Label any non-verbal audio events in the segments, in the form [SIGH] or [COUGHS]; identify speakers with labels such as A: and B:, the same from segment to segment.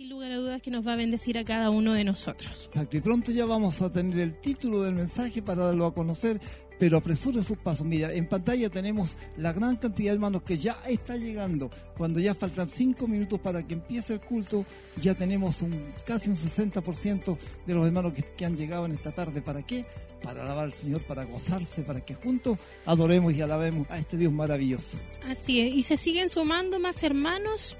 A: sin lugar a dudas que nos va a bendecir a cada uno de nosotros.
B: Exacto, y pronto ya vamos a tener el título del mensaje para darlo a conocer, pero apresure sus pasos. Mira, en pantalla tenemos la gran cantidad de hermanos que ya está llegando. Cuando ya faltan cinco minutos para que empiece el culto, ya tenemos un casi un 60% de los hermanos que, que han llegado en esta tarde. ¿Para qué? Para alabar al Señor, para gozarse, para que juntos adoremos y alabemos a este Dios maravilloso.
A: Así es, y se siguen sumando más hermanos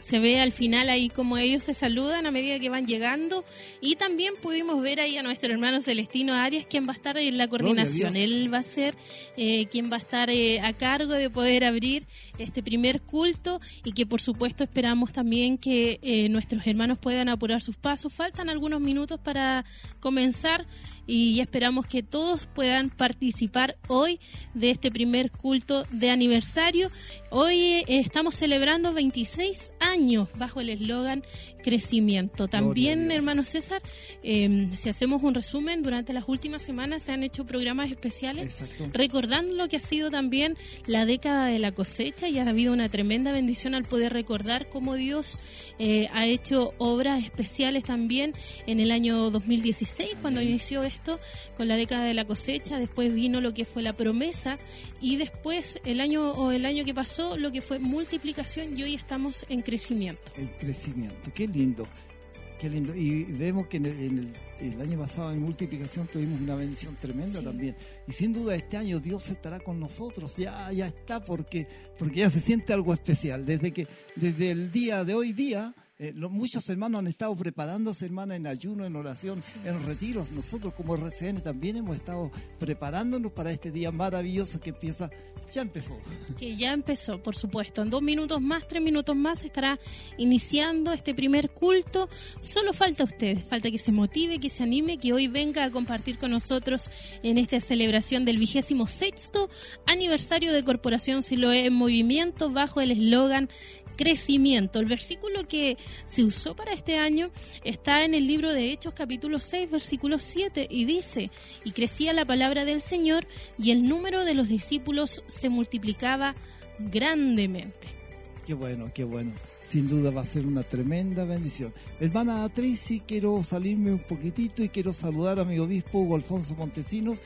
A: se ve al final ahí como ellos se saludan a medida que van llegando y también pudimos ver ahí a nuestro hermano Celestino Arias quien va a estar en la coordinación. Él va a ser eh, quien va a estar eh, a cargo de poder abrir este primer culto y que por supuesto esperamos también que eh, nuestros hermanos puedan apurar sus pasos. Faltan algunos minutos para comenzar y esperamos que todos puedan participar hoy de este primer culto de aniversario. Hoy eh, estamos celebrando 26 años bajo el eslogan crecimiento. También, hermano César, em, si hacemos un resumen, durante las últimas semanas se han hecho programas especiales recordando lo que ha sido también la década de la cosecha y ha habido una tremenda bendición al poder recordar cómo Dios eh, ha hecho obras especiales también en el año 2016 cuando inició esto con la década de la cosecha, después vino lo que fue la promesa y después el año o el año que pasó lo que fue multiplicación y hoy estamos en crecimiento.
B: En crecimiento, qué lindo, qué lindo. Y vemos que en el, año pasado en multiplicación tuvimos una bendición tremenda también. Y sin duda este año Dios estará con nosotros, ya, ya está porque, porque ya se siente algo especial. Desde que, desde el día de hoy día, eh, muchos hermanos han estado preparándose, hermana, en ayuno, en oración, en retiros. Nosotros como RCN también hemos estado preparándonos para este día maravilloso que empieza, ya empezó.
A: Que ya empezó, por supuesto. En dos minutos más, tres minutos más estará iniciando este primer culto. Solo falta usted, falta que se motive, que se anime, que hoy venga a compartir con nosotros en esta celebración del vigésimo sexto aniversario de Corporación Siloé en Movimiento bajo el eslogan crecimiento. El versículo que se usó para este año está en el libro de Hechos capítulo 6 versículo 7 y dice, y crecía la palabra del Señor y el número de los discípulos se multiplicaba grandemente.
B: Qué bueno, qué bueno. Sin duda va a ser una tremenda bendición. Hermana Tracy, quiero salirme un poquitito y quiero saludar a mi obispo Hugo Alfonso Montesinos,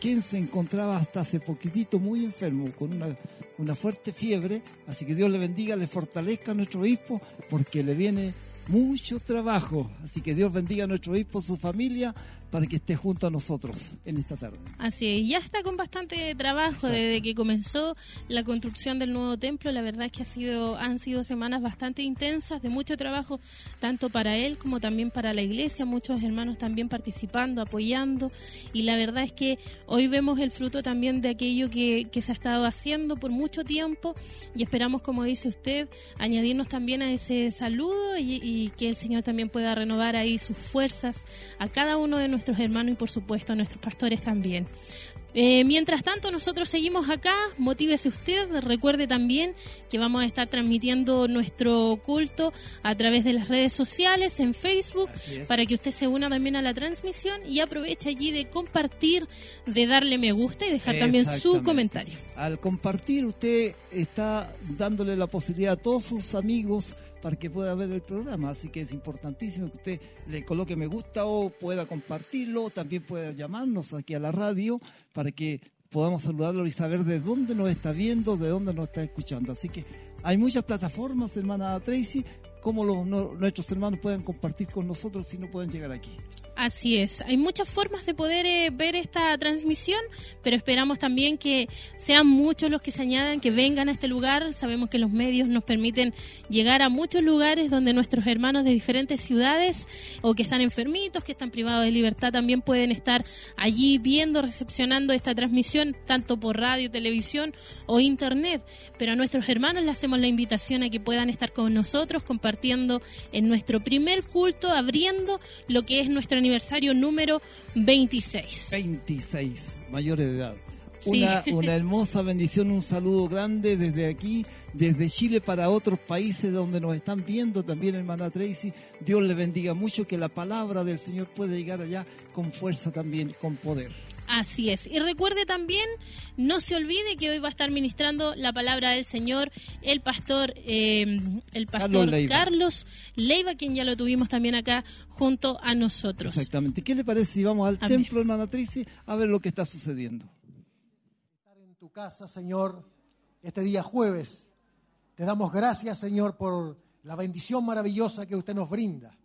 B: quien se encontraba hasta hace poquitito muy enfermo, con una, una fuerte fiebre. Así que Dios le bendiga, le fortalezca a nuestro obispo, porque le viene mucho trabajo. Así que Dios bendiga a nuestro obispo, su familia, para que esté junto a nosotros en esta tarde.
A: Así es, ya está con bastante trabajo desde que comenzó la construcción del nuevo templo. La verdad es que ha sido, han sido semanas bastante intensas, de mucho trabajo, tanto para él como también para la iglesia, muchos hermanos también participando, apoyando. Y la verdad es que hoy vemos el fruto también de aquello que, que se ha estado haciendo por mucho tiempo y esperamos, como dice usted, añadirnos también a ese saludo y, y que el Señor también pueda renovar ahí sus fuerzas a cada uno de nosotros nuestros hermanos y por supuesto a nuestros pastores también. Eh, mientras tanto, nosotros seguimos acá. Motívese usted. Recuerde también que vamos a estar transmitiendo nuestro culto a través de las redes sociales, en Facebook, para que usted se una también a la transmisión y aproveche allí de compartir, de darle me gusta y dejar también su comentario.
B: Al compartir, usted está dándole la posibilidad a todos sus amigos para que pueda ver el programa. Así que es importantísimo que usted le coloque me gusta o pueda compartirlo, también pueda llamarnos aquí a la radio para que podamos saludarlo y saber de dónde nos está viendo, de dónde nos está escuchando. Así que hay muchas plataformas, hermana Tracy, como los, nuestros hermanos pueden compartir con nosotros si no pueden llegar aquí.
A: Así es, hay muchas formas de poder eh, ver esta transmisión, pero esperamos también que sean muchos los que se añadan, que vengan a este lugar. Sabemos que los medios nos permiten llegar a muchos lugares donde nuestros hermanos de diferentes ciudades o que están enfermitos, que están privados de libertad, también pueden estar allí viendo, recepcionando esta transmisión, tanto por radio, televisión o internet. Pero a nuestros hermanos les hacemos la invitación a que puedan estar con nosotros compartiendo en nuestro primer culto, abriendo lo que es nuestra aniversario número 26.
B: 26, mayores de edad. Una, [LAUGHS] una hermosa bendición, un saludo grande desde aquí, desde Chile para otros países donde nos están viendo también, hermana Tracy. Dios le bendiga mucho, que la palabra del Señor pueda llegar allá con fuerza también, con poder.
A: Así es. Y recuerde también, no se olvide que hoy va a estar ministrando la palabra del Señor el pastor, eh, el pastor Carlos Leiva. quien ya lo tuvimos también acá junto a nosotros.
B: Exactamente. ¿Qué le parece si vamos al templo, hermana Trici, a ver lo que está sucediendo?
C: Estar en tu casa, Señor, este día jueves. Te damos gracias, Señor, por la bendición maravillosa que usted nos brinda.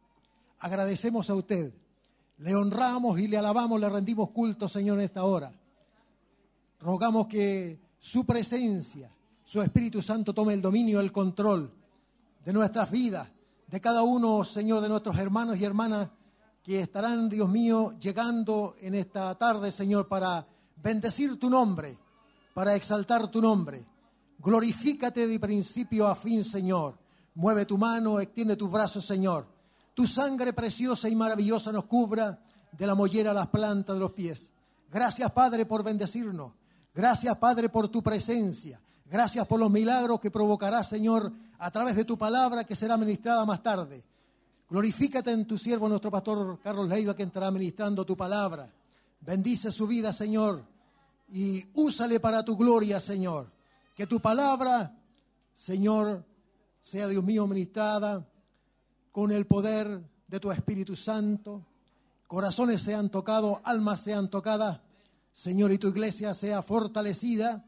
C: Agradecemos a usted le honramos y le alabamos, le rendimos culto, Señor, en esta hora. Rogamos que su presencia, su Espíritu Santo tome el dominio, el control de nuestras vidas, de cada uno, Señor, de nuestros hermanos y hermanas que estarán, Dios mío, llegando en esta tarde, Señor, para bendecir tu nombre, para exaltar tu nombre. Glorifícate de principio a fin, Señor. Mueve tu mano, extiende tus brazos, Señor tu sangre preciosa y maravillosa nos cubra de la mollera a las plantas de los pies. Gracias, Padre, por bendecirnos. Gracias, Padre, por tu presencia. Gracias por los milagros que provocará, Señor, a través de tu palabra que será ministrada más tarde. Glorifícate en tu siervo, nuestro pastor Carlos Leiva, que entrará ministrando tu palabra. Bendice su vida, Señor, y úsale para tu gloria, Señor. Que tu palabra, Señor, sea, Dios mío, ministrada con el poder de tu Espíritu Santo. Corazones sean tocados, almas sean tocadas. Señor, y tu iglesia sea fortalecida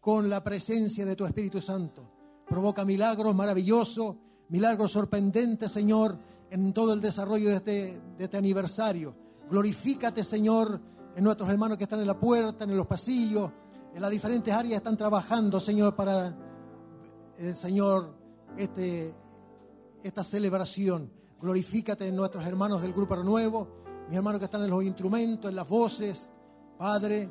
C: con la presencia de tu Espíritu Santo. Provoca milagros maravillosos, milagros sorprendentes, Señor, en todo el desarrollo de este, de este aniversario. Glorifícate, Señor, en nuestros hermanos que están en la puerta, en los pasillos, en las diferentes áreas están trabajando, Señor, para el Señor, este esta celebración. Glorifícate en nuestros hermanos del Grupo Renuevo, mis hermanos que están en los instrumentos, en las voces. Padre,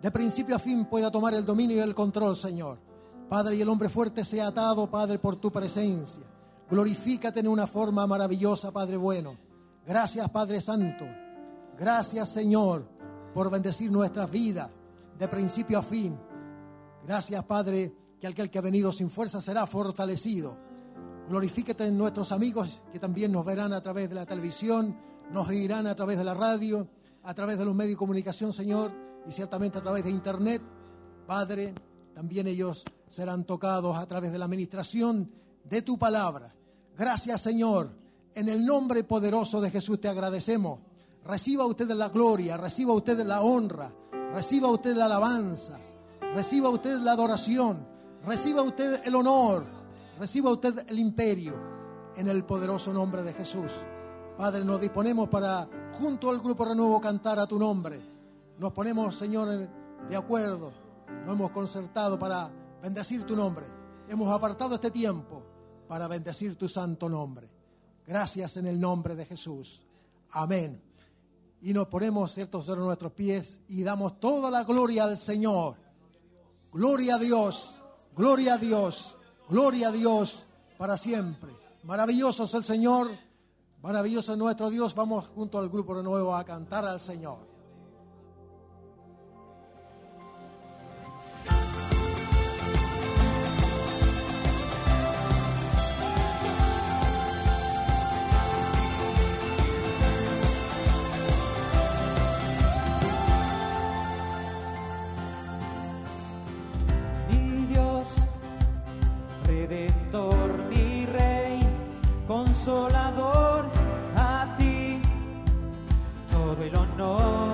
C: de principio a fin pueda tomar el dominio y el control, Señor. Padre, y el hombre fuerte sea atado, Padre, por tu presencia. Glorifícate en una forma maravillosa, Padre bueno. Gracias, Padre Santo. Gracias, Señor, por bendecir nuestras vidas de principio a fin. Gracias, Padre, que aquel que ha venido sin fuerza será fortalecido. Glorifíquete en nuestros amigos que también nos verán a través de la televisión, nos oirán a través de la radio, a través de los medios de comunicación, Señor, y ciertamente a través de Internet. Padre, también ellos serán tocados a través de la administración de tu palabra. Gracias, Señor. En el nombre poderoso de Jesús te agradecemos. Reciba usted la gloria, reciba usted la honra, reciba usted la alabanza, reciba usted la adoración, reciba usted el honor Reciba usted el imperio en el poderoso nombre de Jesús. Padre, nos disponemos para, junto al Grupo Renuevo, cantar a tu nombre. Nos ponemos, Señor, de acuerdo. Nos hemos concertado para bendecir tu nombre. Hemos apartado este tiempo para bendecir tu santo nombre. Gracias en el nombre de Jesús. Amén. Y nos ponemos, cierto, sobre nuestros pies y damos toda la gloria al Señor. Gloria a Dios, gloria a Dios. Gloria a Dios para siempre. Maravilloso es el Señor, maravilloso es nuestro Dios. Vamos junto al grupo de nuevo a cantar al Señor.
D: Consolador, a ti todo el honor.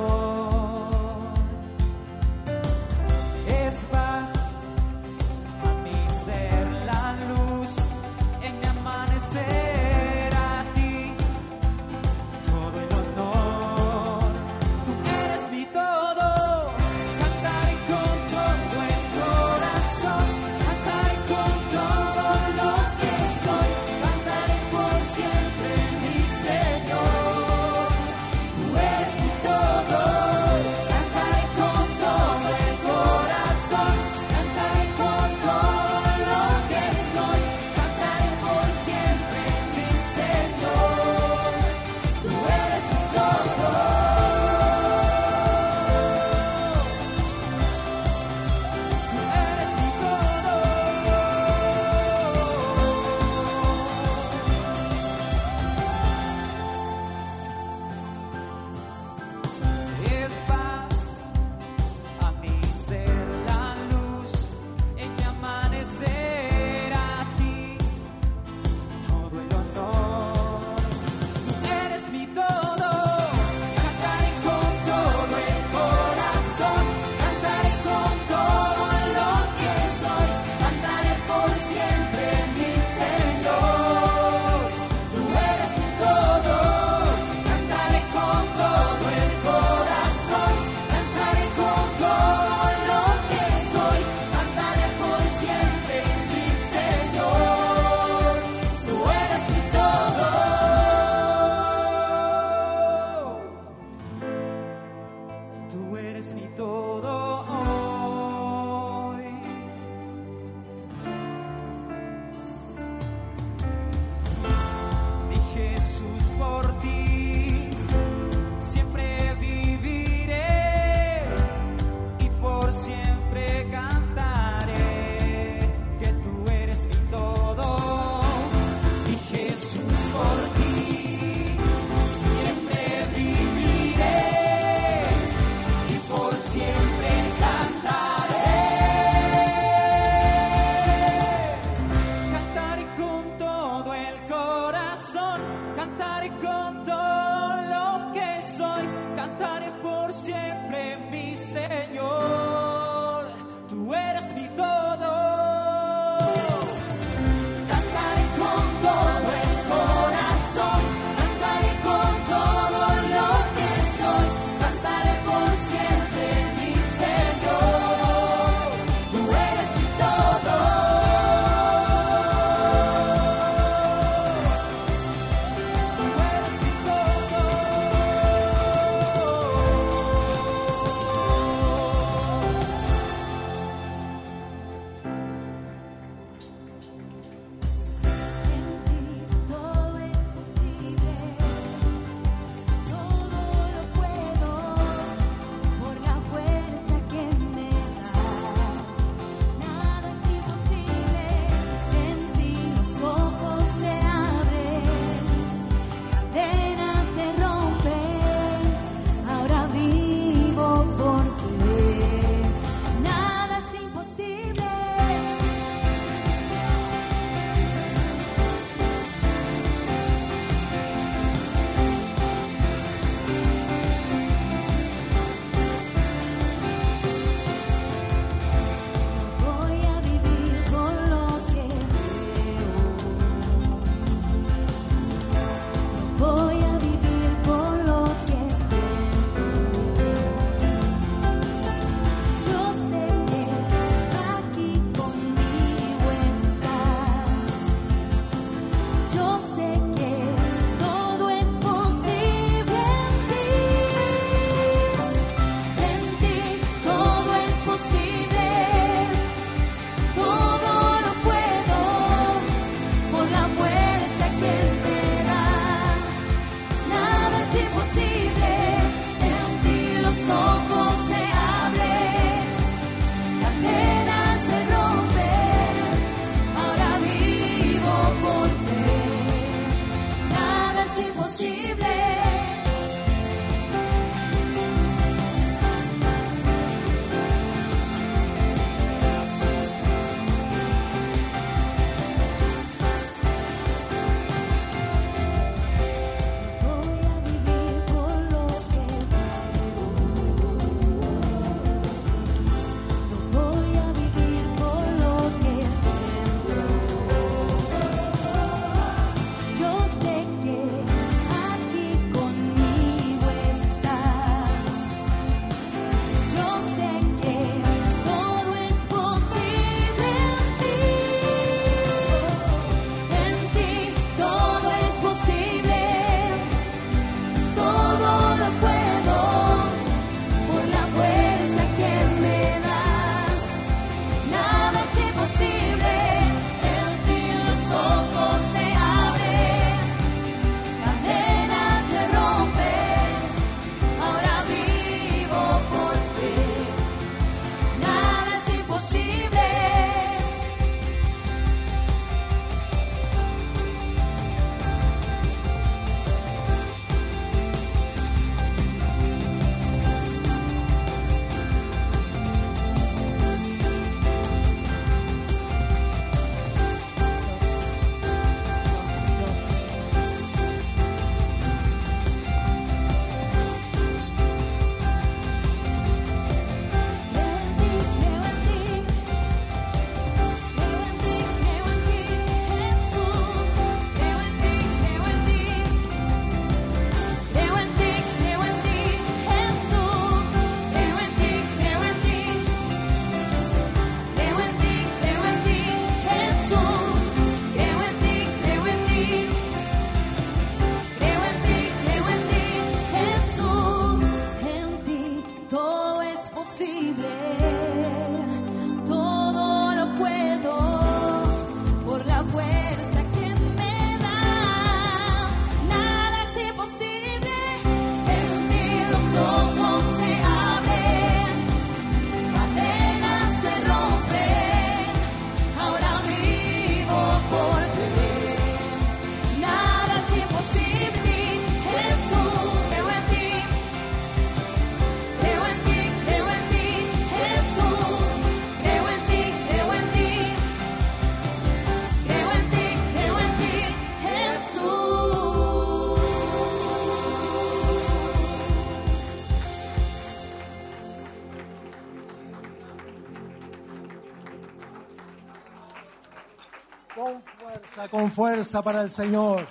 C: Fuerza para el Señor.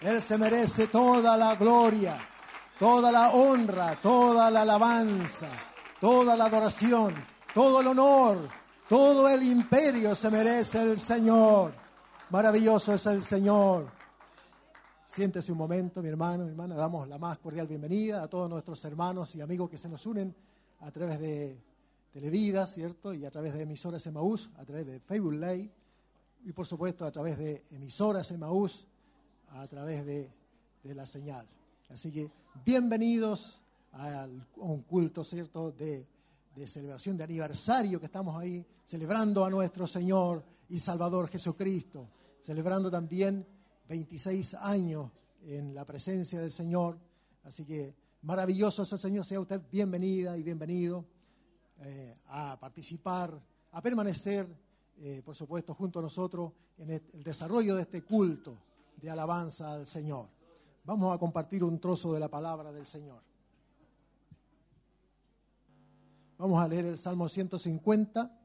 C: Él se merece toda la gloria, toda la honra, toda la alabanza, toda la adoración, todo el honor, todo el imperio se merece el Señor. Maravilloso es el Señor. Siéntese un momento, mi hermano, mi hermana. Damos la más cordial bienvenida a todos nuestros hermanos y amigos que se nos unen a través de Televida, ¿cierto? Y a través de emisoras Emaús, a través de Facebook Live y por supuesto a través de emisoras Emaús, a través de, de la señal. Así que bienvenidos a un culto, ¿cierto?, de, de celebración de aniversario que estamos ahí celebrando a nuestro Señor y Salvador Jesucristo, celebrando también 26 años en la presencia del Señor. Así que maravilloso es el Señor, sea usted bienvenida y bienvenido eh, a participar, a permanecer, eh, por supuesto, junto a nosotros en el, desarrollo de este culto de alabanza al Señor. Vamos a compartir un trozo de la palabra del Señor. Vamos a leer el Salmo 150.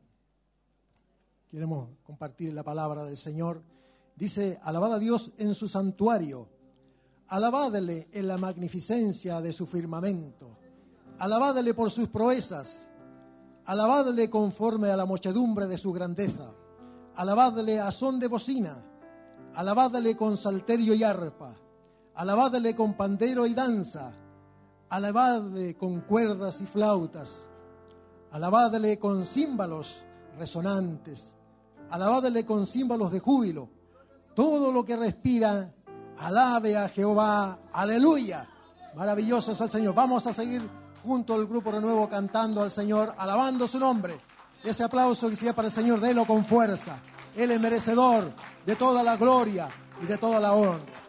C: Queremos compartir la palabra del Señor. Dice, alabad a Dios en su santuario, alabadle en la magnificencia de su firmamento, alabadle por sus proezas, alabadle conforme a la muchedumbre de su grandeza, alabadle a son de bocina, alabadle con salterio y arpa, alabadle con pandero y danza, alabadle con cuerdas y flautas, alabadle con címbalos resonantes, alabadle con címbalos de júbilo. Todo lo que respira, alabe a Jehová, aleluya. Maravilloso es el Señor. Vamos a seguir junto al grupo de nuevo cantando al Señor, alabando su nombre. Ese aplauso que sea para el Señor, délo con fuerza. Él es merecedor de toda la gloria y de toda la honra.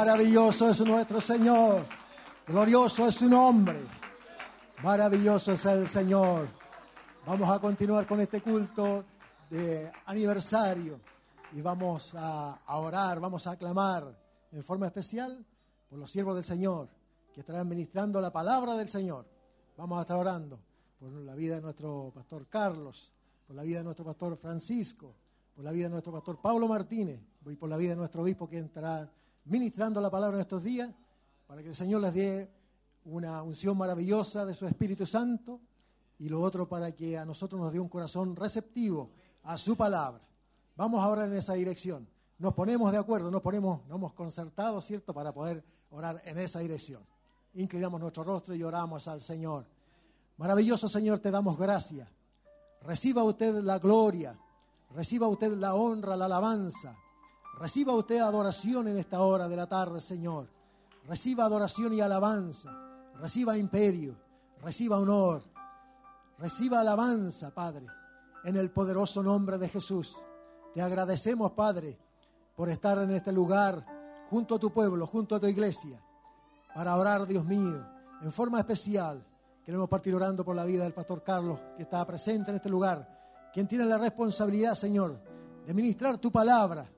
C: Maravilloso es nuestro Señor. Glorioso es su nombre. Maravilloso es el Señor. Vamos a continuar con este culto de aniversario y vamos a, orar, vamos a aclamar en forma especial por los siervos del Señor que estarán ministrando la palabra del Señor. Vamos a estar orando por la vida de nuestro pastor Carlos, por la vida de nuestro pastor Francisco, por la vida de nuestro pastor Pablo Martínez y por la vida de nuestro obispo que estará ministrando la palabra en estos días, para que el Señor les dé una unción maravillosa de su Espíritu Santo y lo otro para que a nosotros nos dé un corazón receptivo a su palabra. Vamos a orar en esa dirección. Nos ponemos de acuerdo, nos ponemos, nos hemos concertado, ¿cierto?, para poder orar en esa dirección. Inclinamos nuestro rostro y oramos al Señor. Maravilloso Señor, te damos gracias. Reciba usted la gloria, reciba usted la honra, la alabanza. Reciba usted adoración en esta hora de la tarde, Señor. Reciba adoración y alabanza. Reciba imperio, reciba honor. Reciba alabanza, Padre, en el poderoso nombre de Jesús. Te agradecemos, Padre, por estar en este lugar junto a tu pueblo, junto a tu iglesia, para orar, Dios mío, en forma especial. Queremos partir orando por la vida del pastor Carlos, que está presente en este lugar, quien tiene la responsabilidad, Señor, de ministrar tu palabra.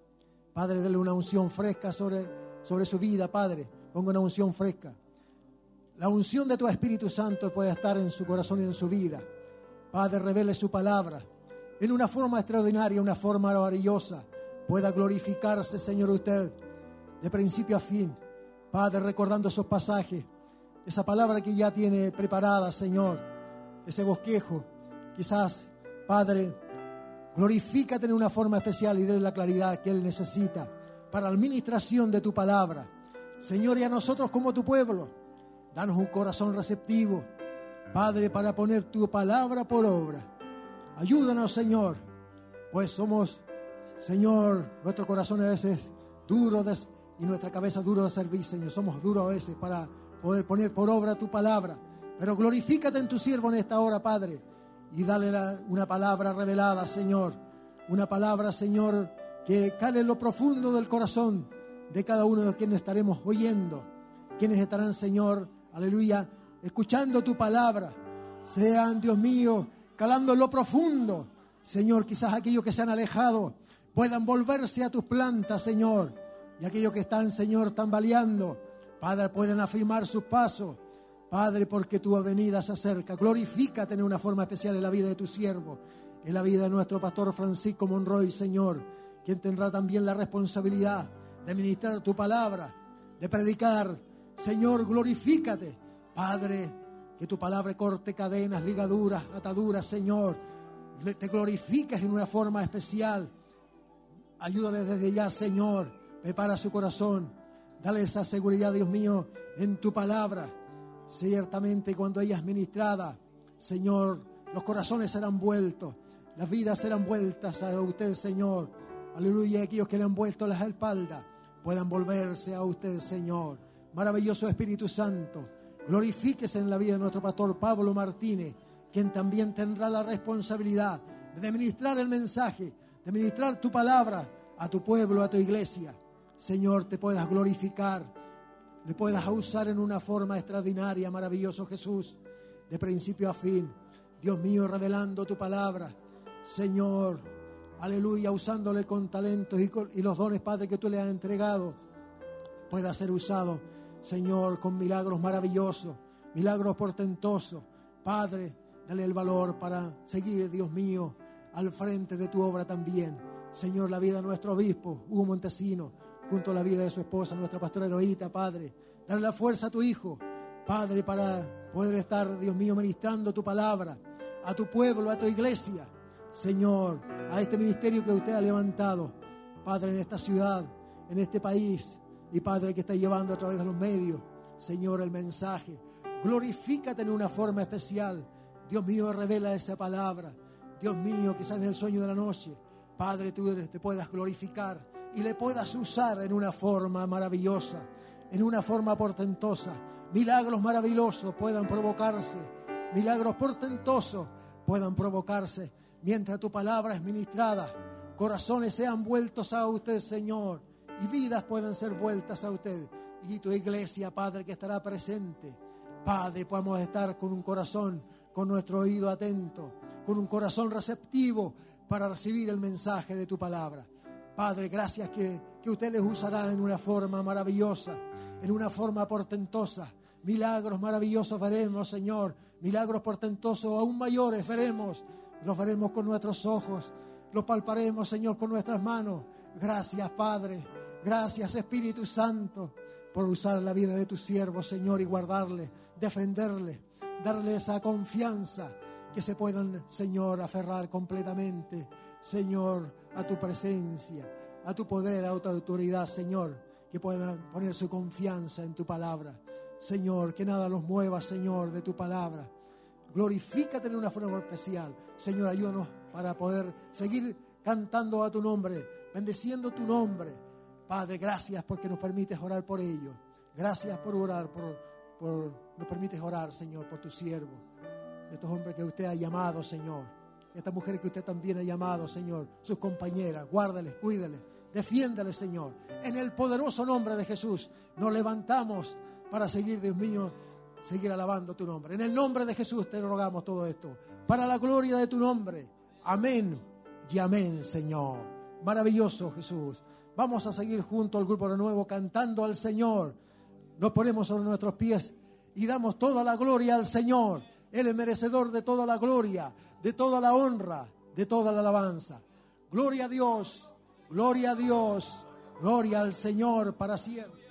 C: Padre, dele una unción fresca sobre, sobre su vida, Padre. Ponga una unción fresca. La unción de tu Espíritu Santo puede estar en su corazón y en su vida. Padre, revele su palabra en una forma extraordinaria, una forma maravillosa. Pueda glorificarse, Señor, usted, de principio a fin. Padre, recordando esos pasajes, esa palabra que ya tiene preparada, Señor, ese bosquejo. Quizás, Padre, glorifícate en una forma especial y dé la claridad que Él necesita para la administración de tu palabra. Señor, y a nosotros como tu pueblo, danos un corazón receptivo, Padre, para poner tu palabra por obra. Ayúdanos, Señor, pues somos, Señor, nuestro corazón a veces duro de- y nuestra cabeza duro de servir, Señor. Somos duros a veces para poder poner por obra tu palabra. Pero glorifícate en tu siervo en esta hora, Padre, y dale una palabra revelada, Señor. Una palabra, Señor, que cale en lo profundo del corazón de cada uno de quienes estaremos oyendo. Quienes estarán, Señor, aleluya, escuchando tu palabra. Sean, Dios mío, calando en lo profundo. Señor, quizás aquellos que se han alejado puedan volverse a tus plantas, Señor. Y aquellos que están, Señor, tambaleando, Padre, pueden afirmar sus pasos. Padre, porque tu venida se acerca. Glorifícate en una forma especial en la vida de tu siervo, en la vida de nuestro pastor Francisco Monroy, Señor, quien tendrá también la responsabilidad de ministrar tu palabra, de predicar. Señor, glorifícate. Padre, que tu palabra corte cadenas, ligaduras, ataduras, Señor. Te glorificas en una forma especial. Ayúdale desde ya, Señor. Prepara su corazón. Dale esa seguridad, Dios mío, en tu palabra. Ciertamente cuando ella es ministrada, Señor, los corazones serán vueltos, las vidas serán vueltas a usted, Señor. Aleluya, aquellos que le han vuelto las espaldas puedan volverse a usted, Señor. Maravilloso Espíritu Santo, glorifíquese en la vida de nuestro pastor Pablo Martínez, quien también tendrá la responsabilidad de ministrar el mensaje, de ministrar tu palabra a tu pueblo, a tu iglesia. Señor, te puedas glorificar, le puedas usar en una forma extraordinaria, maravilloso Jesús, de principio a fin. Dios mío, revelando tu palabra. Señor, aleluya, usándole con talentos y, con- los dones, Padre, que tú le has entregado, pueda ser usado, Señor, con milagros maravillosos, milagros portentosos. Padre, dale el valor para seguir, Dios mío, al frente de tu obra también. Señor, la vida de nuestro obispo, Hugo Montesino, junto a la vida de su esposa, nuestra pastora Eloíta, Padre. Dale la fuerza a tu hijo, Padre, para poder estar, Dios mío, ministrando tu palabra a tu pueblo, a tu iglesia. Señor, a este ministerio que usted ha levantado, Padre, en esta ciudad, en este país, y Padre, que está llevando a través de los medios, Señor, el mensaje. Glorifícate en una forma especial. Dios mío, revela esa palabra. Dios mío, quizás en el sueño de la noche, Padre, tú te puedas glorificar y le puedas usar en una forma maravillosa, en una forma portentosa. Milagros maravillosos puedan provocarse, milagros portentosos puedan provocarse mientras tu palabra es ministrada. Corazones sean vueltos a usted, Señor, y vidas puedan ser vueltas a usted. Y tu iglesia, Padre, que estará presente. Padre, podamos estar con un corazón, con nuestro oído atento, con un corazón receptivo para recibir el mensaje de tu palabra. Padre, gracias que, que usted les usará en una forma maravillosa, en una forma portentosa. Milagros maravillosos veremos, Señor. Milagros portentosos aún mayores veremos. Los veremos con nuestros ojos. Los palparemos, Señor, con nuestras manos. Gracias, Padre. Gracias, Espíritu Santo, por usar la vida de tu siervo, Señor, y guardarle, defenderle, darle esa confianza que se puedan, Señor, aferrar completamente, Señor, a tu presencia, a tu poder, a tu autoridad, Señor, que puedan poner su confianza en tu palabra. Señor, que nada los mueva, Señor, de tu palabra. Glorifícate en una forma especial. Señor, ayúdanos para poder seguir cantando a tu nombre, bendeciendo tu nombre. Padre, gracias porque nos permites orar por ellos. Gracias por orar, por, por nos permites orar, Señor, por tu siervo. Estos hombres que usted ha llamado, Señor. Estas mujeres que usted también ha llamado, Señor. Sus compañeras, guárdales, cuídales, defiéndales, Señor. En el poderoso nombre de Jesús nos levantamos para seguir, Dios mío, seguir alabando tu nombre. En el nombre de Jesús te rogamos todo esto. Para la gloria de tu nombre. Amén y amén, Señor. Maravilloso Jesús. Vamos a seguir junto al grupo de nuevo cantando al Señor. Nos ponemos sobre nuestros pies y damos toda la gloria al Señor. Él es merecedor de toda la gloria, de toda la honra, de toda la alabanza. Gloria a Dios, gloria a Dios, gloria al Señor para siempre.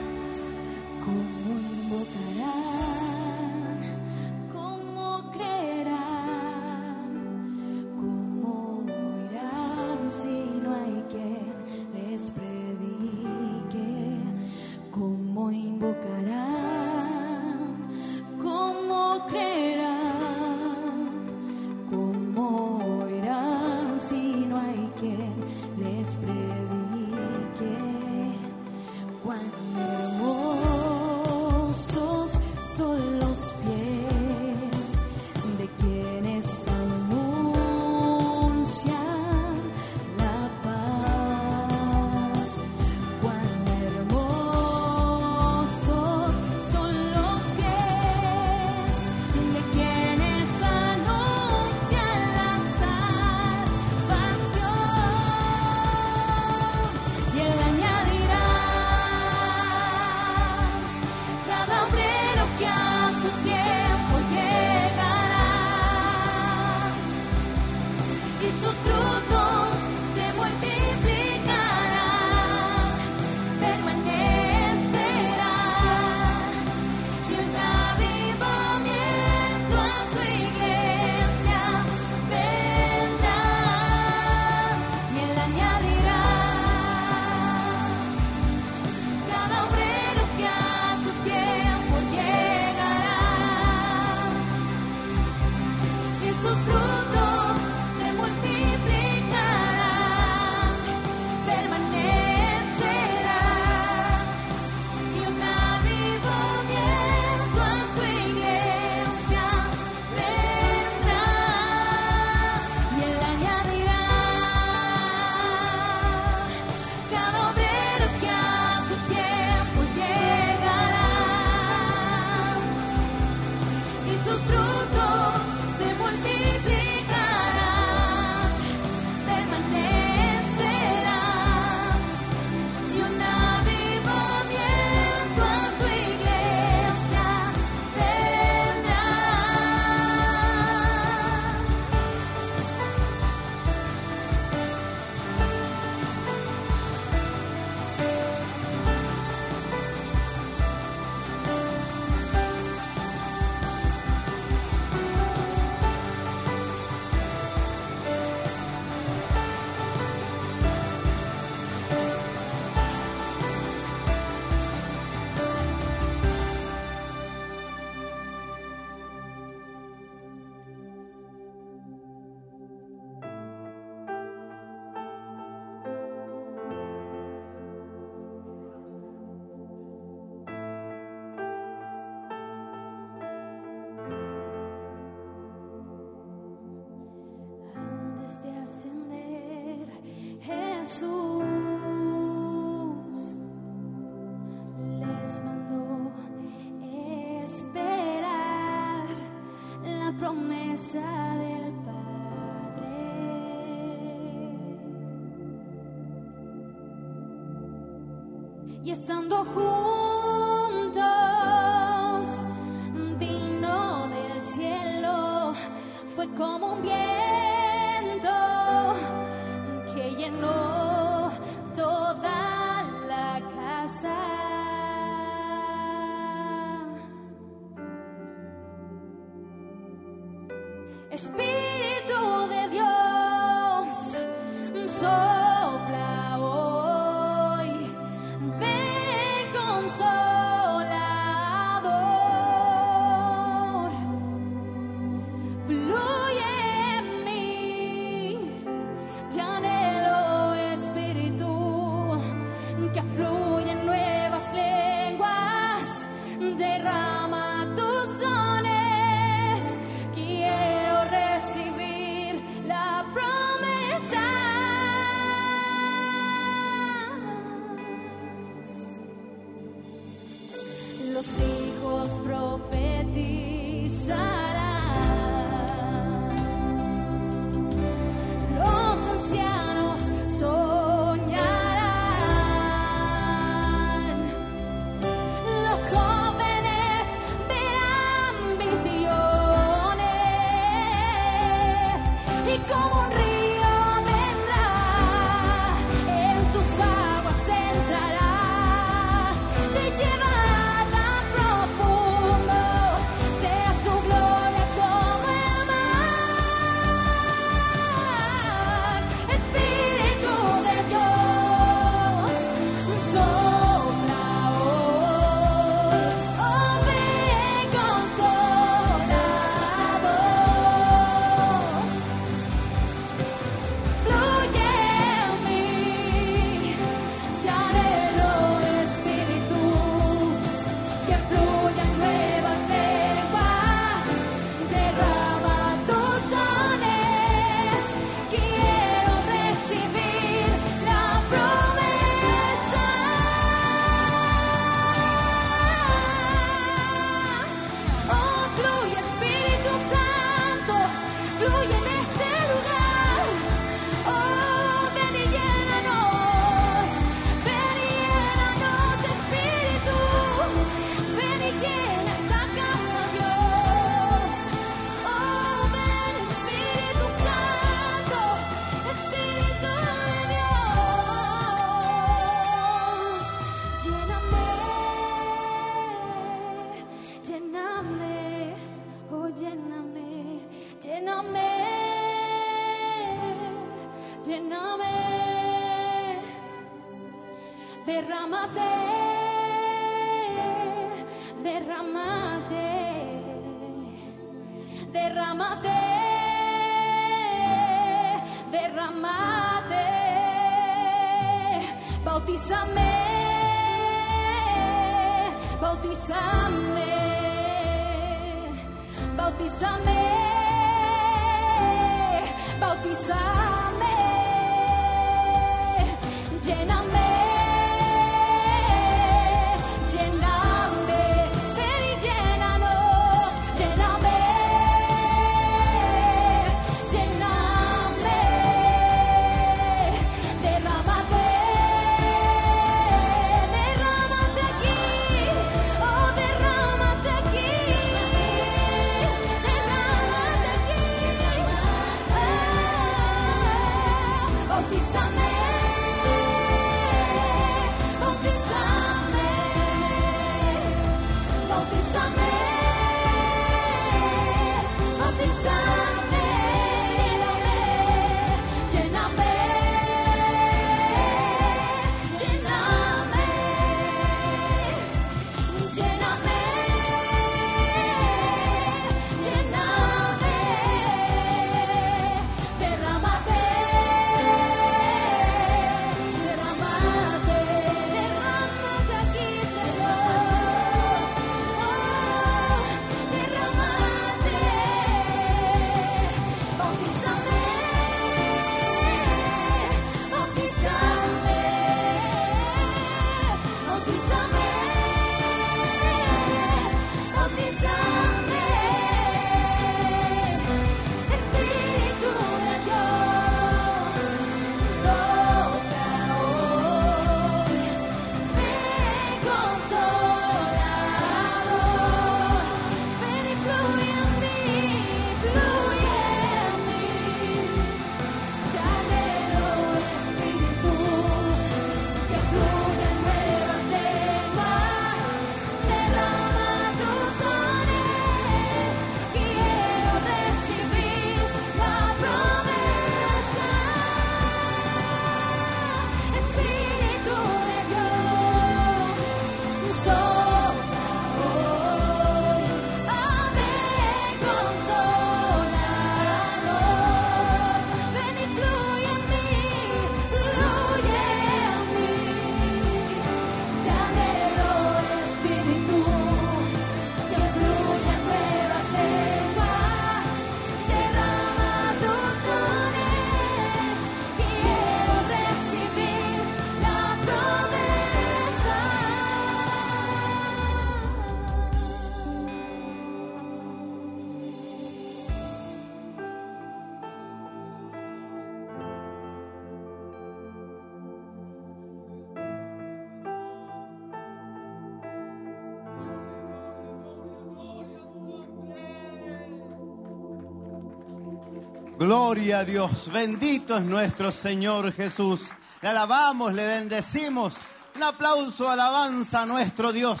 E: Gloria
F: a Dios. Bendito es nuestro Señor Jesús. Le alabamos, le bendecimos. Un aplauso, alabanza a nuestro Dios.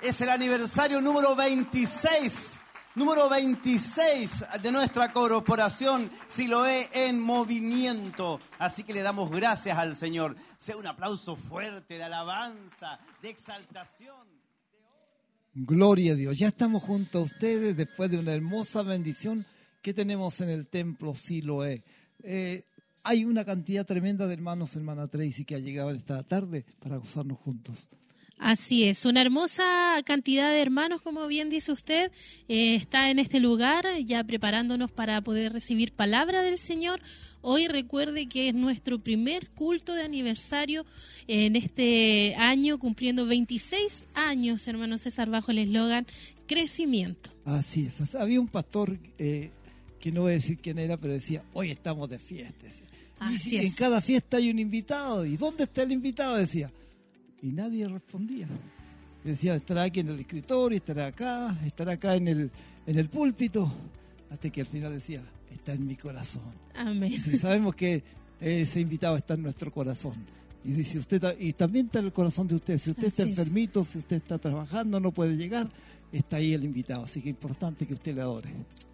F: Es el aniversario número 26, número 26 de nuestra corporación Siloé en movimiento. Así que le damos gracias al Señor. Sea un aplauso fuerte de alabanza, de exaltación.
B: Gloria a Dios. Ya estamos junto a ustedes después de una hermosa bendición que tenemos en el templo Siloé. Eh, hay una cantidad tremenda de hermanos, hermana Tracy, que ha llegado esta tarde para gozarnos juntos.
A: Así es, una hermosa cantidad de hermanos, como bien dice usted, eh, está en este lugar ya preparándonos para poder recibir palabra del Señor. Hoy recuerde que es nuestro primer culto de aniversario en este año, cumpliendo 26 años, hermano César, bajo el eslogan Crecimiento.
B: Así es. Había un pastor eh, que no voy a decir quién era, pero decía, hoy estamos de fiesta. decía. Y
A: Así
B: en
A: es.
B: cada fiesta hay un invitado. ¿Y dónde está el invitado? Decía. Y nadie respondía. Decía, estará aquí en el escritorio, estará acá, estará acá en el, en el púlpito. Hasta que al final decía, está en mi corazón.
A: Amén.
B: Sabemos que ese invitado está en nuestro corazón. Y dice usted y también está en el corazón de usted. Si usted está
A: Así es.
B: enfermito, si usted está trabajando, no puede llegar, está ahí el invitado. Así que es importante que usted le adore.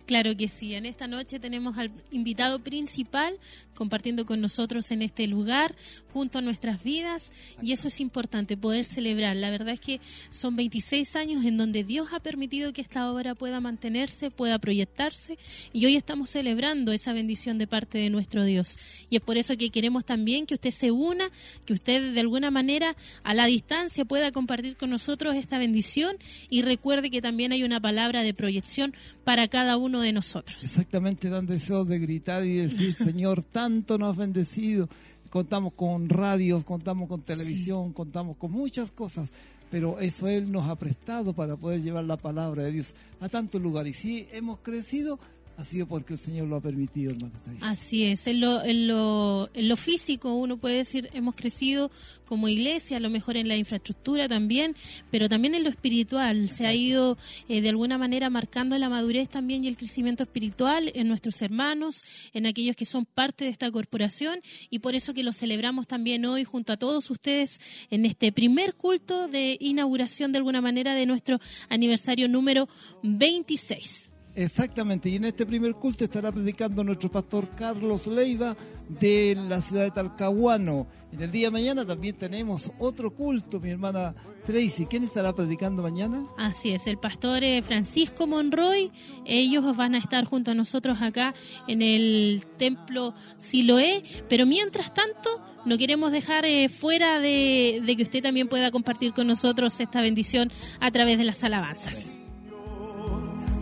A: Claro que sí. En esta noche tenemos al invitado principal compartiendo con nosotros en este lugar, junto a nuestras vidas, y eso es importante, poder celebrar. La verdad es que son 26 años en donde Dios ha permitido que esta obra pueda mantenerse, pueda proyectarse, y hoy estamos celebrando esa bendición de parte de nuestro Dios. Y es por eso que queremos también que usted se una, que usted de alguna manera a la distancia pueda compartir con nosotros esta bendición y recuerde que también hay una palabra de proyección para cada uno de nosotros.
B: Exactamente, dan deseos de gritar y decir, [LAUGHS] Señor, tanto nos has bendecido. Contamos con radios, contamos con televisión, contamos con muchas cosas, pero eso Él nos ha prestado para poder llevar la palabra de Dios a tantos lugares. Y si hemos crecido, ha sido porque el Señor lo ha permitido, hermano.
A: Así es, en lo, en, lo, en lo físico uno puede decir hemos crecido como iglesia, a lo mejor en la infraestructura también, pero también en lo espiritual. Se ha ido eh, de alguna manera marcando la madurez también y el crecimiento espiritual en nuestros hermanos, en aquellos que son parte de esta corporación y por eso que lo celebramos también hoy junto a todos ustedes en este primer culto de inauguración de alguna manera de nuestro aniversario número 26.
B: Exactamente, y en este primer culto estará predicando nuestro pastor Carlos Leiva de la ciudad de Talcahuano. En el día de mañana también tenemos otro culto, mi hermana Tracy. ¿Quién estará predicando mañana?
A: Así es, el pastor eh, Francisco Monroy, ellos van a estar junto a nosotros acá en el templo Siloé, pero mientras tanto no queremos dejar eh, fuera de, de que usted también pueda compartir con nosotros esta bendición a través de las alabanzas.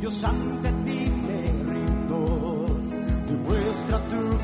G: Dios ante ti me rindo, demuestra tu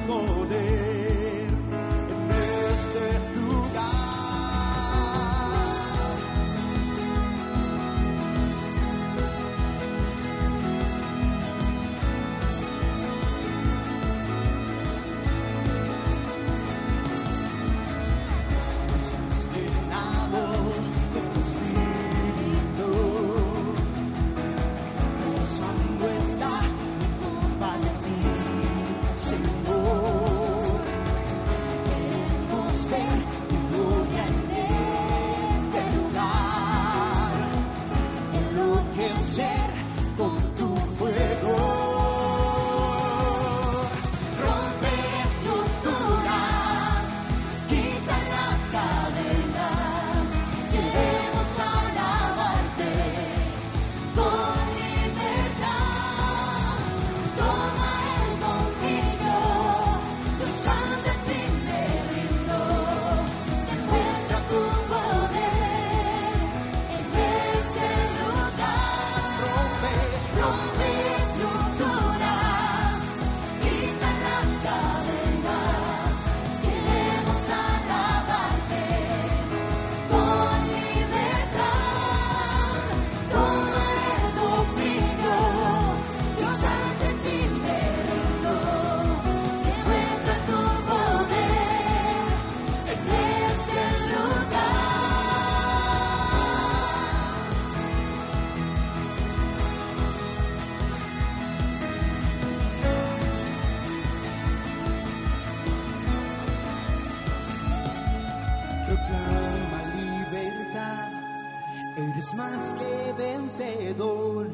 G: vencedor,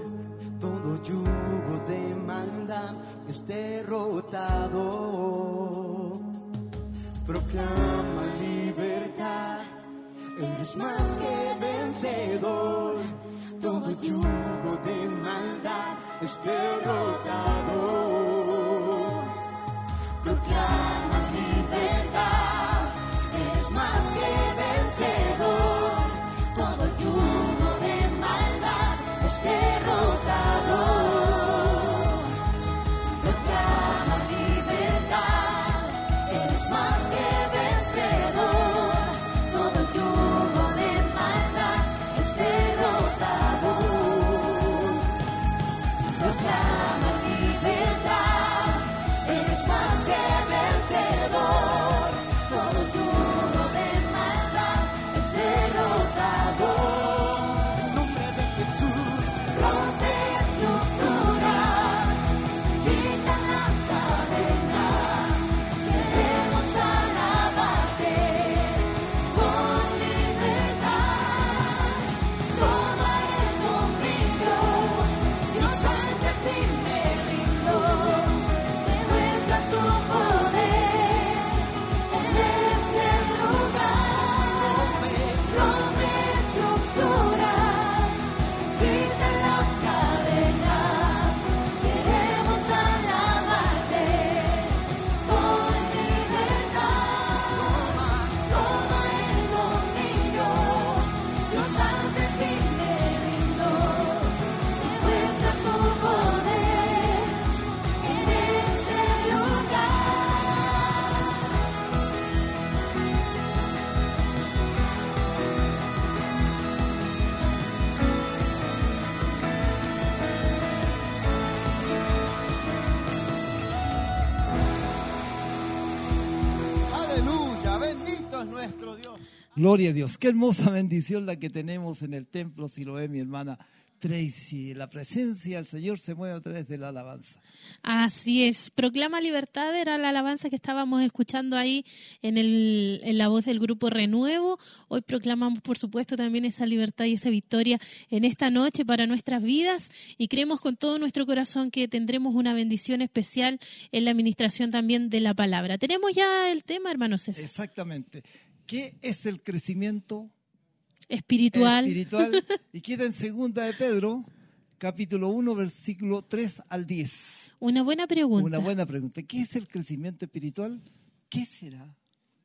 G: todo yugo de maldad es derrotado. Proclama libertad, eres más que vencedor, todo yugo de maldad es derrotado. Proclama libertad, eres más que vencedor,
B: Gloria a Dios. Qué hermosa [LAUGHS] bendición la que tenemos en el templo, si lo ve mi hermana Tracy. La presencia del Señor se mueve a través de la alabanza.
A: Así es, proclama libertad era la alabanza que estábamos escuchando ahí en, el, en la voz del grupo Renuevo. Hoy proclamamos, por supuesto, también esa libertad y esa victoria en esta noche para nuestras vidas y creemos con todo nuestro corazón que tendremos una bendición especial en la administración también de la palabra. Tenemos ya el tema, hermano César,
B: Exactamente. ¿Qué es el crecimiento
A: espiritual.
B: espiritual? [LAUGHS] Y queda en segunda de Pedro, capítulo 1, versículo 3 al 10.
A: Una buena pregunta.
B: Una buena pregunta. ¿Qué es el crecimiento espiritual? ¿Qué será?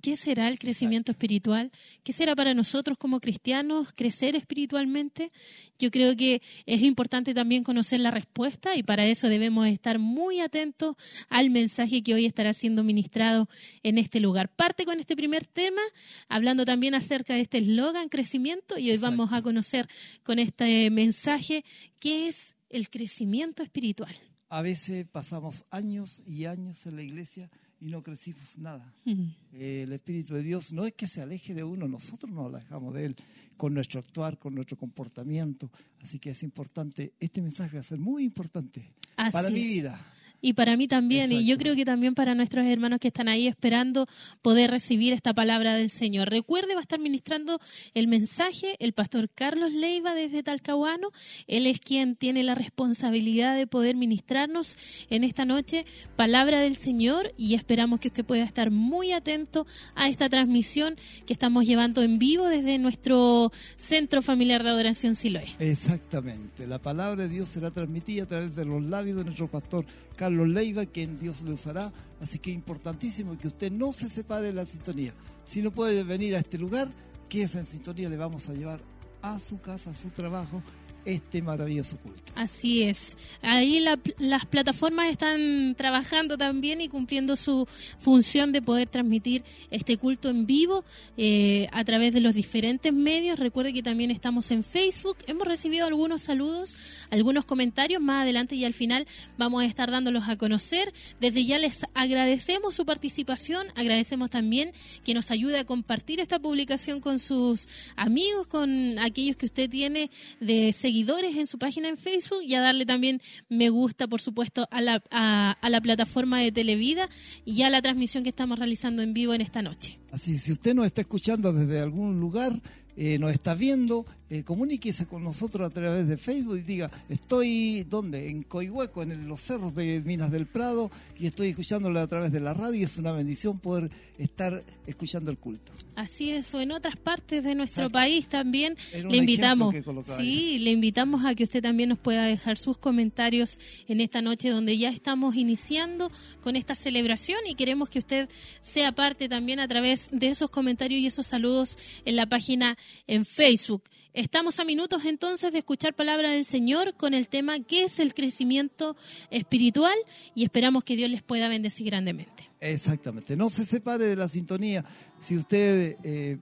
A: ¿Qué será el crecimiento espiritual? ¿Qué será para nosotros como cristianos crecer espiritualmente? Yo creo que es importante también conocer la respuesta y para eso debemos estar muy atentos al mensaje que hoy estará siendo ministrado en este lugar. Parte con este primer tema, hablando también acerca de este eslogan crecimiento y hoy vamos a conocer con este mensaje qué es el crecimiento espiritual.
B: A veces pasamos años y años en la iglesia y no crecimos nada. Eh, el Espíritu de Dios no es que se aleje de uno, nosotros nos alejamos de Él con nuestro actuar, con nuestro comportamiento. Así que es importante, este mensaje va a ser muy importante
A: Así
B: para mi vida.
A: Y para mí también, y yo creo que también para nuestros hermanos que están ahí esperando poder recibir esta palabra del Señor. Recuerde, va a estar ministrando el mensaje el pastor Carlos Leiva desde Talcahuano. Él es quien tiene la responsabilidad de poder ministrarnos en esta noche palabra del Señor y esperamos que usted pueda estar muy atento a esta transmisión que estamos llevando en vivo desde nuestro Centro Familiar de Adoración Siloé.
B: Exactamente. La palabra de Dios será transmitida a través de los labios de nuestro pastor Carlos Leiva, quien Dios le usará. Así que importantísimo que usted no se separe de la sintonía. Si no puede venir a este lugar, que esa en sintonía le vamos a llevar a su casa, a su trabajo, este maravilloso culto.
A: Así es. Ahí la- las plataformas están trabajando también y cumpliendo su función de poder transmitir este culto en vivo eh, a través de los diferentes medios. Recuerde que también estamos en Facebook. Hemos recibido algunos saludos, algunos comentarios. Más adelante y al final vamos a estar dándolos a conocer. Desde ya les agradecemos su participación. Agradecemos también que nos ayude a compartir esta publicación con sus amigos, con aquellos que usted tiene de seguidores en su página en Facebook y a darle también me gusta, por supuesto, a la, a, a la plataforma de Televida y a la transmisión que estamos realizando en vivo en esta noche.
B: Así, si usted nos está escuchando desde algún lugar, eh, nos está viendo, eh, comuníquese con nosotros a través de Facebook y diga, estoy, ¿dónde? En Coihueco, en los cerros de Minas del Prado, y estoy escuchándolo a través de la radio y es una bendición poder estar escuchando el culto.
A: Así es, o en otras partes de nuestro
B: Exacto.
A: país también le invitamos. Sí, le invitamos a que usted también nos pueda dejar sus comentarios en esta noche donde ya estamos iniciando con esta celebración y queremos que usted sea parte también a través de esos comentarios y esos saludos en la página en Facebook. Estamos a minutos entonces de escuchar palabra del Señor con el tema ¿qué es el crecimiento espiritual? Y esperamos que Dios les pueda bendecir grandemente.
B: Exactamente, no se separe de la sintonía. Si usted eh,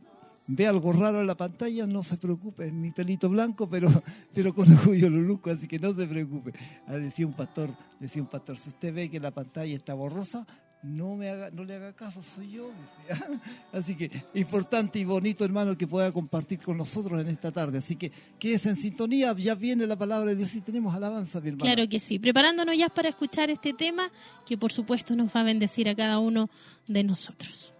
B: ve algo raro en la pantalla, no se preocupe, es mi pelito blanco, pero, [LAUGHS] pero con orgullo lo luzco, así que no se preocupe. Ah, decía un pastor, decía un pastor, si usted ve que la pantalla está borrosa, no me haga, no le haga caso, soy yo. [LAUGHS] Así que importante y bonito, hermano, que pueda compartir con nosotros en esta tarde. Así que quédese en sintonía, ya viene la palabra de Dios y tenemos alabanza, mi hermano.
A: Claro que sí, preparándonos ya para escuchar este tema que por supuesto nos va a bendecir a cada uno de nosotros.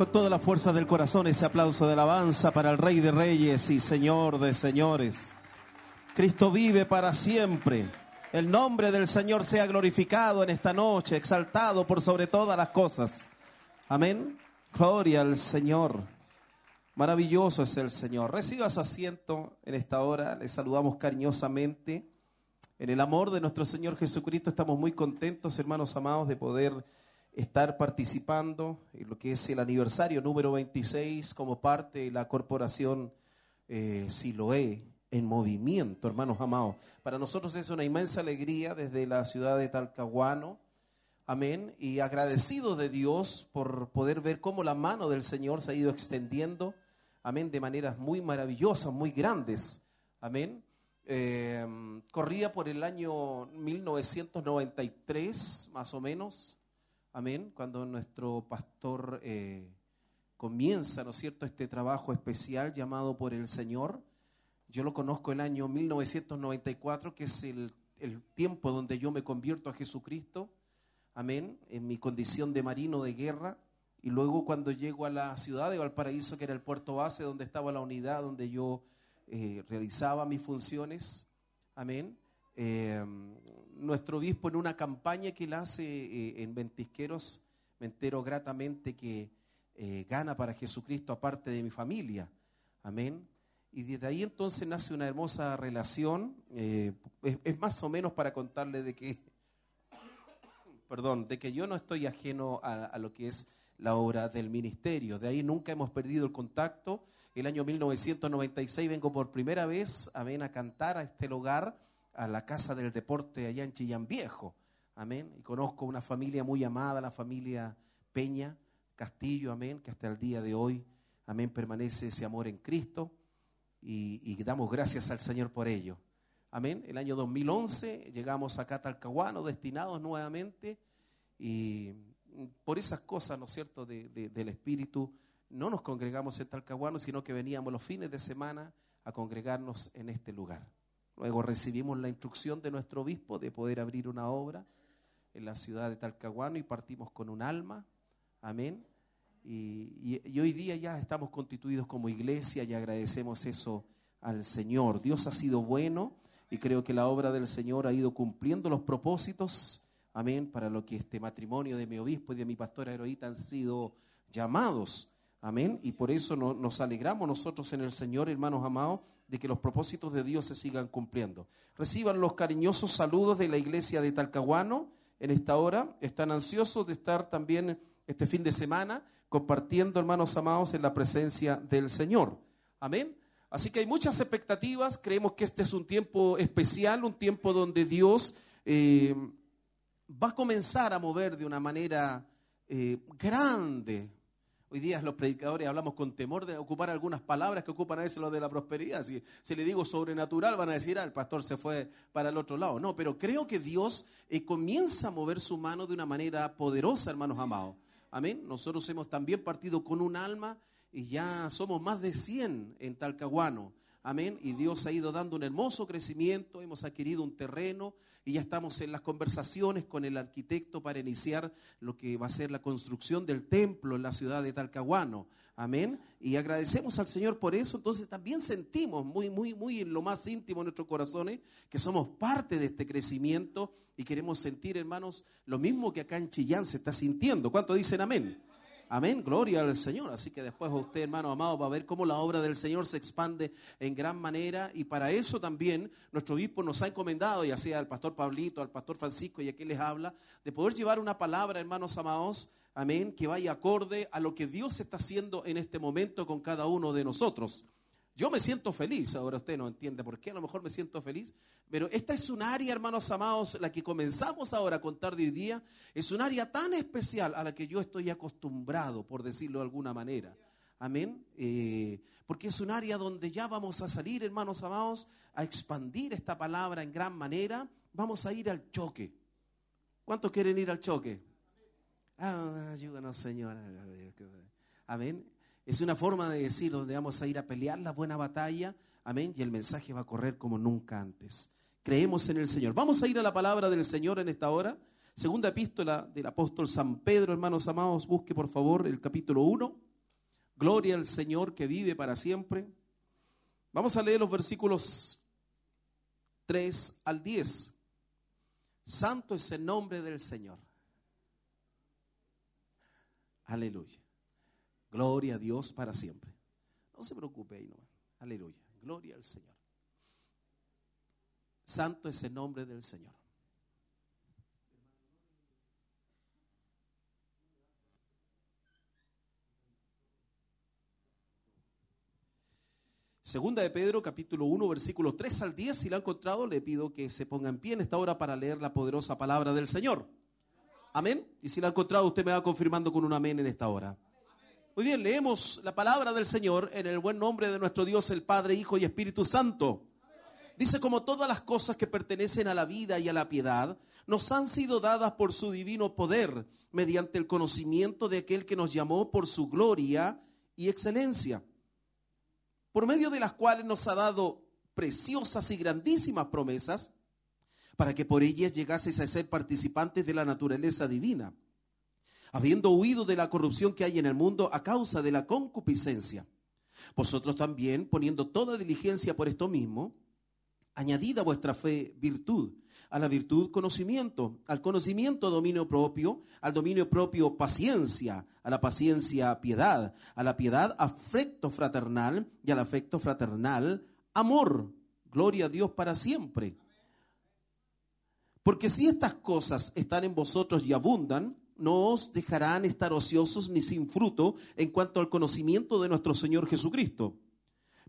H: Con toda la fuerza del corazón ese aplauso de alabanza para el Rey de Reyes y Señor de Señores. Cristo vive para siempre. El nombre del Señor sea glorificado en esta noche, exaltado por sobre todas las cosas. Amén. Gloria al Señor. Maravilloso es el Señor. Reciba su asiento en esta hora. Le saludamos cariñosamente. En el amor de nuestro Señor Jesucristo estamos muy contentos, hermanos amados, de poder estar participando en lo que es el aniversario número 26 como parte de la corporación eh, Siloé en movimiento, hermanos amados. Para nosotros es una inmensa alegría desde la ciudad de Talcahuano, amén, y agradecido de Dios por poder ver cómo la mano del Señor se ha ido extendiendo, amén, de maneras muy maravillosas, muy grandes, amén. Eh, corría por el año 1993, más o menos, Amén. Cuando nuestro pastor eh, comienza, ¿no es cierto?, este trabajo especial llamado por el Señor. Yo lo conozco el año 1994, que es el, el tiempo donde yo me convierto a Jesucristo. Amén. En mi condición de marino de guerra. Y luego cuando llego a la ciudad de Valparaíso, que era el puerto base donde estaba la unidad, donde yo eh, realizaba mis funciones. Amén. Eh, nuestro obispo en una campaña que él hace eh, en Ventisqueros, me entero gratamente que eh, gana para Jesucristo aparte de mi familia. Amén. Y desde ahí entonces nace una hermosa relación. Eh, es, es, más o menos para contarle de que, [COUGHS] perdón, de que yo no estoy ajeno a, a lo que es la obra del ministerio. De ahí nunca hemos perdido el contacto. El año 1996 vengo por primera vez, amén, a cantar a este lugar a la Casa del Deporte allá en Chillán Viejo. Amén. Y conozco una familia muy amada, la familia Peña Castillo, amén, que hasta el día de hoy, amén, permanece ese amor en Cristo y, damos gracias al Señor por ello. Amén. El año 2011 llegamos acá a Talcahuano, destinados nuevamente y por esas cosas, ¿no es cierto?, de, del Espíritu, no nos congregamos en Talcahuano, sino que veníamos los fines de semana a congregarnos en este lugar. Luego recibimos la instrucción de nuestro obispo de poder abrir una obra en la ciudad de Talcahuano y partimos con un alma. Amén. Y, y, hoy día ya estamos constituidos como iglesia y agradecemos eso al Señor. Dios ha sido bueno y creo que la obra del Señor ha ido cumpliendo los propósitos. Amén. Para lo que este matrimonio de mi obispo y de mi pastora heroíta han sido llamados. Amén. Y por eso no, nos alegramos nosotros en el Señor, hermanos amados, de que los propósitos de Dios se sigan cumpliendo. Reciban los cariñosos saludos de la iglesia de Talcahuano en esta hora. Están ansiosos de estar también este fin de semana compartiendo, hermanos amados, en la presencia del Señor. Amén. Así que hay muchas expectativas. Creemos que este es un tiempo especial, un tiempo donde Dios eh, va a comenzar a mover de una manera eh, grande Hoy día los predicadores hablamos con temor de ocupar algunas palabras que ocupan a veces los de la prosperidad. Si, si le digo sobrenatural, van a decir, ah, el pastor se fue para el otro lado. No, pero creo que Dios eh, comienza a mover su mano de una manera poderosa, hermanos amados. Amén. Nosotros hemos también partido con un alma y ya somos más de 100 en Talcahuano. Amén. Y Dios ha ido dando un hermoso crecimiento. Hemos adquirido un terreno y ya estamos en las conversaciones con el arquitecto para iniciar lo que va a ser la construcción del templo en la ciudad de Talcahuano. Amén. Y agradecemos al Señor por eso. Entonces también sentimos muy, muy, muy en lo más íntimo de nuestros corazones que somos parte de este crecimiento y queremos sentir, hermanos, lo mismo que acá en Chillán se está sintiendo. ¿Cuánto dicen amén? Amén, gloria al Señor. Así que después usted, hermano amado, va a ver cómo la obra del Señor se expande en gran manera. Y para eso también nuestro obispo nos ha encomendado, ya sea al pastor Pablito, al pastor Francisco y a quien les habla, de poder llevar una palabra, hermanos amados, amén, que vaya acorde a lo que Dios está haciendo en este momento con cada uno de nosotros. Yo me siento feliz, ahora usted no entiende por qué, a lo mejor me siento feliz, pero esta es un área, hermanos amados, la que comenzamos ahora a contar de hoy día, es un área tan especial a la que yo estoy acostumbrado, por decirlo de alguna manera. Amén. Eh, porque es un área donde ya vamos a salir, hermanos amados, a expandir esta palabra en gran manera. Vamos a ir al choque. ¿Cuántos quieren ir al choque? Ah, ayúdanos, Señor. Amén. Es una forma de decir donde vamos a ir a pelear la buena batalla. Amén. Y el mensaje va a correr como nunca antes. Creemos en el Señor. Vamos a ir a la palabra del Señor en esta hora. Segunda epístola del apóstol San Pedro, hermanos amados. Busque por favor el capítulo 1. Gloria al Señor que vive para siempre. Vamos a leer los versículos 3 al 10. Santo es el nombre del Señor. Aleluya. Gloria a Dios para siempre. No se preocupe ahí nomás. Aleluya. Gloria al Señor. Santo es el nombre del Señor. Segunda de Pedro, capítulo 1, versículos 3 al 10. Si la ha encontrado, le pido que se ponga en pie en esta hora para leer la poderosa palabra del Señor. Amén. Y si la ha encontrado, usted me va confirmando con un amén en esta hora. Muy bien, leemos la palabra del Señor en el buen nombre de nuestro Dios, el Padre, Hijo y Espíritu Santo. Dice, como todas las cosas que pertenecen a la vida y a la piedad, nos han sido dadas por su divino poder, mediante el conocimiento de aquel que nos llamó por su gloria y excelencia, por medio de las cuales nos ha dado preciosas y grandísimas promesas, para que por ellas llegaseis a ser participantes de la naturaleza divina, habiendo huido de la corrupción que hay en el mundo a causa de la concupiscencia. Vosotros también, poniendo toda diligencia por esto mismo, añadid a vuestra fe virtud, a la virtud conocimiento, al conocimiento dominio propio, al dominio propio paciencia, a la paciencia piedad, a la piedad afecto fraternal y al afecto fraternal amor. Gloria a Dios para siempre. Porque si estas cosas están en vosotros y abundan, no os dejarán estar ociosos ni sin fruto en cuanto al conocimiento de nuestro Señor Jesucristo.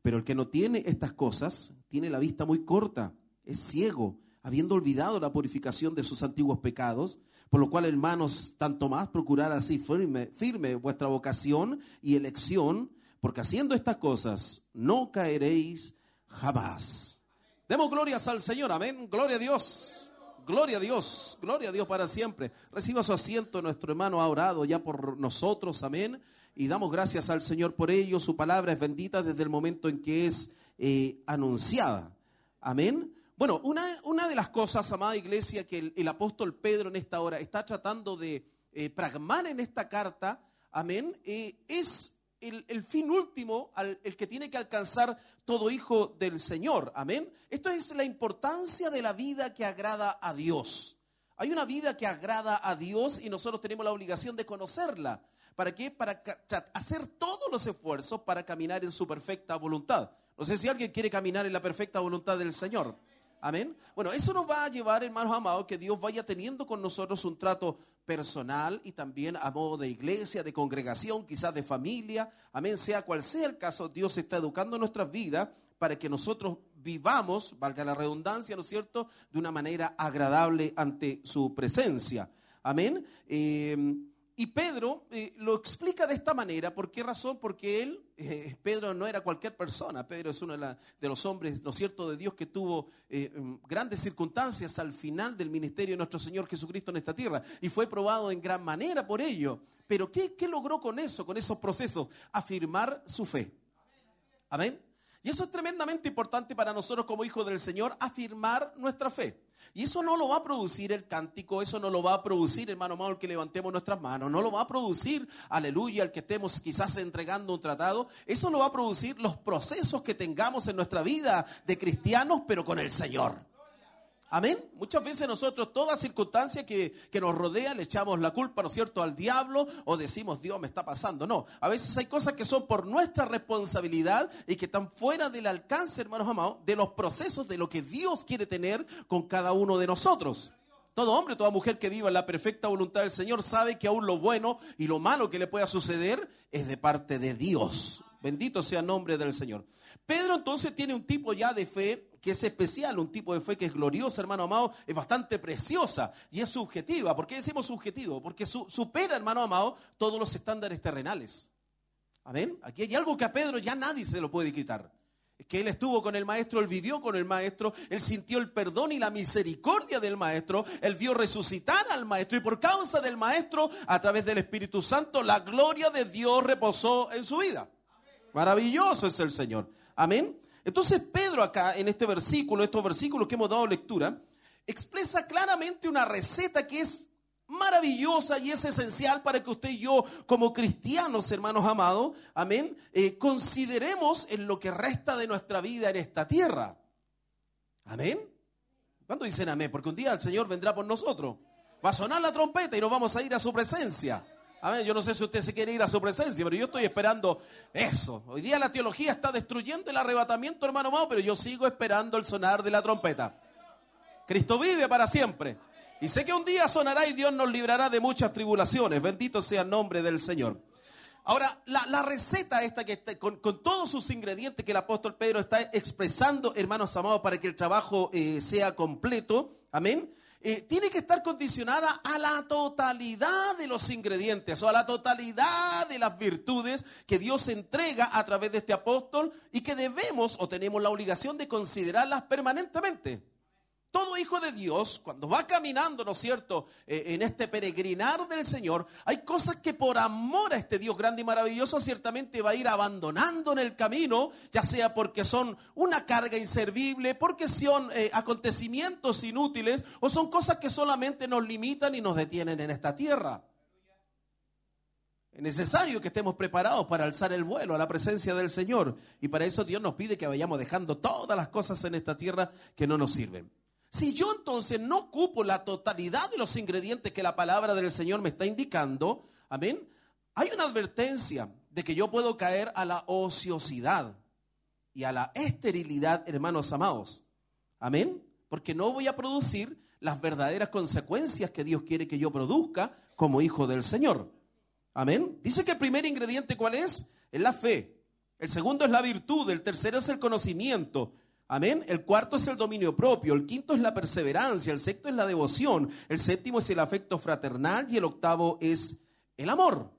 H: Pero el que no tiene estas cosas tiene la vista muy corta, es ciego, habiendo olvidado la purificación de sus antiguos pecados, por lo cual, hermanos, tanto más procurar así firme, vuestra vocación y elección, porque haciendo estas cosas no caeréis jamás. Demos glorias al Señor, amén. Gloria a Dios. Gloria a Dios, gloria a Dios para siempre. Reciba su asiento, nuestro hermano ha orado ya por nosotros, amén. Y damos gracias al Señor por ello. Su palabra es bendita desde el momento en que es eh, anunciada. Amén. Bueno, una, una, de las cosas, amada iglesia, que el, apóstol Pedro en esta hora está tratando de eh, pragmar en esta carta, amén, eh, es el, fin último, al, el que tiene que alcanzar todo hijo del Señor. Amén. Esto es la importancia de la vida que agrada a Dios. Hay una vida que agrada a Dios y nosotros tenemos la obligación de conocerla. ¿Para qué? Para hacer todos los esfuerzos para caminar en su perfecta voluntad. No sé si alguien quiere caminar en la perfecta voluntad del Señor. Amén. Bueno, eso nos va a llevar, hermanos amados, que Dios vaya teniendo con nosotros un trato personal y también a modo de iglesia, de congregación, quizás de familia. Amén. Sea cual sea el caso, Dios está educando nuestras vidas para que nosotros vivamos, valga la redundancia, ¿no es cierto?, de una manera agradable ante su presencia. Amén. Eh, y Pedro eh, lo explica de esta manera. ¿Por qué razón? Porque él, eh, Pedro no era cualquier persona. Pedro es uno de, la, de, los hombres, ¿no es cierto?, de Dios que tuvo eh, grandes circunstancias al final del ministerio de nuestro Señor Jesucristo en esta tierra. Y fue probado en gran manera por ello. Pero ¿qué, qué logró con eso, con esos procesos? Afirmar su fe. Amén. Y eso es tremendamente importante para nosotros como hijos del Señor, afirmar nuestra fe. Y eso no lo va a producir el cántico, eso no lo va a producir, hermano amado, el que levantemos nuestras manos, no lo va a producir, aleluya, el que estemos quizás entregando un tratado, eso lo va a producir los procesos que tengamos en nuestra vida de cristianos, pero con el Señor. Amén. Muchas veces nosotros, toda circunstancia que, que, nos rodea, le echamos la culpa, ¿no es cierto?, al diablo o decimos, Dios me está pasando. No, a veces hay cosas que son por nuestra responsabilidad y que están fuera del alcance, hermanos amados, de los procesos de lo que Dios quiere tener con cada uno de nosotros. Todo hombre, toda mujer que viva en la perfecta voluntad del Señor sabe que aún lo bueno y lo malo que le pueda suceder es de parte de Dios. Bendito sea el nombre del Señor. Pedro entonces tiene un tipo ya de fe que es especial, un tipo de fe que es gloriosa, hermano amado, es bastante preciosa y es subjetiva. ¿Por qué decimos subjetivo? Porque su, supera, hermano amado, todos los estándares terrenales. Amén. Aquí hay algo que a Pedro ya nadie se lo puede quitar. Es que él estuvo con el maestro, él vivió con el maestro, él sintió el perdón y la misericordia del maestro, él vio resucitar al maestro y por causa del maestro, a través del Espíritu Santo, la gloria de Dios reposó en su vida. Maravilloso es el Señor. Amén. Entonces Pedro acá, en este versículo, estos versículos que hemos dado lectura, expresa claramente una receta que es maravillosa y es esencial para que usted y yo, como cristianos, hermanos amados, amén, eh, consideremos en lo que resta de nuestra vida en esta tierra. Amén. ¿Cuándo dicen amén? Porque un día el Señor vendrá por nosotros. Va a sonar la trompeta y nos vamos a ir a su presencia. Amén. Yo no sé si usted se quiere ir a su presencia, pero yo estoy esperando eso. Hoy día la teología está destruyendo el arrebatamiento, hermano amado, pero yo sigo esperando el sonar de la trompeta. Cristo vive para siempre. Y sé que un día sonará y Dios nos librará de muchas tribulaciones. Bendito sea el nombre del Señor. Ahora, la, receta esta que está, con, con todos sus ingredientes que el apóstol Pedro está expresando, hermanos amados, para que el trabajo eh, sea completo, amén, eh, tiene que estar condicionada a la totalidad de los ingredientes o a la totalidad de las virtudes que Dios entrega a través de este apóstol y que debemos o tenemos la obligación de considerarlas permanentemente. Todo hijo de Dios, cuando va caminando, ¿no es cierto?, eh, en este peregrinar del Señor, hay cosas que por amor a este Dios grande y maravilloso ciertamente va a ir abandonando en el camino, ya sea porque son una carga inservible, porque son eh, acontecimientos inútiles o son cosas que solamente nos limitan y nos detienen en esta tierra. Es necesario que estemos preparados para alzar el vuelo a la presencia del Señor. Y para eso Dios nos pide que vayamos dejando todas las cosas en esta tierra que no nos sirven. Si yo entonces no ocupo la totalidad de los ingredientes que la palabra del Señor me está indicando, amén, hay una advertencia de que yo puedo caer a la ociosidad y a la esterilidad, hermanos amados. Amén, porque no voy a producir las verdaderas consecuencias que Dios quiere que yo produzca como hijo del Señor. Amén. Dice que el primer ingrediente, ¿cuál es? Es la fe. El segundo es la virtud. El tercero es el conocimiento. Amén. El cuarto es el dominio propio. El quinto es la perseverancia. El sexto es la devoción. El séptimo es el afecto fraternal. Y el octavo es el amor.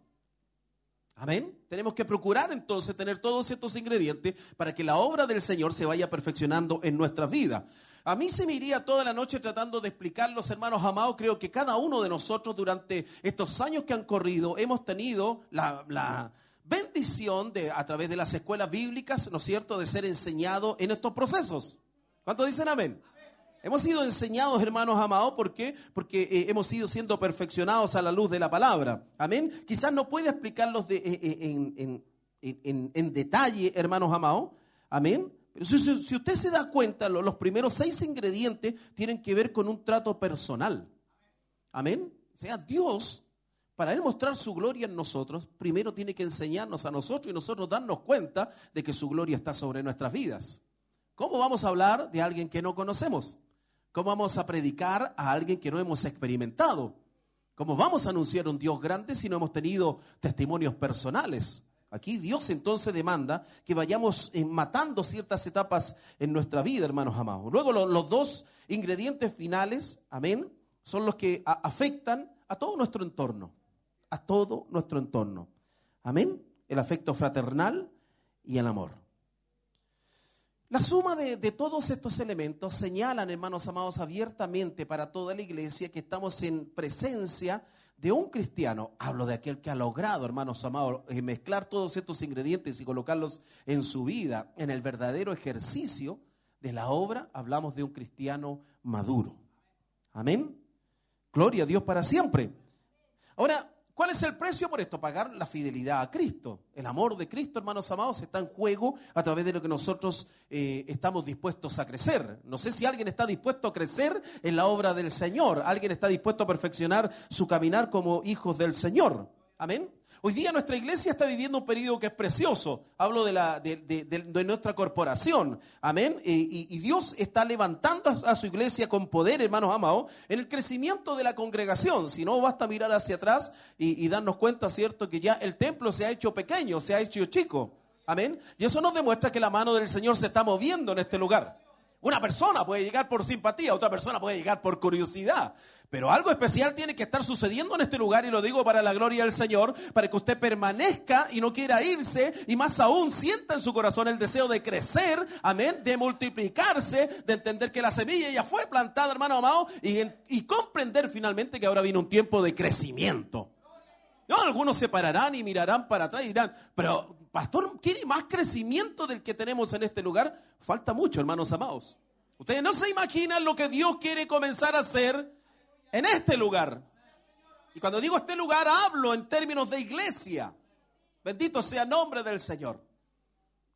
H: Amén. Tenemos que procurar entonces tener todos estos ingredientes para que la obra del Señor se vaya perfeccionando en nuestra vida. A mí se me iría toda la noche tratando de explicar, los hermanos amados, creo que cada uno de nosotros durante estos años que han corrido hemos tenido la, la bendición de, a través de las escuelas bíblicas, ¿no es cierto?, de ser enseñado en estos procesos. ¿Cuántos dicen amén? Hemos sido enseñados, hermanos amados, ¿por qué? Porque eh, hemos ido siendo perfeccionados a la luz de la palabra. Amén. Quizás no puede explicarlos eh, eh, en, detalle, hermanos amados. Amén. Pero si, si- usted se da cuenta, lo- los primeros seis ingredientes tienen que ver con un trato personal. Amén. O sea, Dios, para Él mostrar su gloria en nosotros, primero tiene que enseñarnos a nosotros y nosotros darnos cuenta de que su gloria está sobre nuestras vidas. ¿Cómo vamos a hablar de alguien que no conocemos? ¿Cómo vamos a predicar a alguien que no hemos experimentado? ¿Cómo vamos a anunciar un Dios grande si no hemos tenido testimonios personales? Aquí Dios entonces demanda que vayamos eh, matando ciertas etapas en nuestra vida, hermanos amados. Luego lo- los dos ingredientes finales, amén, son los que afectan a todo nuestro entorno, a todo nuestro entorno. Amén, el afecto fraternal y el amor. La suma de, todos estos elementos señalan, hermanos amados, abiertamente para toda la iglesia que estamos en presencia de un cristiano. Hablo de aquel que ha logrado, hermanos amados, eh, mezclar todos estos ingredientes y colocarlos en su vida, en el verdadero ejercicio de la obra. Hablamos de un cristiano maduro. Amén. Gloria a Dios para siempre. Ahora, ¿cuál es el precio por esto? Pagar la fidelidad a Cristo. El amor de Cristo, hermanos amados, está en juego a través de lo que nosotros eh, estamos dispuestos a crecer. No sé si alguien está dispuesto a crecer en la obra del Señor. Alguien está dispuesto a perfeccionar su caminar como hijos del Señor. Amén. Hoy día nuestra iglesia está viviendo un periodo que es precioso. Hablo de, la, nuestra corporación. Amén. Y, Dios está levantando a, a su iglesia con poder, hermanos amados, en el crecimiento de la congregación. Si no, basta mirar hacia atrás y, y darnos cuenta, ¿cierto?, que ya el templo se ha hecho pequeño, se ha hecho chico. Amén. Y eso nos demuestra que la mano del Señor se está moviendo en este lugar. Una persona puede llegar por simpatía, otra persona puede llegar por curiosidad. Pero algo especial tiene que estar sucediendo en este lugar y lo digo para la gloria del Señor, para que usted permanezca y no quiera irse y más aún sienta en su corazón el deseo de crecer, amén, de multiplicarse, de entender que la semilla ya fue plantada, hermano amado, y, comprender finalmente que ahora viene un tiempo de crecimiento. No, algunos se pararán y mirarán para atrás y dirán, pero pastor, ¿quiere más crecimiento del que tenemos en este lugar? Falta mucho, hermanos amados. Ustedes no se imaginan lo que Dios quiere comenzar a hacer en este lugar. Y cuando digo este lugar, hablo en términos de iglesia. Bendito sea el nombre del Señor.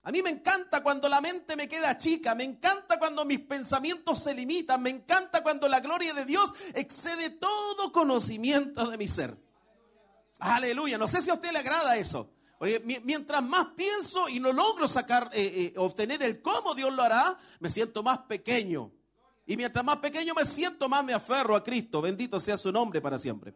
H: A mí me encanta cuando la mente me queda chica, me encanta cuando mis pensamientos se limitan, me encanta cuando la gloria de Dios excede todo conocimiento de mi ser. Aleluya, no sé si a usted le agrada eso. Oye, mi- mientras más pienso y no logro sacar, eh, eh, obtener el cómo Dios lo hará, me siento más pequeño. Y mientras más pequeño me siento, más me aferro a Cristo. Bendito sea su nombre para siempre.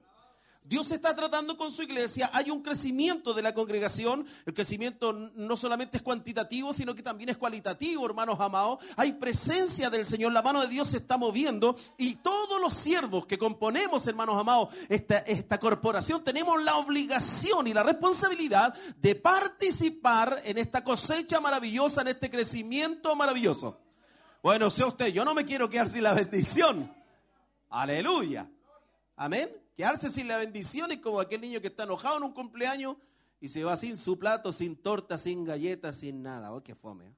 H: Dios está tratando con su iglesia, hay un crecimiento de la congregación, el crecimiento no solamente es cuantitativo, sino que también es cualitativo, hermanos amados. Hay presencia del Señor, la mano de Dios se está moviendo y todos los siervos que componemos, hermanos amados, esta, esta corporación, tenemos la obligación y la responsabilidad de participar en esta cosecha maravillosa, en este crecimiento maravilloso. Bueno, sea usted, yo no me quiero quedar sin la bendición. Aleluya. Amén. Quedarse sin la bendición es como aquel niño que está enojado en un cumpleaños y se va sin su plato, sin torta, sin galletas, sin nada. Oh, qué fome. ¿eh?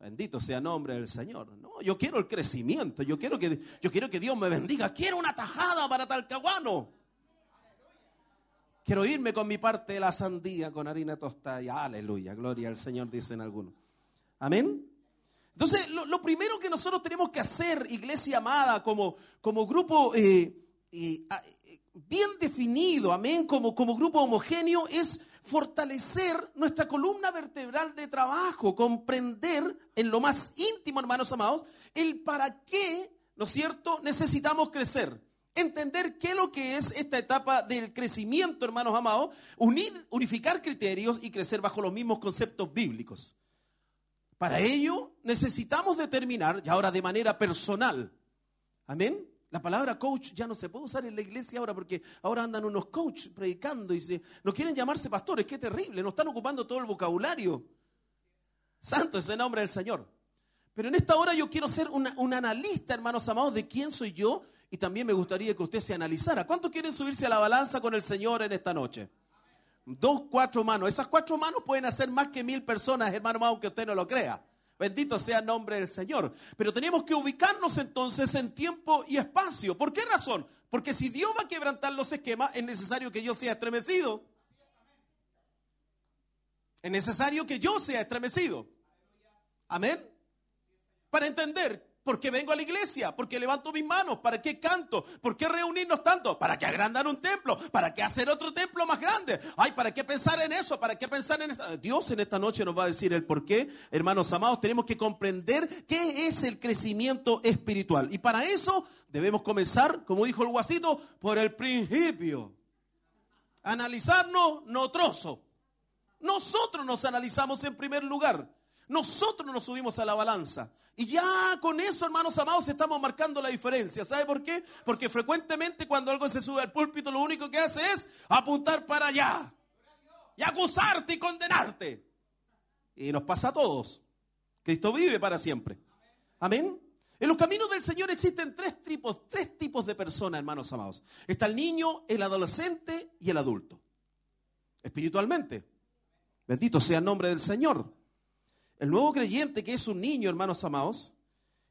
H: Bendito sea el nombre del Señor. No, yo quiero el crecimiento. Yo quiero que, yo quiero que Dios me bendiga. Quiero una tajada para Talcahuano. Quiero irme con mi parte de la sandía con harina tostada. Aleluya, gloria al Señor, dicen algunos. Amén. Entonces, lo, lo primero que nosotros tenemos que hacer, iglesia amada, como, como grupo eh, eh, eh, bien definido, amén, como, como grupo homogéneo, es fortalecer nuestra columna vertebral de trabajo, comprender en lo más íntimo, hermanos amados, el para qué, ¿no es cierto?, necesitamos crecer. Entender qué es lo que es esta etapa del crecimiento, hermanos amados, unir, unificar criterios y crecer bajo los mismos conceptos bíblicos. Para ello necesitamos determinar, y ahora de manera personal, amén. La palabra coach ya no se puede usar en la iglesia ahora porque ahora andan unos coach predicando y se, no quieren llamarse pastores, qué terrible, no están ocupando todo el vocabulario. Santo es el nombre del Señor. Pero en esta hora yo quiero ser un analista, hermanos amados, de quién soy yo y también me gustaría que usted se analizara. ¿Cuántos quieren subirse a la balanza con el Señor en esta noche? Dos, cuatro manos. Esas cuatro manos pueden hacer más que mil personas, hermano aunque usted no lo crea. Bendito sea el nombre del Señor. Pero tenemos que ubicarnos entonces en tiempo y espacio. ¿Por qué razón? Porque si Dios va a quebrantar los esquemas, es necesario que yo sea estremecido. Es necesario que yo sea estremecido. Amén. Para entender por qué vengo a la iglesia, por qué levanto mis manos, para qué canto, por qué reunirnos tanto, para qué agrandar un templo, para qué hacer otro templo más grande. Ay, para qué pensar en eso, para qué pensar en esta... Dios en esta noche nos va a decir el por qué. Hermanos amados, tenemos que comprender qué es el crecimiento espiritual. Y para eso debemos comenzar, como dijo el guasito, por el principio. Analizarnos, no trozo. Nosotros nos analizamos en primer lugar. Nosotros nos subimos a la balanza. Y ya con eso, hermanos amados, estamos marcando la diferencia. ¿Sabe por qué? Porque frecuentemente cuando algo se sube al púlpito, lo único que hace es apuntar para allá. Y acusarte y condenarte. Y nos pasa a todos. Cristo vive para siempre. Amén. En los caminos del Señor existen tres tipos, tres tipos de personas, hermanos amados. Está el niño, el adolescente y el adulto. Espiritualmente. Bendito sea el nombre del Señor. El nuevo creyente que es un niño, hermanos amados,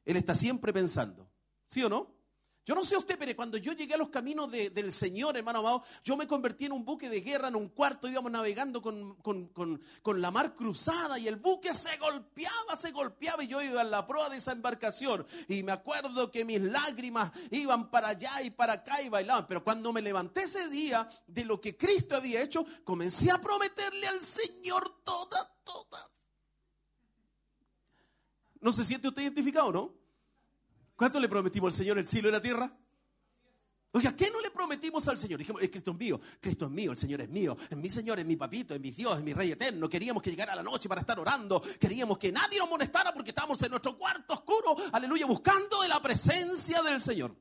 H: él está siempre pensando. ¿Sí o no? Yo no sé usted, pero cuando yo llegué a los caminos de- del Señor, hermano amado, yo me convertí en un buque de guerra, en un cuarto, íbamos navegando con, con- con- con la mar cruzada y el buque se golpeaba, se golpeaba y yo iba en la proa de esa embarcación. Y me acuerdo que mis lágrimas iban para allá y para acá y bailaban. Pero cuando me levanté ese día de lo que Cristo había hecho, comencé a prometerle al Señor toda, toda. ¿No se siente usted identificado, no? ¿Cuánto le prometimos al Señor el cielo y la tierra? Oiga, ¿qué no le prometimos al Señor? Dijimos, "Eh, Cristo es mío, Cristo es mío, el Señor es mío, es mi Señor, es mi papito, es mi Dios, es mi Rey eterno. Queríamos que llegara la noche para estar orando, queríamos que nadie nos molestara porque estábamos en nuestro cuarto oscuro, aleluya, buscando de la presencia del Señor.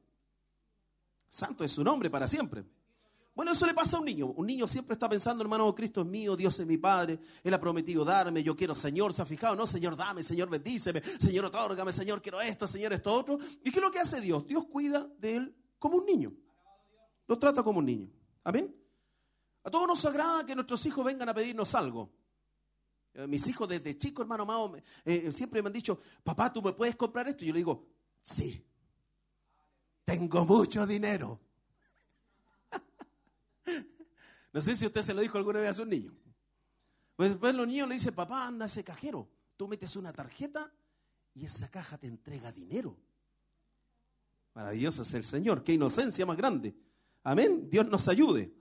H: Santo es su nombre para siempre. Bueno, eso le pasa a un niño. Un niño siempre está pensando, hermano, Cristo es mío, Dios es mi Padre, Él ha prometido darme, yo quiero, Señor, ¿se ha fijado? No, Señor, dame, Señor, bendíceme, Señor, otórgame, Señor, quiero esto, Señor, esto, otro. ¿Y qué es lo que hace Dios? Dios cuida de Él como un niño. Lo trata como un niño. Amén. A todos nos agrada que nuestros hijos vengan a pedirnos algo. Eh, Mis hijos desde chicos, hermano amado, me- eh, siempre me han dicho, papá, ¿tú me puedes comprar esto? Y yo le digo, sí, tengo mucho dinero. [LAUGHS] No sé si usted se lo dijo alguna vez a sus niños. Pues después los niños le dicen, papá, anda a ese cajero. Tú metes una tarjeta y esa caja te entrega dinero. Maravilloso es el Señor. Qué inocencia más grande. Amén. Dios nos ayude.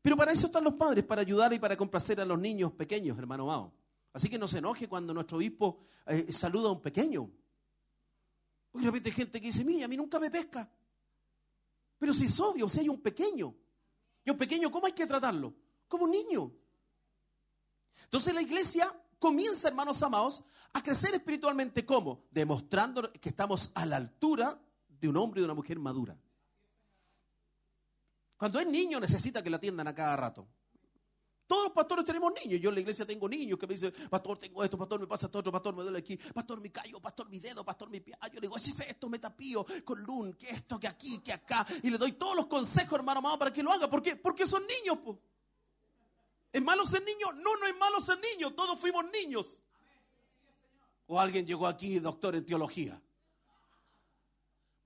H: Pero para eso están los padres, para ayudar y para complacer a los niños pequeños, hermano Mao. Así que no se enoje cuando nuestro obispo eh, saluda a un pequeño. Porque de repente hay gente que dice, mira, a mí nunca me pesca. Pero si es obvio, si hay un pequeño. Y un pequeño, ¿cómo hay que tratarlo? Como un niño. Entonces la iglesia comienza, hermanos amados, a crecer espiritualmente. ¿Cómo? Demostrando que estamos a la altura de un hombre y de una mujer madura. Cuando es niño necesita que la atiendan a cada rato. Todos los pastores tenemos niños. Yo en la iglesia tengo niños que me dicen, pastor, tengo esto, pastor, me pasa esto otro, pastor, me duele aquí, pastor, mi callo, pastor, mi dedo, pastor, mi pie. Ah, yo le digo, así es esto, me tapío con lun, que esto, que aquí, que acá. Y le doy todos los consejos, hermano amado, para que lo haga. ¿Por qué? Porque son niños, po. ¿Es malo ser niño? No, no es malo ser niño. Todos fuimos niños. O alguien llegó aquí, doctor en teología.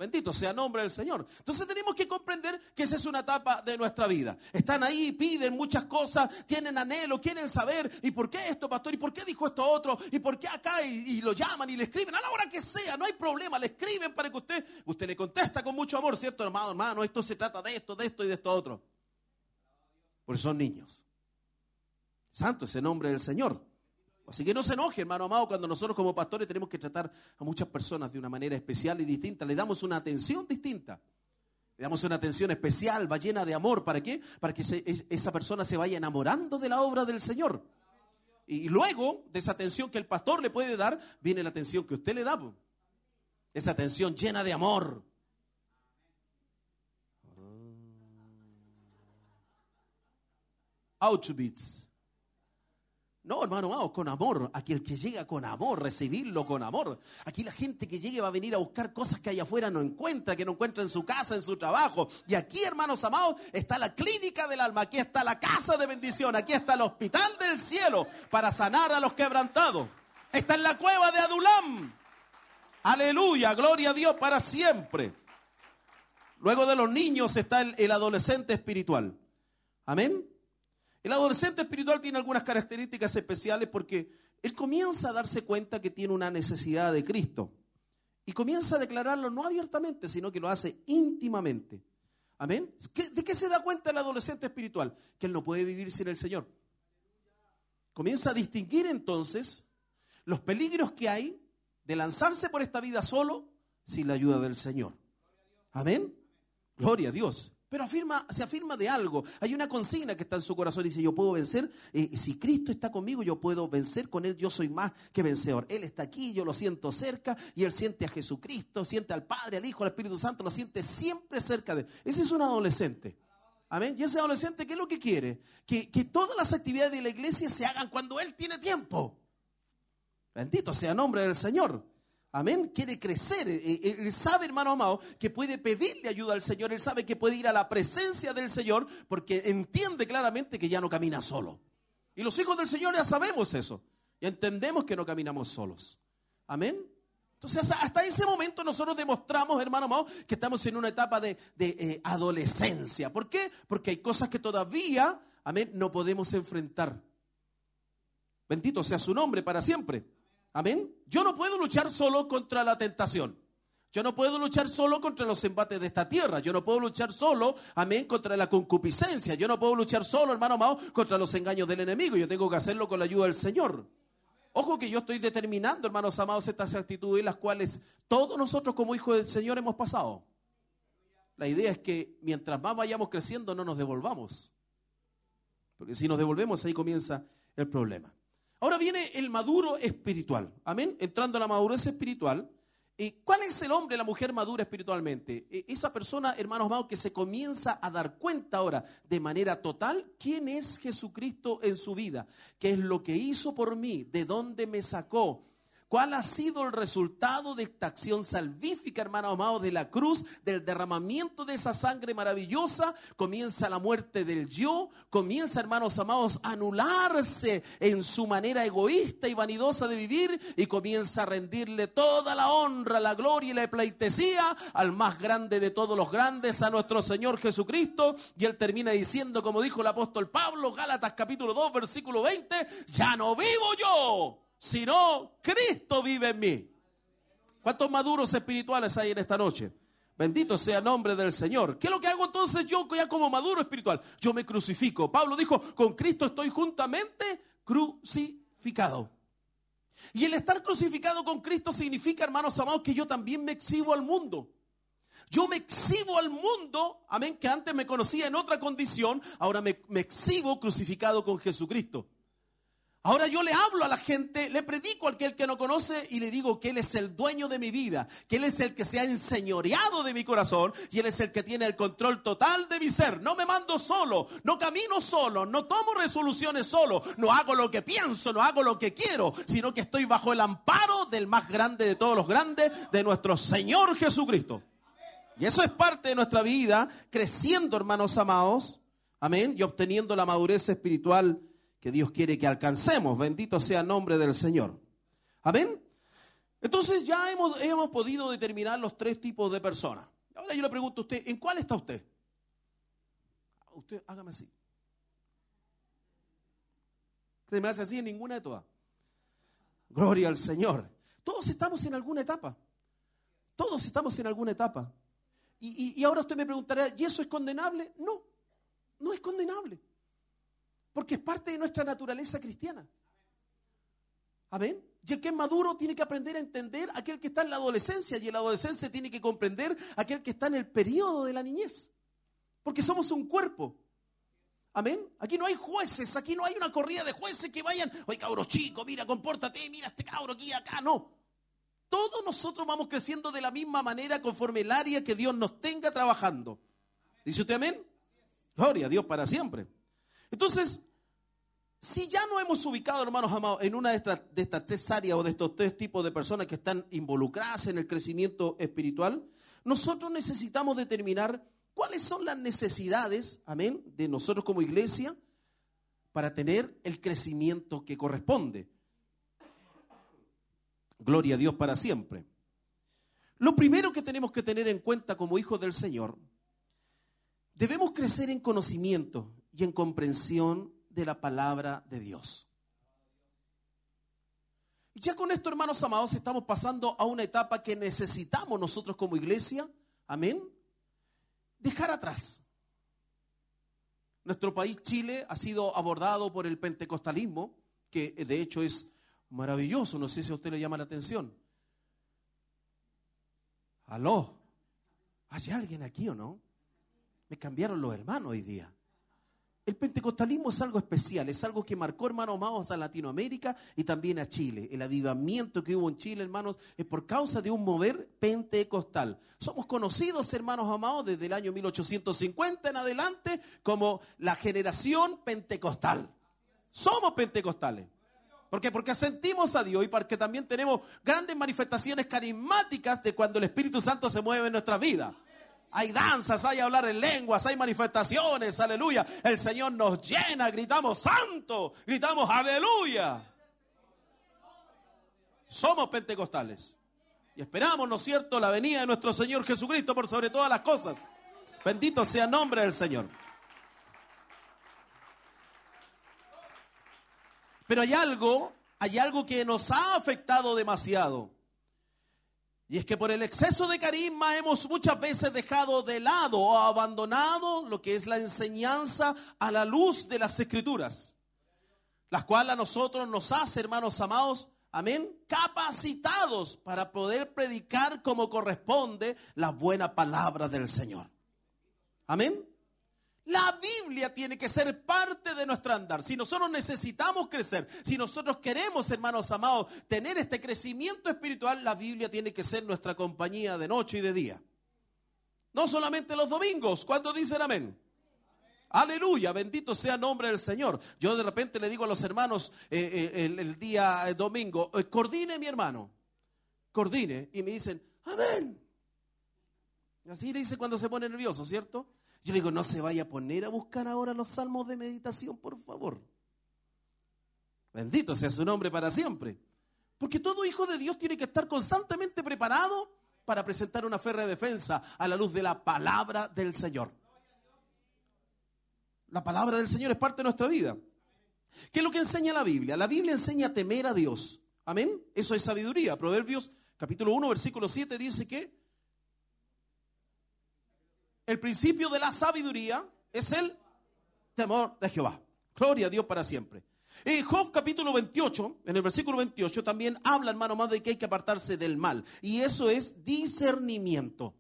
H: Bendito sea nombre del Señor. Entonces tenemos que comprender que esa es una etapa de nuestra vida. Están ahí, piden muchas cosas, tienen anhelo, quieren saber, ¿y por qué esto, pastor? ¿Y por qué dijo esto otro? ¿Y por qué acá? Y, y lo llaman y le escriben a la hora que sea, no hay problema, le escriben para que usted, usted le contesta con mucho amor, ¿cierto, hermano? Hermano, esto se trata de esto, de esto y de esto otro. Porque son niños. Santo es el nombre del Señor. Así que no se enoje, hermano amado, cuando nosotros como pastores tenemos que tratar a muchas personas de una manera especial y distinta. Le damos una atención distinta. Le damos una atención especial, va llena de amor. ¿Para qué? Para que esa persona se vaya enamorando de la obra del Señor. Y luego de esa atención que el pastor le puede dar, viene la atención que usted le da. Esa atención llena de amor. Auschwitz. No, hermano, vamos, con amor. Aquí el que llega con amor, recibirlo con amor. Aquí la gente que llegue va a venir a buscar cosas que allá afuera no encuentra, que no encuentra en su casa, en su trabajo. Y aquí, hermanos amados, está la clínica del alma, aquí está la casa de bendición, aquí está el hospital del cielo para sanar a los quebrantados. Está en la cueva de Adulam. Aleluya, gloria a Dios para siempre. Luego de los niños está el adolescente espiritual. Amén. El adolescente espiritual tiene algunas características especiales porque él comienza a darse cuenta que tiene una necesidad de Cristo. Y comienza a declararlo no abiertamente, sino que lo hace íntimamente. Amén. ¿Qué- ¿De qué se da cuenta el adolescente espiritual? Que él no puede vivir sin el Señor. Comienza a distinguir entonces los peligros que hay de lanzarse por esta vida solo sin la ayuda del Señor. Amén. Gloria a Dios. Pero afirma, se afirma de algo. Hay una consigna que está en su corazón. Dice, yo puedo vencer. eh, si Cristo está conmigo, yo puedo vencer con Él. Yo soy más que vencedor. Él está aquí, yo lo siento cerca. Y Él siente a Jesucristo, siente al Padre, al Hijo, al Espíritu Santo. Lo siente siempre cerca de Él. Ese es un adolescente. Amén. Y ese adolescente, ¿qué es lo que quiere? Que, que todas las actividades de la iglesia se hagan cuando Él tiene tiempo. Bendito sea el nombre del Señor. Amén. Quiere crecer. Eh, eh, Él sabe, hermano amado, que puede pedirle ayuda al Señor. Él sabe que puede ir a la presencia del Señor porque entiende claramente que ya no camina solo. Y los hijos del Señor ya sabemos eso. Ya entendemos que no caminamos solos. Amén. Entonces, hasta- ese momento nosotros demostramos, hermano amado, que estamos en una etapa de, de, eh, adolescencia. ¿Por qué? Porque hay cosas que todavía, amén, no podemos enfrentar. Bendito sea su nombre para siempre. Amén. Yo no puedo luchar solo contra la tentación. Yo no puedo luchar solo contra los embates de esta tierra. Yo no puedo luchar solo, amén, contra la concupiscencia. Yo no puedo luchar solo, hermano amado, contra los engaños del enemigo. Yo tengo que hacerlo con la ayuda del Señor. Ojo que yo estoy determinando, hermanos amados, estas actitudes las cuales todos nosotros como hijos del Señor hemos pasado. La idea es que mientras más vayamos creciendo no nos devolvamos. Porque si nos devolvemos ahí comienza el problema. Ahora viene el maduro espiritual. Amén. Entrando a la madurez espiritual. eh, ¿Cuál es el hombre, la mujer madura espiritualmente? Eh, esa persona, hermanos amados, que se comienza a dar cuenta ahora de manera total quién es Jesucristo en su vida, qué es lo que hizo por mí, de dónde me sacó, ¿Cuál ha sido el resultado de esta acción salvífica, hermanos amados, de la cruz, del derramamiento de esa sangre maravillosa? Comienza la muerte del yo, comienza, hermanos amados, a anularse en su manera egoísta y vanidosa de vivir y comienza a rendirle toda la honra, la gloria y la pleitesía al más grande de todos los grandes, a nuestro Señor Jesucristo. Y él termina diciendo, como dijo el apóstol Pablo, Gálatas capítulo 2, versículo 20, ya no vivo yo sino Cristo vive en mí. ¿Cuántos maduros espirituales hay en esta noche? Bendito sea el nombre del Señor. ¿Qué es lo que hago entonces yo ya como maduro espiritual? Yo me crucifico. Pablo dijo, con Cristo estoy juntamente crucificado. Y el estar crucificado con Cristo significa, hermanos amados, que yo también me exhibo al mundo. Yo me exhibo al mundo, amén, que antes me conocía en otra condición, ahora me, me exhibo crucificado con Jesucristo. Ahora yo le hablo a la gente, le predico a aquel que no conoce y le digo que Él es el dueño de mi vida, que Él es el que se ha enseñoreado de mi corazón y Él es el que tiene el control total de mi ser. No me mando solo, no camino solo, no tomo resoluciones solo, no hago lo que pienso, no hago lo que quiero, sino que estoy bajo el amparo del más grande de todos los grandes, de nuestro Señor Jesucristo. Y eso es parte de nuestra vida, creciendo, hermanos amados, amén, y obteniendo la madurez espiritual que Dios quiere que alcancemos. Bendito sea el nombre del Señor. Amén. Entonces ya hemos, hemos podido determinar los tres tipos de personas. Ahora yo le pregunto a usted, ¿en cuál está usted? Usted, hágame así. Se me hace así en ninguna de todas. Gloria al Señor. Todos estamos en alguna etapa. Todos estamos en alguna etapa. Y, y- y ahora usted me preguntará, ¿y eso es condenable? No, no es condenable. Porque es parte de nuestra naturaleza cristiana. Amén. Y el que es maduro tiene que aprender a entender aquel que está en la adolescencia y en la adolescencia tiene que comprender aquel que está en el periodo de la niñez. Porque somos un cuerpo. Amén. Aquí no hay jueces, aquí no hay una corrida de jueces que vayan, oye cabro chico, mira, compórtate, mira este cabro aquí, acá, no. Todos nosotros vamos creciendo de la misma manera conforme el área que Dios nos tenga trabajando. ¿Dice usted amén? Gloria a Dios para siempre. Entonces, si ya no hemos ubicado, hermanos amados, en una de estas, de estas tres áreas o de estos tres tipos de personas que están involucradas en el crecimiento espiritual, nosotros necesitamos determinar cuáles son las necesidades, amén, de nosotros como iglesia para tener el crecimiento que corresponde. Gloria a Dios para siempre. Lo primero que tenemos que tener en cuenta como hijos del Señor, debemos crecer en conocimiento y en comprensión de la palabra de Dios. Y ya con esto, hermanos amados, estamos pasando a una etapa que necesitamos nosotros como iglesia, amén, dejar atrás. Nuestro país, Chile, ha sido abordado por el pentecostalismo, que eh, de hecho es maravilloso, no sé si a usted le llama la atención. Aló, ¿hay alguien aquí o no? Me cambiaron los hermanos hoy día. El pentecostalismo es algo especial, es algo que marcó, hermanos amados, a Latinoamérica y también a Chile. El avivamiento que hubo en Chile, hermanos, es por causa de un mover pentecostal. Somos conocidos, hermanos amados, desde el año 1850 en adelante como la generación pentecostal. Somos pentecostales. ¿Por qué? Porque sentimos a Dios y porque también tenemos grandes manifestaciones carismáticas de cuando el Espíritu Santo se mueve en nuestra vida. Hay danzas, hay hablar en lenguas, hay manifestaciones, aleluya. El Señor nos llena, gritamos santo, gritamos aleluya. Somos pentecostales. Y esperamos, ¿no es cierto?, la venida de nuestro Señor Jesucristo por sobre todas las cosas. Bendito sea el nombre del Señor. Pero hay algo, hay algo que nos ha afectado demasiado. Y es que por el exceso de carisma hemos muchas veces dejado de lado o abandonado lo que es la enseñanza a la luz de las escrituras, las cuales a nosotros nos hace, hermanos amados, amén, capacitados para poder predicar como corresponde la buena palabra del Señor. Amén. La Biblia tiene que ser parte de nuestro andar. Si nosotros necesitamos crecer, si nosotros queremos, hermanos amados, tener este crecimiento espiritual, la Biblia tiene que ser nuestra compañía de noche y de día. No solamente los domingos, cuando dicen amén. Aleluya, bendito sea el nombre del Señor. Yo de repente le digo a los hermanos eh, eh, el, día eh, domingo, eh, coordine mi hermano, coordine. Y me dicen, amén. Así le dice cuando se pone nervioso, ¿cierto? Yo le digo, no se vaya a poner a buscar ahora los salmos de meditación, por favor. Bendito sea su nombre para siempre. Porque todo hijo de Dios tiene que estar constantemente preparado para presentar una férrea defensa a la luz de la palabra del Señor. La palabra del Señor es parte de nuestra vida. ¿Qué es lo que enseña la Biblia? La Biblia enseña a temer a Dios. Amén. Eso es sabiduría. Proverbios capítulo 1, versículo 7 dice que el principio de la sabiduría es el temor de Jehová. Gloria a Dios para siempre. En Job capítulo 28, en el versículo 28, también habla, hermano amado, de que hay que apartarse del mal. Y eso es discernimiento.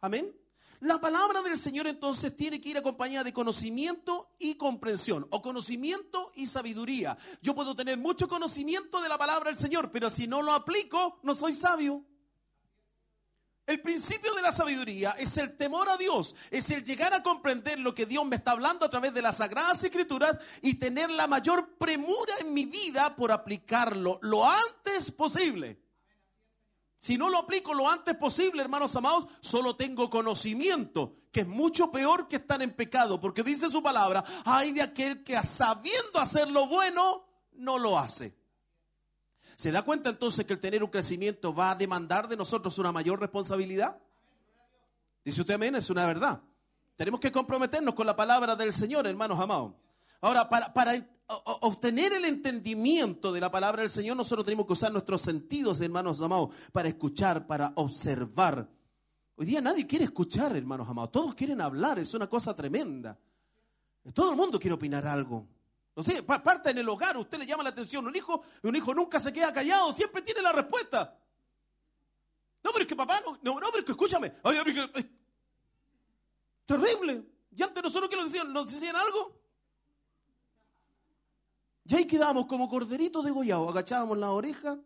H: Amén. La palabra del Señor entonces tiene que ir acompañada de conocimiento y comprensión, o conocimiento y sabiduría. Yo puedo tener mucho conocimiento de la palabra del Señor, pero si no lo aplico, no soy sabio. El principio de la sabiduría es el temor a Dios, es el llegar a comprender lo que Dios me está hablando a través de las sagradas escrituras y tener la mayor premura en mi vida por aplicarlo lo antes posible. Si no lo aplico lo antes posible, hermanos amados, solo tengo conocimiento, que es mucho peor que estar en pecado, porque dice su palabra, hay de aquel que sabiendo hacer lo bueno, no lo hace. ¿Se da cuenta entonces que el tener un crecimiento va a demandar de nosotros una mayor responsabilidad? Dice usted amén, es una verdad. Tenemos que comprometernos con la palabra del Señor, hermanos amados. Ahora, para, para obtener el entendimiento de la palabra del Señor, nosotros tenemos que usar nuestros sentidos, hermanos amados, para escuchar, para observar. Hoy día nadie quiere escuchar, hermanos amados. Todos quieren hablar, es una cosa tremenda. Todo el mundo quiere opinar algo. No sé, pa- parte en el hogar, usted le llama la atención. Un hijo, un hijo nunca se queda callado, siempre tiene la respuesta. No, pero es que papá, no, pero es que escúchame. Terrible. Y antes nosotros que nos decían, nos decían algo. Y ahí quedábamos como corderitos degollados, agachábamos la oreja.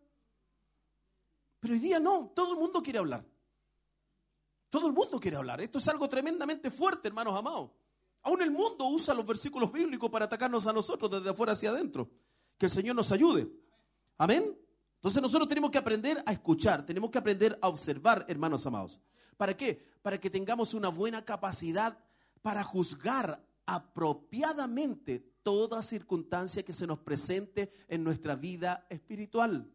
H: Pero hoy día no, todo el mundo quiere hablar. Todo el mundo quiere hablar. Esto es algo tremendamente fuerte, hermanos amados. Aún el mundo usa los versículos bíblicos para atacarnos a nosotros desde afuera hacia adentro. Que el Señor nos ayude. Amén. Entonces nosotros tenemos que aprender a escuchar, tenemos que aprender a observar, hermanos amados. ¿Para qué? Para que tengamos una buena capacidad para juzgar apropiadamente toda circunstancia que se nos presente en nuestra vida espiritual.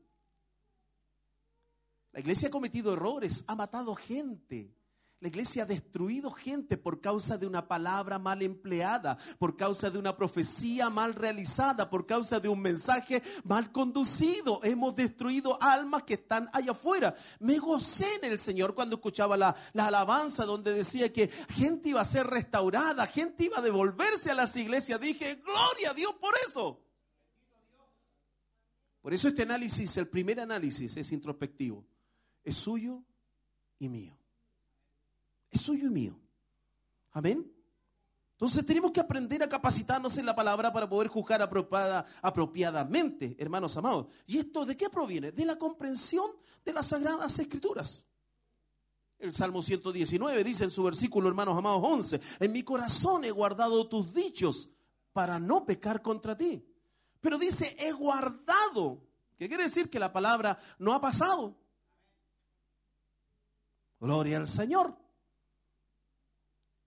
H: La iglesia ha cometido errores, ha matado gente. La iglesia ha destruido gente por causa de una palabra mal empleada, por causa de una profecía mal realizada, por causa de un mensaje mal conducido. Hemos destruido almas que están allá afuera. Me gocé en el Señor cuando escuchaba la, la alabanza donde decía que gente iba a ser restaurada, gente iba a devolverse a las iglesias. Dije, gloria a Dios por eso. Por eso este análisis, el primer análisis es introspectivo. Es suyo y mío. Es suyo y mío. Amén. Entonces tenemos que aprender a capacitarnos en la palabra para poder juzgar apropiada- apropiadamente, hermanos amados. ¿Y esto de qué proviene? De la comprensión de las sagradas escrituras. El Salmo 119 dice en su versículo, hermanos amados 11, en mi corazón he guardado tus dichos para no pecar contra ti. Pero dice, he guardado. ¿Qué quiere decir? Que la palabra no ha pasado. Gloria al Señor.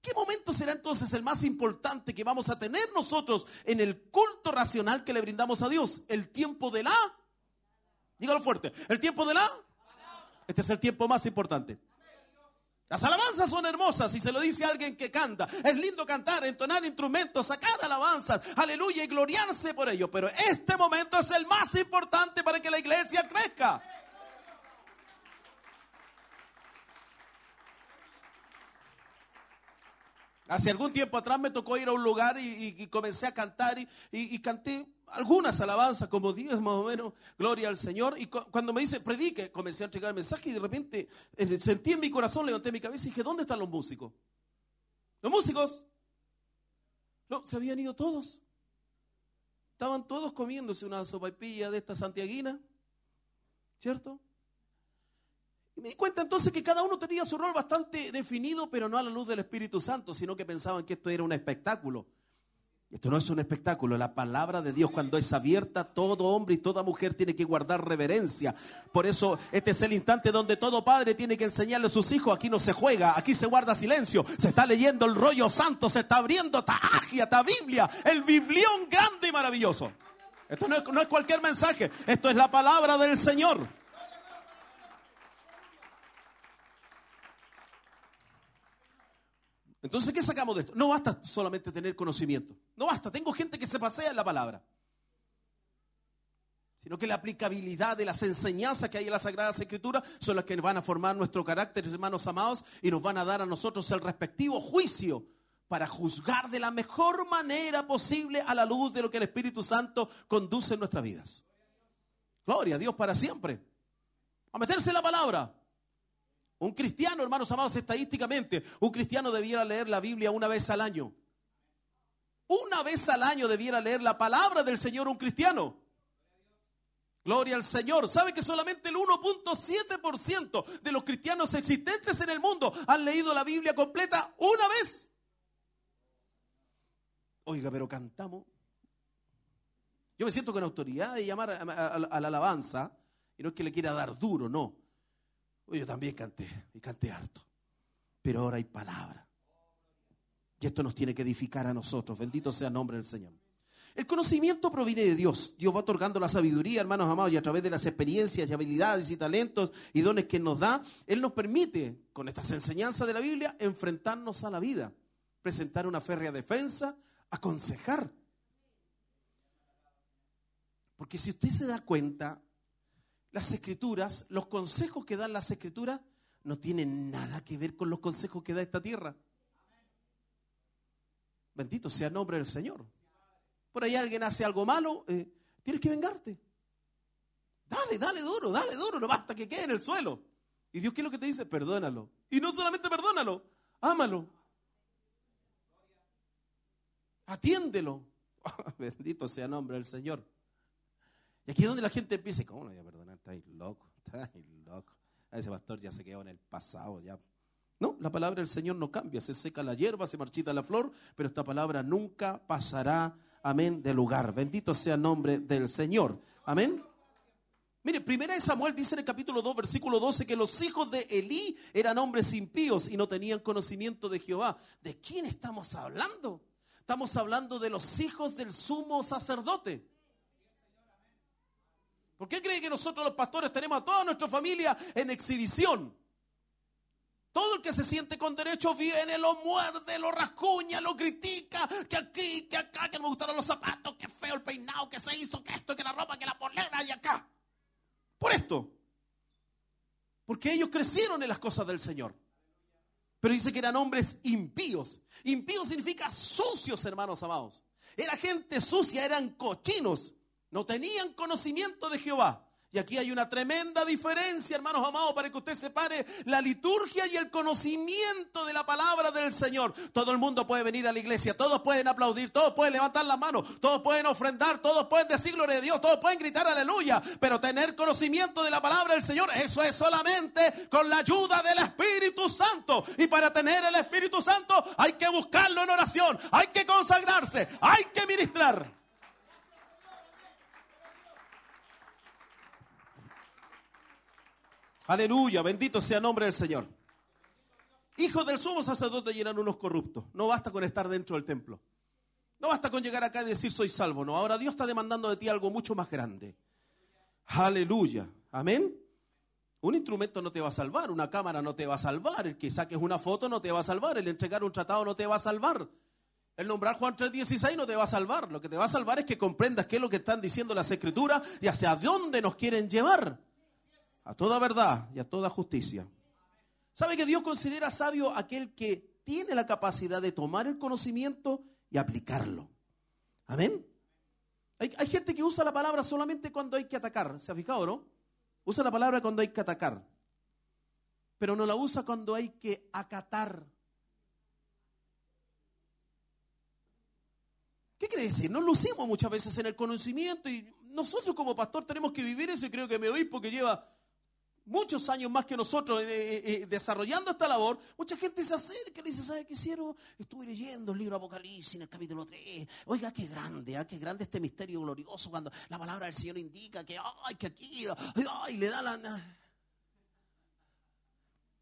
H: ¿Qué momento será entonces el más importante que vamos a tener nosotros en el culto racional que le brindamos a Dios? El tiempo de la... Dígalo fuerte. El tiempo de la... Este es el tiempo más importante. Las alabanzas son hermosas y se lo dice alguien que canta. Es lindo cantar, entonar instrumentos, sacar alabanzas, aleluya y gloriarse por ello. Pero este momento es el más importante para que la iglesia crezca. Hace algún tiempo atrás me tocó ir a un lugar y, comencé a cantar y, canté algunas alabanzas, como 10 más o menos, gloria al Señor. Y cu- cuando me dice predique, comencé a entregar el mensaje y de repente eh, sentí en mi corazón, levanté mi cabeza y dije, ¿dónde están los músicos? Los músicos. No, se habían ido todos. Estaban todos comiéndose una sopaipilla de esta santiaguina, ¿cierto? Y me di cuenta entonces que cada uno tenía su rol bastante definido, pero no a la luz del Espíritu Santo, sino que pensaban que esto era un espectáculo. Esto no es un espectáculo, la palabra de Dios cuando es abierta, todo hombre y toda mujer tiene que guardar reverencia. Por eso este es el instante donde todo padre tiene que enseñarle a sus hijos, aquí no se juega, aquí se guarda silencio, se está leyendo el rollo santo, se está abriendo esta agia, esta Biblia, el biblión grande y maravilloso. Esto no es, no es cualquier mensaje, esto es la palabra del Señor. Entonces, ¿qué sacamos de esto? No basta solamente tener conocimiento. No basta, tengo gente que se pasea en la palabra. Sino que la aplicabilidad de las enseñanzas que hay en las Sagradas Escrituras son las que van a formar nuestro carácter, hermanos amados, y nos van a dar a nosotros el respectivo juicio para juzgar de la mejor manera posible a la luz de lo que el Espíritu Santo conduce en nuestras vidas. Gloria a Dios para siempre. A meterse en la palabra. Un cristiano, hermanos amados, estadísticamente, un cristiano debiera leer la Biblia una vez al año. Una vez al año debiera leer la palabra del Señor un cristiano. Gloria al Señor. ¿Sabe que solamente el 1.7% de los cristianos existentes en el mundo han leído la Biblia completa una vez? Oiga, pero cantamos. Yo me siento con autoridad de llamar a, la alabanza, y no es que le quiera dar duro, no. Yo también canté, y canté harto. Pero ahora hay palabra. Y esto nos tiene que edificar a nosotros. Bendito sea el nombre del Señor. El conocimiento proviene de Dios. Dios va otorgando la sabiduría, hermanos amados, y a través de las experiencias y habilidades y talentos y dones que nos da, Él nos permite, con estas enseñanzas de la Biblia, enfrentarnos a la vida, presentar una férrea defensa, aconsejar. Porque si usted se da cuenta, las escrituras, los consejos que dan las escrituras, no tienen nada que ver con los consejos que da esta tierra. Bendito sea el nombre del Señor. Por ahí alguien hace algo malo, eh, tienes que vengarte. Dale, dale duro, dale duro, no basta que quede en el suelo. Y Dios, ¿qué es lo que te dice? Perdónalo. Y no solamente perdónalo, ámalo. Atiéndelo. [LAUGHS] Bendito sea el nombre del Señor. Y aquí es donde la gente empieza, ¿cómo no voy a? Está ahí loco, [LAUGHS] está ahí loco. A ese pastor ya se quedó en el pasado, ya. No, la palabra del Señor no cambia, se seca la hierba, se marchita la flor, pero esta palabra nunca pasará, amén, de lugar. Bendito sea el nombre del Señor. Amén. Mire, primera de Samuel dice en el capítulo 2, versículo 12, que los hijos de Elí eran hombres impíos y no tenían conocimiento de Jehová. ¿De quién estamos hablando? Estamos hablando de los hijos del sumo sacerdote. ¿Por qué cree que nosotros los pastores tenemos a toda nuestra familia en exhibición? Todo el que se siente con derecho viene, lo muerde, lo rascuña, lo critica, que aquí, que acá, que no me gustaron los zapatos, que feo el peinado, que se hizo, que esto, que la ropa, que la polera y acá. Por esto. Porque ellos crecieron en las cosas del Señor. Pero dice que eran hombres impíos. Impíos significa sucios, hermanos amados. Era gente sucia, eran cochinos. No tenían conocimiento de Jehová. Y aquí hay una tremenda diferencia, hermanos amados, para que usted separe la liturgia y el conocimiento de la palabra del Señor. Todo el mundo puede venir a la iglesia, todos pueden aplaudir, todos pueden levantar la mano, todos pueden ofrendar, todos pueden decir gloria a Dios, todos pueden gritar aleluya. Pero tener conocimiento de la palabra del Señor, eso es solamente con la ayuda del Espíritu Santo. Y para tener el Espíritu Santo hay que buscarlo en oración, hay que consagrarse, hay que ministrar. Aleluya, bendito sea el nombre del Señor. Hijos del sumo sacerdote y eran unos corruptos. No basta con estar dentro del templo. No basta con llegar acá y decir soy salvo. No, ahora Dios está demandando de ti algo mucho más grande. Aleluya. Amén. Un instrumento no te va a salvar, una cámara no te va a salvar, el que saques una foto no te va a salvar, el entregar un tratado no te va a salvar. El nombrar Juan 3:16 no te va a salvar. Lo que te va a salvar es que comprendas qué es lo que están diciendo las escrituras y hacia dónde nos quieren llevar a toda verdad y a toda justicia. ¿Sabe que Dios considera sabio aquel que tiene la capacidad de tomar el conocimiento y aplicarlo? Amén. Hay, hay gente que usa la palabra solamente cuando hay que atacar. ¿Se ha fijado, no? Usa la palabra cuando hay que atacar. Pero no la usa cuando hay que acatar. ¿Qué quiere decir? Nos lucimos muchas veces en el conocimiento y nosotros como pastor tenemos que vivir eso y creo que me oí porque lleva muchos años más que nosotros eh, eh, eh, desarrollando esta labor, mucha gente se acerca y dice, ¿sabe qué hicieron? Estuve leyendo el libro Apocalipsis en el capítulo 3. Oiga, qué grande, ¿ah? qué grande este misterio glorioso cuando la palabra del Señor indica que, ay, que aquí, ay, le da la...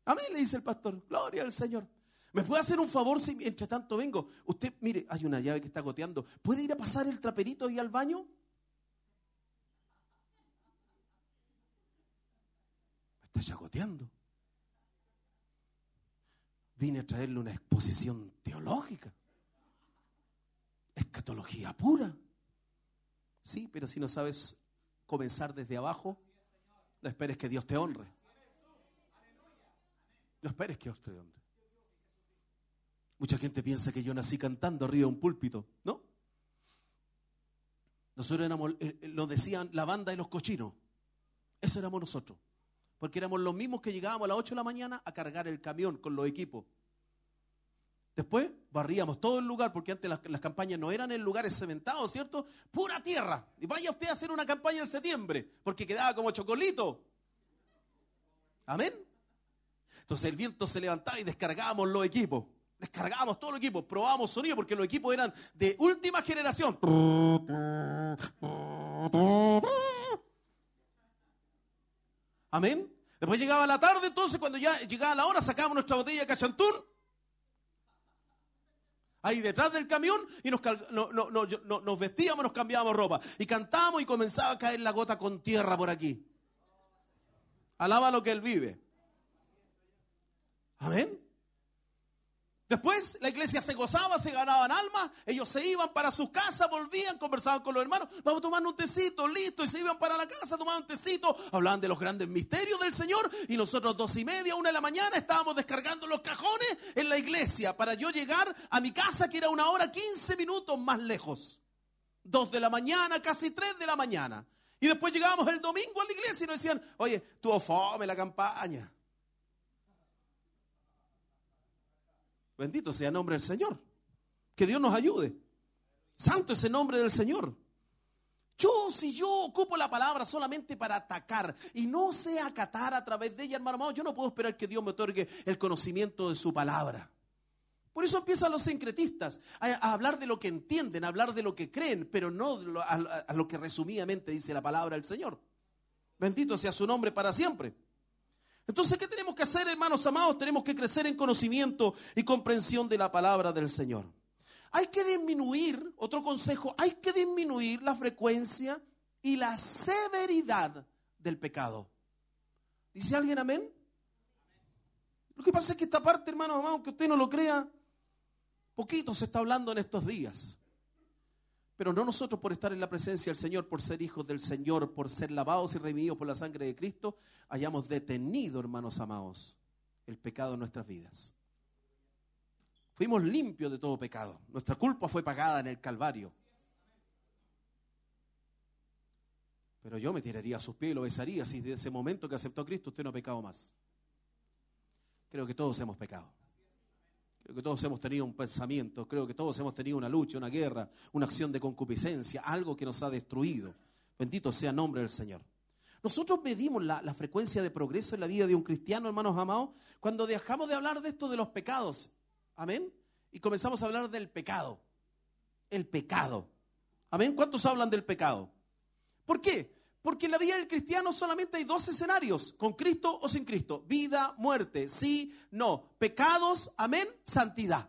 H: Amén, le dice el pastor, gloria al Señor. ¿Me puede hacer un favor si entre tanto vengo? Usted, mire, hay una llave que está goteando. ¿Puede ir a pasar el traperito y al baño? Está chacoteando. Vine a traerle una exposición teológica. Escatología pura. Sí, pero si no sabes comenzar desde abajo, no esperes que Dios te honre. No esperes que Dios te honre. Mucha gente piensa que yo nací cantando arriba de un púlpito, ¿no? Nosotros éramos, eh, eh, lo decían, la banda de los cochinos. Eso éramos nosotros. Porque éramos los mismos que llegábamos a las 8 de la mañana a cargar el camión con los equipos. Después barríamos todo el lugar, porque antes las, campañas no eran en lugares cementados, ¿cierto? Pura tierra. Y vaya usted a hacer una campaña en septiembre, porque quedaba como chocolito. Amén. Entonces el viento se levantaba y descargábamos los equipos. Descargábamos todo el equipo, probábamos sonido porque los equipos eran de última generación. Amén. Después llegaba la tarde, entonces cuando ya llegaba la hora sacábamos nuestra botella de cachantún. Ahí detrás del camión y nos, nos vestíamos, nos cambiábamos ropa. Y cantábamos y comenzaba a caer la gota con tierra por aquí. Alaba lo que él vive. Amén. Después la iglesia se gozaba, se ganaban almas, ellos se iban para sus casas, volvían, conversaban con los hermanos, vamos a tomar un tecito, listo, y se iban para la casa, tomaban un tecito, hablaban de los grandes misterios del Señor, y nosotros dos y media, una de la mañana, estábamos descargando los cajones en la iglesia para yo llegar a mi casa, que era una hora, 15 minutos más lejos. Dos de la mañana, casi tres de la mañana. Y después llegábamos el domingo a la iglesia y nos decían, oye, tuvo fome la campaña. Bendito sea el nombre del Señor. Que Dios nos ayude. Santo es el nombre del Señor. Yo, si yo ocupo la palabra solamente para atacar y no sé acatar a través de ella, hermano amado, yo no puedo esperar que Dios me otorgue el conocimiento de su palabra. Por eso empiezan los sincretistas a, hablar de lo que entienden, a hablar de lo que creen, pero no a lo que resumidamente dice la palabra del Señor. Bendito sea su nombre para siempre. Entonces, ¿qué tenemos que hacer, hermanos amados? Tenemos que crecer en conocimiento y comprensión de la palabra del Señor. Hay que disminuir, otro consejo, hay que disminuir la frecuencia y la severidad del pecado. ¿Dice alguien amén? Lo que pasa es que esta parte, hermanos amados, que usted no lo crea, poquito se está hablando en estos días. Pero no nosotros por estar en la presencia del Señor, por ser hijos del Señor, por ser lavados y redimidos por la sangre de Cristo, hayamos detenido, hermanos amados, el pecado en nuestras vidas. Fuimos limpios de todo pecado. Nuestra culpa fue pagada en el Calvario. Pero yo me tiraría a sus pies y lo besaría si desde ese momento que aceptó a Cristo usted no ha pecado más. Creo que todos hemos pecado. Creo que todos hemos tenido un pensamiento, creo que todos hemos tenido una lucha, una guerra, una acción de concupiscencia, algo que nos ha destruido. Bendito sea el nombre del Señor. Nosotros medimos la, la frecuencia de progreso en la vida de un cristiano, hermanos amados, cuando dejamos de hablar de esto de los pecados. Amén. Y comenzamos a hablar del pecado. El pecado. Amén. ¿Cuántos hablan del pecado? ¿Por qué? Porque en la vida del cristiano solamente hay dos escenarios, con Cristo o sin Cristo. Vida, muerte, sí, no. Pecados, amén, santidad.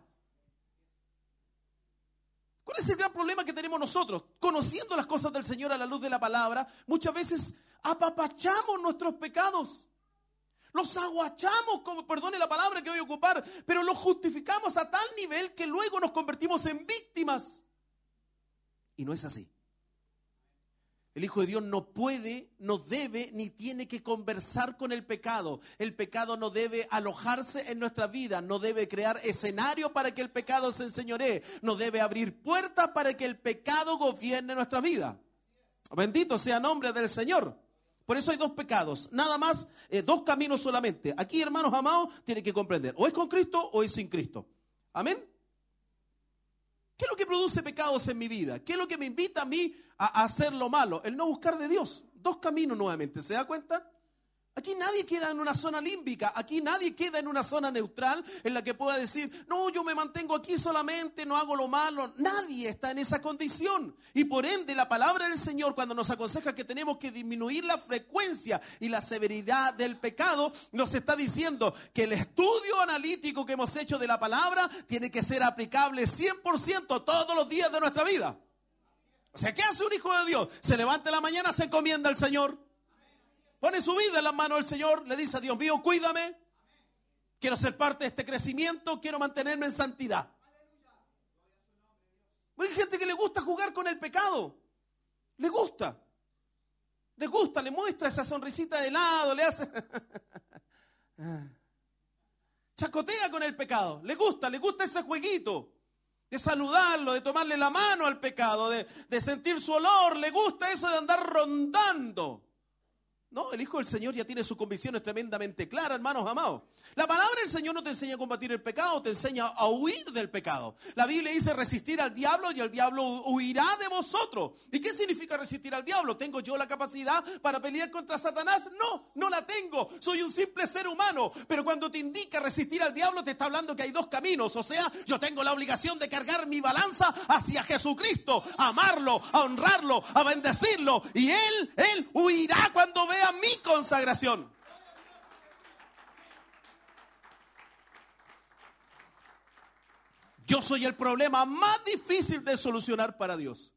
H: ¿Cuál es el gran problema que tenemos nosotros? Conociendo las cosas del Señor a la luz de la palabra, muchas veces apapachamos nuestros pecados. Los aguachamos, como perdone la palabra que voy a ocupar, pero los justificamos a tal nivel que luego nos convertimos en víctimas. Y no es así. El Hijo de Dios no puede, no debe, ni tiene que conversar con el pecado. El pecado no debe alojarse en nuestra vida, no debe crear escenario para que el pecado se enseñoree, no debe abrir puertas para que el pecado gobierne nuestra vida. Bendito sea nombre del Señor. Por eso hay dos pecados, nada más, eh, dos caminos solamente. Aquí, hermanos amados, tienen que comprender, o es con Cristo o es sin Cristo. Amén. ¿Qué es lo que produce pecados en mi vida? ¿Qué es lo que me invita a mí a hacer lo malo? El no buscar de Dios. Dos caminos nuevamente, ¿se da cuenta? Aquí nadie queda en una zona límbica, aquí nadie queda en una zona neutral en la que pueda decir, no, yo me mantengo aquí solamente, no hago lo malo. Nadie está en esa condición. Y por ende, la palabra del Señor, cuando nos aconseja que tenemos que disminuir la frecuencia y la severidad del pecado, nos está diciendo que el estudio analítico que hemos hecho de la palabra tiene que ser aplicable 100% todos los días de nuestra vida. O sea, ¿qué hace un hijo de Dios? Se levanta en la mañana, se encomienda al Señor. Pone su vida en las manos del Señor, le dice a Dios mío, cuídame. Quiero ser parte de este crecimiento, quiero mantenerme en santidad. Hay gente que le gusta jugar con el pecado. Le gusta. Le gusta, le muestra esa sonrisita de lado, le hace... [LAUGHS] Chacotea con el pecado. Le gusta, le gusta ese jueguito. De saludarlo, de tomarle la mano al pecado, de, de sentir su olor. Le gusta eso de andar rondando. No, el Hijo del Señor ya tiene sus convicciones tremendamente claras, hermanos amados. La palabra del Señor no te enseña a combatir el pecado, te enseña a huir del pecado. La Biblia dice resistir al diablo y el diablo huirá de vosotros. ¿Y qué significa resistir al diablo? ¿Tengo yo la capacidad para pelear contra Satanás? No, no la tengo. Soy un simple ser humano. Pero cuando te indica resistir al diablo, te está hablando que hay dos caminos. O sea, yo tengo la obligación de cargar mi balanza hacia Jesucristo, amarlo, a honrarlo, a bendecirlo. Y Él, Él huirá cuando vea mi consagración. Yo soy el problema más difícil de solucionar para Dios.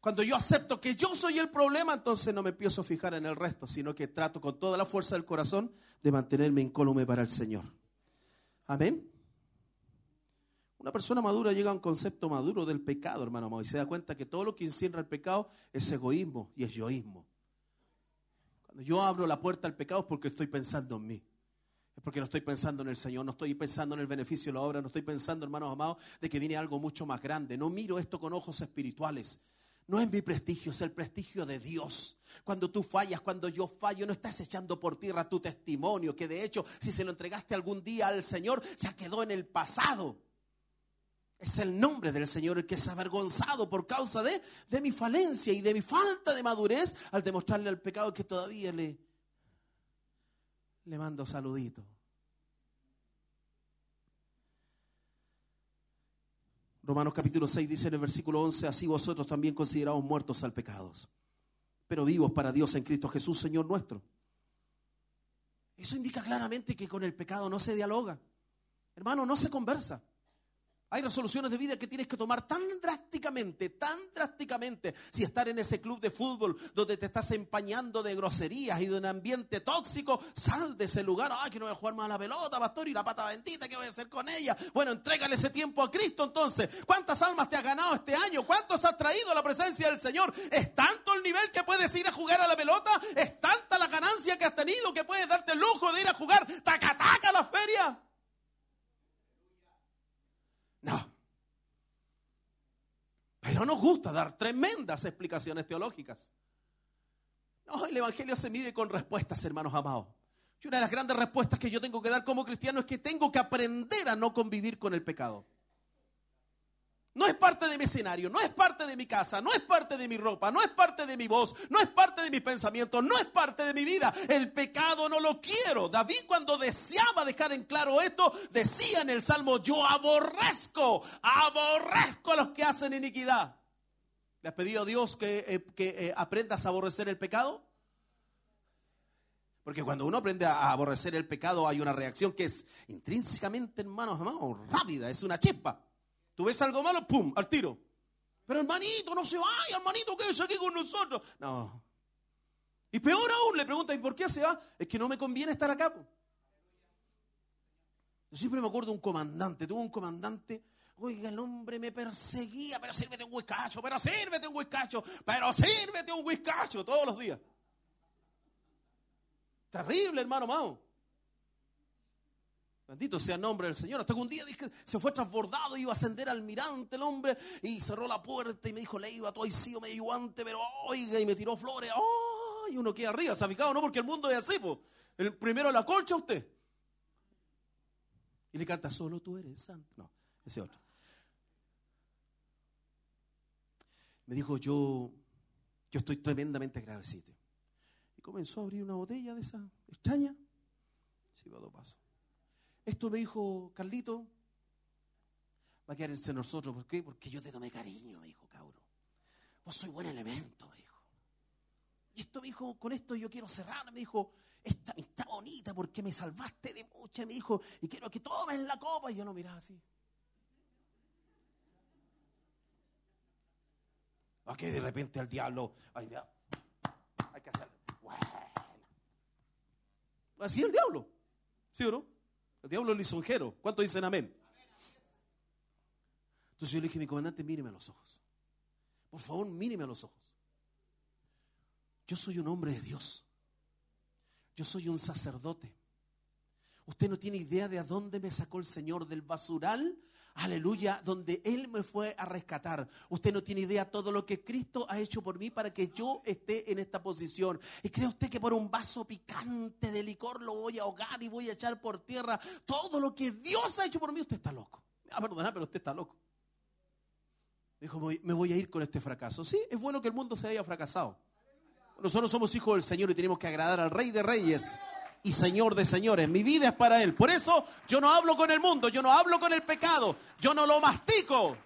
H: Cuando yo acepto que yo soy el problema, entonces no me empiezo a fijar en el resto, sino que trato con toda la fuerza del corazón de mantenerme incólume para el Señor. Amén. Una persona madura llega a un concepto maduro del pecado, hermano amado, y se da cuenta que todo lo que encierra el pecado es egoísmo y es yoísmo. Cuando yo abro la puerta al pecado es porque estoy pensando en mí. Porque no estoy pensando en el Señor, no estoy pensando en el beneficio de la obra, no estoy pensando, hermanos amados, de que viene algo mucho más grande. No miro esto con ojos espirituales. No es mi prestigio, es el prestigio de Dios. Cuando tú fallas, cuando yo fallo, no estás echando por tierra tu testimonio, que de hecho, si se lo entregaste algún día al Señor, ya quedó en el pasado. Es el nombre del Señor el que es avergonzado por causa de, de mi falencia y de mi falta de madurez al demostrarle al pecado que todavía le, le mando saludito. Romanos capítulo 6 dice en el versículo 11, así vosotros también considerados muertos al pecado, pero vivos para Dios en Cristo Jesús, Señor nuestro. Eso indica claramente que con el pecado no se dialoga. Hermano, no se conversa. Hay resoluciones de vida que tienes que tomar tan drásticamente, tan drásticamente. Si estar en ese club de fútbol donde te estás empañando de groserías y de un ambiente tóxico, sal de ese lugar. Ay, que no voy a jugar más a la pelota, pastor, y la pata bendita, ¿qué voy a hacer con ella? Bueno, entrégale ese tiempo a Cristo entonces. ¿Cuántas almas te has ganado este año? ¿Cuántos has traído a la presencia del Señor? ¿Es tanto el nivel que puedes ir a jugar a la pelota? ¿Es tanta la ganancia que has tenido que puedes darte el lujo de ir a jugar taca-taca a la feria? No. Pero nos gusta dar tremendas explicaciones teológicas. No, el Evangelio se mide con respuestas, hermanos amados. Y una de las grandes respuestas que yo tengo que dar como cristiano es que tengo que aprender a no convivir con el pecado. No es parte de mi escenario, no es parte de mi casa, no es parte de mi ropa, no es parte de mi voz, no es parte de mis pensamientos, no es parte de mi vida. El pecado no lo quiero. David cuando deseaba dejar en claro esto, decía en el Salmo, yo aborrezco, aborrezco a los que hacen iniquidad. ¿Le has pedido a Dios que, eh, que eh, aprendas a aborrecer el pecado? Porque cuando uno aprende a aborrecer el pecado hay una reacción que es intrínsecamente, hermanos amados, rápida, es una chispa. Tú ves algo malo, ¡pum!, al tiro. Pero hermanito, no se vaya, hermanito, quédese aquí con nosotros. No. Y peor aún, le pregunta, ¿y por qué se va? Es que no me conviene estar acá. Yo siempre me acuerdo de un comandante, tuvo un comandante, oiga, el hombre me perseguía, pero sírvete un whiskacho, pero sírvete un whiskacho, pero sírvete un whiskacho todos los días. Terrible, hermano Mao. Bendito sea el nombre del Señor. Hasta que un día dije, se fue transbordado, iba a ascender almirante el hombre y cerró la puerta y me dijo, le iba todo sido medio guante, pero oiga, y me tiró flores. ¡Ay! uno queda arriba, ¿se ha fijado? No, porque el mundo es así, po. El primero la colcha usted. Y le canta, solo tú eres santo. No, ese otro. Me dijo, yo, yo estoy tremendamente agradecido. Y comenzó a abrir una botella de esa extraña. Se iba a dos pasos. Esto me dijo Carlito, va a quedar entre nosotros. ¿Por qué? Porque yo te tomé cariño, me dijo Cauro. Vos soy buen elemento, me dijo. Y esto me dijo, con esto yo quiero cerrar, me dijo, esta amistad bonita porque me salvaste de mucha, me dijo, y quiero que tomes la copa. Y yo lo miraba así. Aquí de repente al diablo, ay, dia- hay que hacerlo. Bueno. Así el diablo, ¿sí o no? El diablo es lisonjero. ¿Cuántos dicen amén? Entonces yo le dije, mi comandante, míreme a los ojos. Por favor, míreme a los ojos. Yo soy un hombre de Dios. Yo soy un sacerdote. Usted no tiene idea de a dónde me sacó el Señor, del basural, aleluya, donde Él me fue a rescatar. Usted no tiene idea todo lo que Cristo ha hecho por mí para que yo esté en esta posición. ¿Y cree usted que por un vaso picante de licor lo voy a ahogar y voy a echar por tierra todo lo que Dios ha hecho por mí? Usted está loco. Me va a perdonar, pero usted está loco. Dijo, "Voy- me voy a ir con este fracaso. Sí, es bueno que el mundo se haya fracasado. Nosotros somos hijos del Señor y tenemos que agradar al Rey de Reyes y Señor de Señores. Mi vida es para Él. Por eso yo no hablo con el mundo, yo no hablo con el pecado, yo no lo mastico.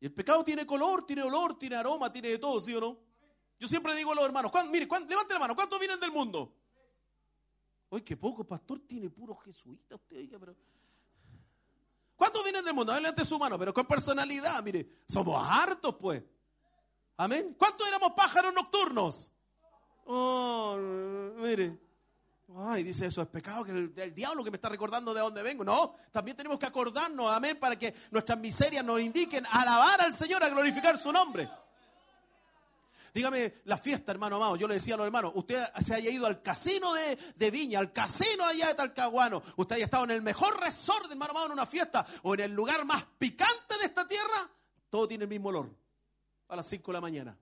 H: Y el pecado tiene color, tiene olor, tiene aroma, tiene de todo, ¿sí o no? Yo siempre digo a los hermanos, ¿cuán- mire, levante la mano, ¿cuántos vienen del mundo? Oye, qué poco, pastor, tiene puro jesuita usted, oiga, pero... ¿Cuántos vienen del mundo? A ver, levante su mano, pero con personalidad, mire, somos hartos, pues. Amén. ¿Cuántos éramos pájaros nocturnos? Oh, mire. Ay, dice eso es pecado, que el, diablo que me está recordando de dónde vengo. No, también tenemos que acordarnos, amén, para que nuestras miserias nos indiquen alabar al Señor, a glorificar su nombre. Dígame, la fiesta, hermano amado, yo le decía a los hermanos, usted se haya ido al casino de, de Viña, al casino allá de Talcahuano, usted haya estado en el mejor resort, hermano amado, en una fiesta, o en el lugar más picante de esta tierra, todo tiene el mismo olor, a las 5 de la mañana.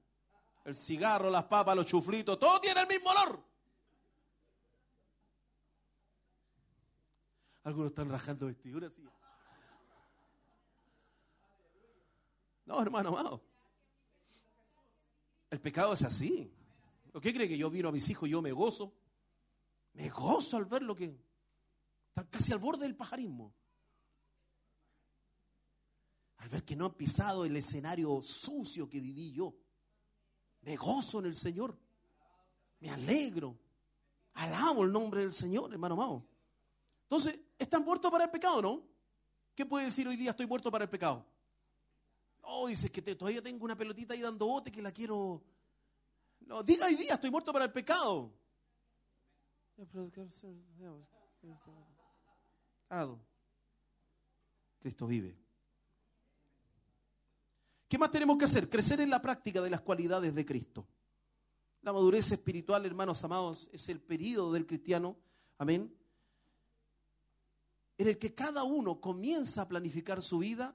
H: El cigarro, las papas, los chuflitos, todo tiene el mismo olor. Algunos están rajando vestiduras, sí. No, hermano amado. El pecado es así. ¿Por qué cree que yo miro a mis hijos y yo me gozo? Me gozo al ver lo que están casi al borde del pajarismo. Al ver que no han pisado el escenario sucio que viví yo. Me gozo en el Señor. Me alegro. Alabo el nombre del Señor, hermano amado. Entonces, ¿están muertos para el pecado, no? ¿Qué puede decir hoy día estoy muerto para el pecado? Oh, dices que te- todavía tengo una pelotita ahí dando bote que la quiero. No, diga hoy día, estoy muerto para el pecado. Cristo vive. ¿Qué más tenemos que hacer? Crecer en la práctica de las cualidades de Cristo. La madurez espiritual, hermanos amados, es el periodo del cristiano, amén, en el que cada uno comienza a planificar su vida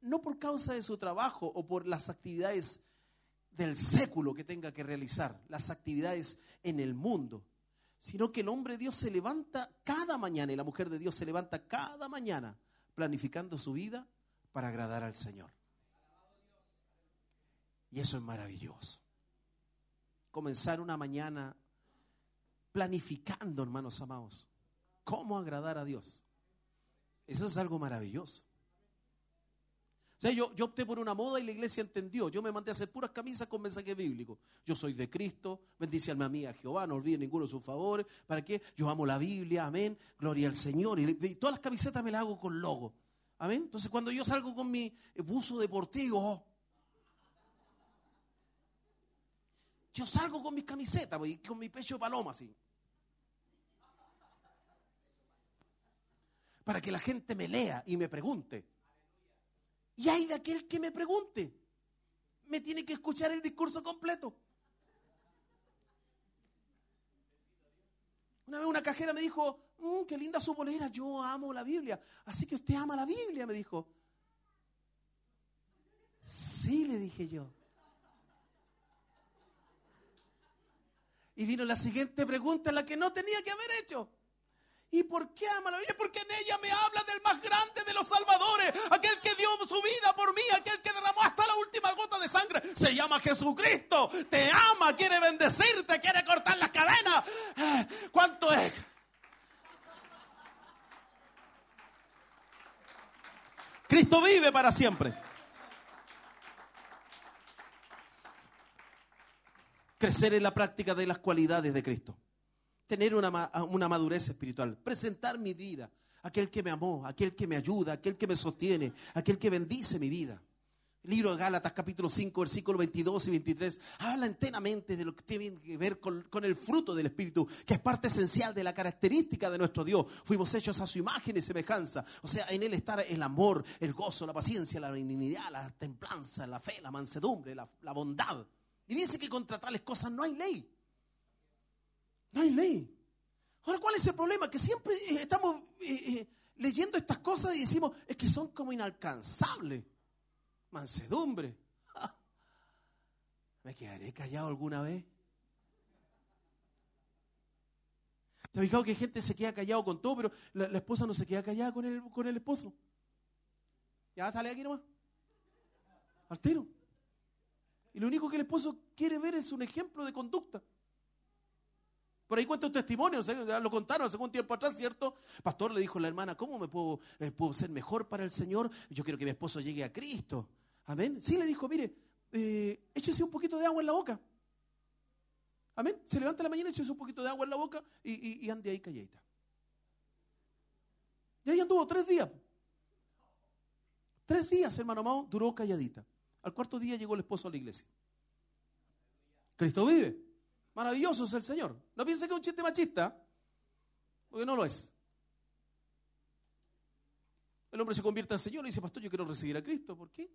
H: no por causa de su trabajo o por las actividades del século que tenga que realizar, las actividades en el mundo, sino que el hombre de Dios se levanta cada mañana y la mujer de Dios se levanta cada mañana planificando su vida para agradar al Señor. Y eso es maravilloso. Comenzar una mañana planificando, hermanos amados, cómo agradar a Dios. Eso es algo maravilloso. O sea, yo, opté por una moda y la iglesia entendió. Yo me mandé a hacer puras camisas con mensaje bíblico. Yo soy de Cristo, bendice alma mía Jehová, no olvide ninguno de sus favores. ¿Para qué? Yo amo la Biblia, amén, gloria al Señor. Y, y todas las camisetas me las hago con logo. Amén. Entonces cuando yo salgo con mi buzo deportivo, yo salgo con mis camisetas y con mi pecho paloma así. Para que la gente me lea y me pregunte. Y hay de aquel que me pregunte. Me tiene que escuchar el discurso completo. Una vez una cajera me dijo, "Mm, qué linda su polera, yo amo la Biblia. Así que usted ama la Biblia, me dijo. Sí, le dije yo. Y vino la siguiente pregunta, la que no tenía que haber hecho. ¿Y por qué ama la Biblia? Porque en ella me habla del más grande de los salvadores, aquel que dio su vida por mí, aquel que derramó hasta la última gota de sangre. Se llama Jesucristo, te ama, quiere bendecirte, quiere cortar las cadenas. Ah, ¿Cuánto es? Cristo vive para siempre. Crecer en la práctica de las cualidades de Cristo. Tener una, una madurez espiritual. Presentar mi vida. Aquel que me amó, aquel que me ayuda, aquel que me sostiene, aquel que bendice mi vida. El libro de Gálatas capítulo 5, versículos 22 y 23 habla enteramente de lo que tiene que ver con, el fruto del Espíritu, que es parte esencial de la característica de nuestro Dios. Fuimos hechos a su imagen y semejanza. O sea, en Él está el amor, el gozo, la paciencia, la benignidad, la templanza, la fe, la mansedumbre, la bondad. Y dice que contra tales cosas no hay ley. No hay ley. Ahora, ¿cuál es el problema? Que siempre eh, estamos eh, eh, leyendo estas cosas y decimos, es que son como inalcanzables. Mansedumbre. [LAUGHS] ¿Me quedaré callado alguna vez? ¿Te has fijado que gente se queda callado con todo, pero la, la esposa no se queda callada con el, con el esposo? Ya sale aquí nomás. Al tiro. Y lo único que el esposo quiere ver es un ejemplo de conducta. Por ahí cuenta un testimonio, ya lo contaron hace un tiempo atrás, ¿cierto? Pastor le dijo a la hermana, ¿cómo me puedo, eh, puedo ser mejor para el Señor? Yo quiero que mi esposo llegue a Cristo. Amén. Sí, le dijo, mire, eh, échese un poquito de agua en la boca. Amén. Se levanta la mañana, échese un poquito de agua en la boca y, y, y ande ahí calladita. Y ahí anduvo tres días. Tres días, hermano amado, duró calladita. Al cuarto día llegó el esposo a la iglesia. Cristo vive. Maravilloso es el Señor. No piense que es un chiste machista, porque no lo es. El hombre se convierte al Señor y dice, pastor, yo quiero recibir a Cristo. ¿Por qué?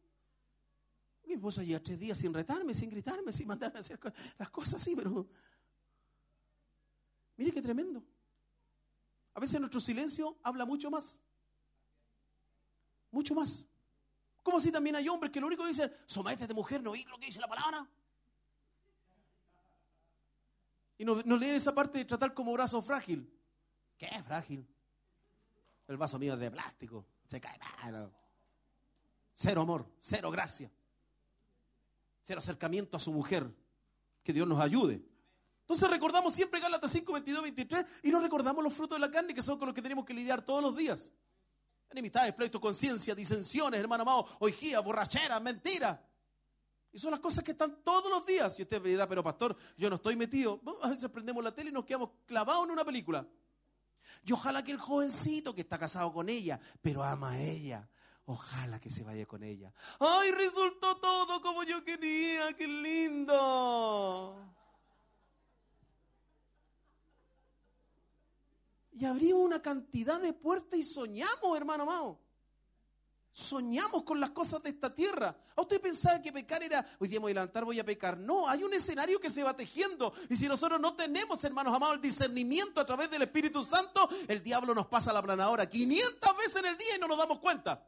H: Mi esposa lleva tres días sin retarme, sin gritarme, sin mandarme a hacer las cosas así, pero... Mire qué tremendo. A veces nuestro silencio habla mucho más. Mucho más. Como si también hay hombres que lo único que dicen, sométete mujer, no oí lo que dice la palabra. Y no, leen esa parte de tratar como brazo frágil. ¿Qué es frágil? El vaso mío es de plástico. Se cae mal. Cero amor, cero gracia. Cero acercamiento a su mujer. Que Dios nos ayude. Entonces recordamos siempre Gálatas 5, 22, 23 y no recordamos los frutos de la carne que son con los que tenemos que lidiar todos los días. Enemistades, pleitos, conciencia, disensiones, hermano amado, orgías, borracheras, mentiras. Y son las cosas que están todos los días. Y usted dirá, pero pastor, yo no estoy metido. A veces prendemos la tele y nos quedamos clavados en una película. Y ojalá que el jovencito que está casado con ella, pero ama a ella, ojalá que se vaya con ella. ¡Ay, resultó todo como yo quería! ¡Qué lindo! Y abrimos una cantidad de puertas y soñamos, hermano amado. Soñamos con las cosas de esta tierra. ¿A usted pensaba que pecar era, hoy día me voy a levantar, voy a pecar? No, hay un escenario que se va tejiendo. Y si nosotros no tenemos, hermanos amados, el discernimiento a través del Espíritu Santo, el diablo nos pasa la planadora 500 veces en el día y no nos damos cuenta.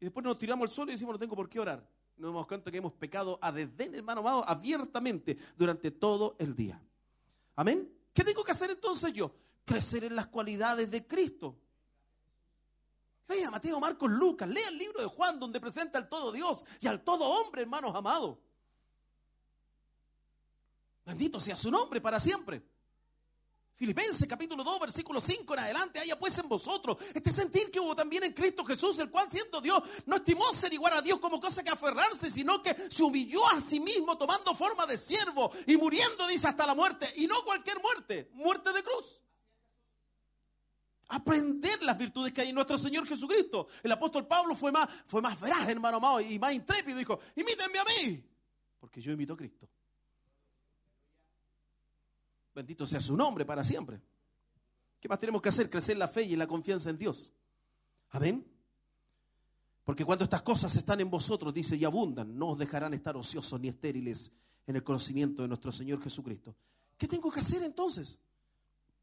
H: Y después nos tiramos al suelo y decimos, no tengo por qué orar. Nos damos cuenta que hemos pecado a desdén, hermano amado, abiertamente durante todo el día. Amén. ¿Qué tengo que hacer entonces yo? Crecer en las cualidades de Cristo. Lea Mateo, Marcos, Lucas, lea el libro de Juan donde presenta al todo Dios y al todo hombre, hermanos amados. Bendito sea su nombre para siempre. Filipenses capítulo 2, versículo 5 en adelante, haya pues en vosotros este sentir que hubo también en Cristo Jesús, el cual siendo Dios, no estimó ser igual a Dios como cosa que aferrarse, sino que se humilló a sí mismo tomando forma de siervo y muriendo, dice, hasta la muerte, y no cualquier muerte, muerte de cruz. Aprender las virtudes que hay en nuestro Señor Jesucristo. El apóstol Pablo fue más, fue más veraz, hermano amado, y más intrépido, dijo, imítenme a mí, porque yo imito a Cristo. Bendito sea su nombre para siempre. ¿Qué más tenemos que hacer? Crecer la fe y la confianza en Dios. Amén. Porque cuando estas cosas están en vosotros, dice, y abundan, no os dejarán estar ociosos ni estériles en el conocimiento de nuestro Señor Jesucristo. ¿Qué tengo que hacer entonces?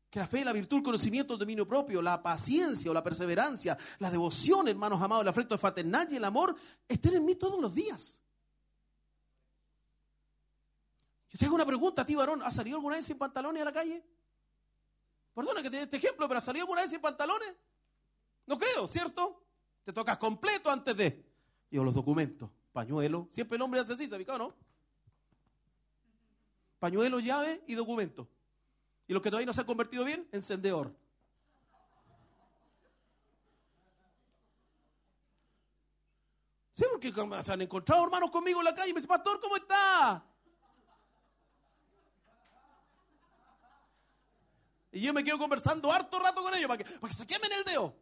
H: Que la fe, la virtud, el conocimiento, el dominio propio, la paciencia o la perseverancia, la devoción, hermanos amados, el afecto fraternal y el amor estén en mí todos los días. Yo una pregunta a ti, varón. ¿Has salido alguna vez sin pantalones a la calle? Perdona que te dé este ejemplo, pero ¿has salido alguna vez sin pantalones? No creo, ¿cierto? Te tocas completo antes de. Yo los documentos, pañuelo. Siempre el hombre hace así, ¿sabes no? Pañuelo, llave y documento. Y los que todavía no se han convertido bien, encendedor. Sí, porque se han encontrado hermanos conmigo en la calle me dicen, pastor, ¿cómo está? Y yo me quedo conversando harto rato con ellos para que, para que se quemen el dedo.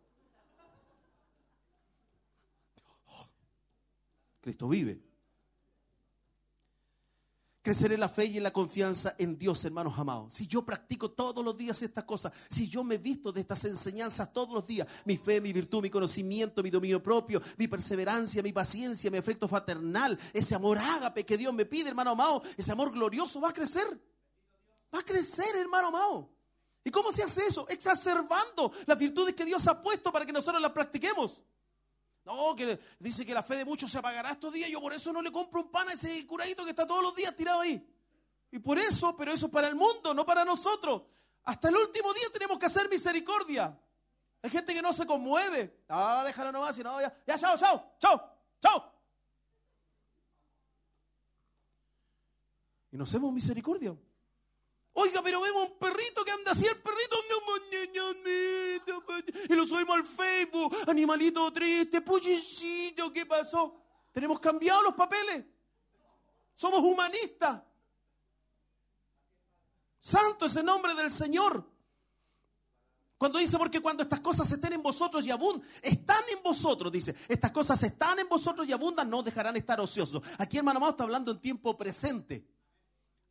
H: Cristo vive. Crecer en la fe y en la confianza en Dios, hermanos amados. Si yo practico todos los días estas cosas, si yo me visto de estas enseñanzas todos los días, mi fe, mi virtud, mi conocimiento, mi dominio propio, mi perseverancia, mi paciencia, mi afecto fraternal, ese amor ágape que Dios me pide, hermano amado, ese amor glorioso va a crecer. Va a crecer, hermano amado. ¿Y cómo se hace eso? Exacerbando las virtudes que Dios ha puesto para que nosotros las practiquemos. No, que dice que la fe de muchos se apagará estos días. Yo por eso no le compro un pan a ese curadito que está todos los días tirado ahí. Y por eso, pero eso es para el mundo, no para nosotros. Hasta el último día tenemos que hacer misericordia. Hay gente que no se conmueve. Ah, déjala nomás, y no, ya, ya, chao, chao, chao, chao. Y no hacemos misericordia. Oiga, pero vemos un perrito que anda así, el perrito y lo subimos al Facebook, animalito triste, puchicito, ¿qué pasó? Tenemos cambiado los papeles. Somos humanistas. Santo es el nombre del Señor. Cuando dice, porque cuando estas cosas estén en vosotros y abundan, están en vosotros, dice, estas cosas están en vosotros y abundan, no dejarán estar ociosos. Aquí, hermano amado, está hablando en tiempo presente.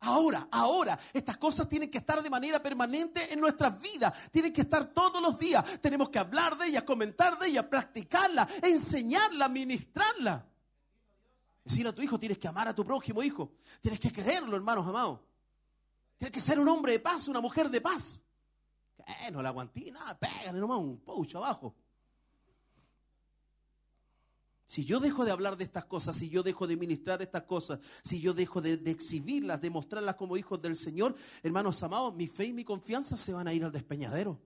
H: Ahora, ahora, estas cosas tienen que estar de manera permanente en nuestras vidas, tienen que estar todos los días. Tenemos que hablar de ellas, comentar de ellas, practicarla, enseñarla, ministrarla. Decir a tu hijo, tienes que amar a tu prójimo hijo, tienes que quererlo, hermanos amados. Tienes que ser un hombre de paz, una mujer de paz. Que no la aguanté, nada, pégale nomás un poucho abajo. Si yo dejo de hablar de estas cosas, si yo dejo de ministrar estas cosas, si yo dejo de, exhibirlas, de mostrarlas como hijos del Señor, hermanos amados, mi fe y mi confianza se van a ir al despeñadero.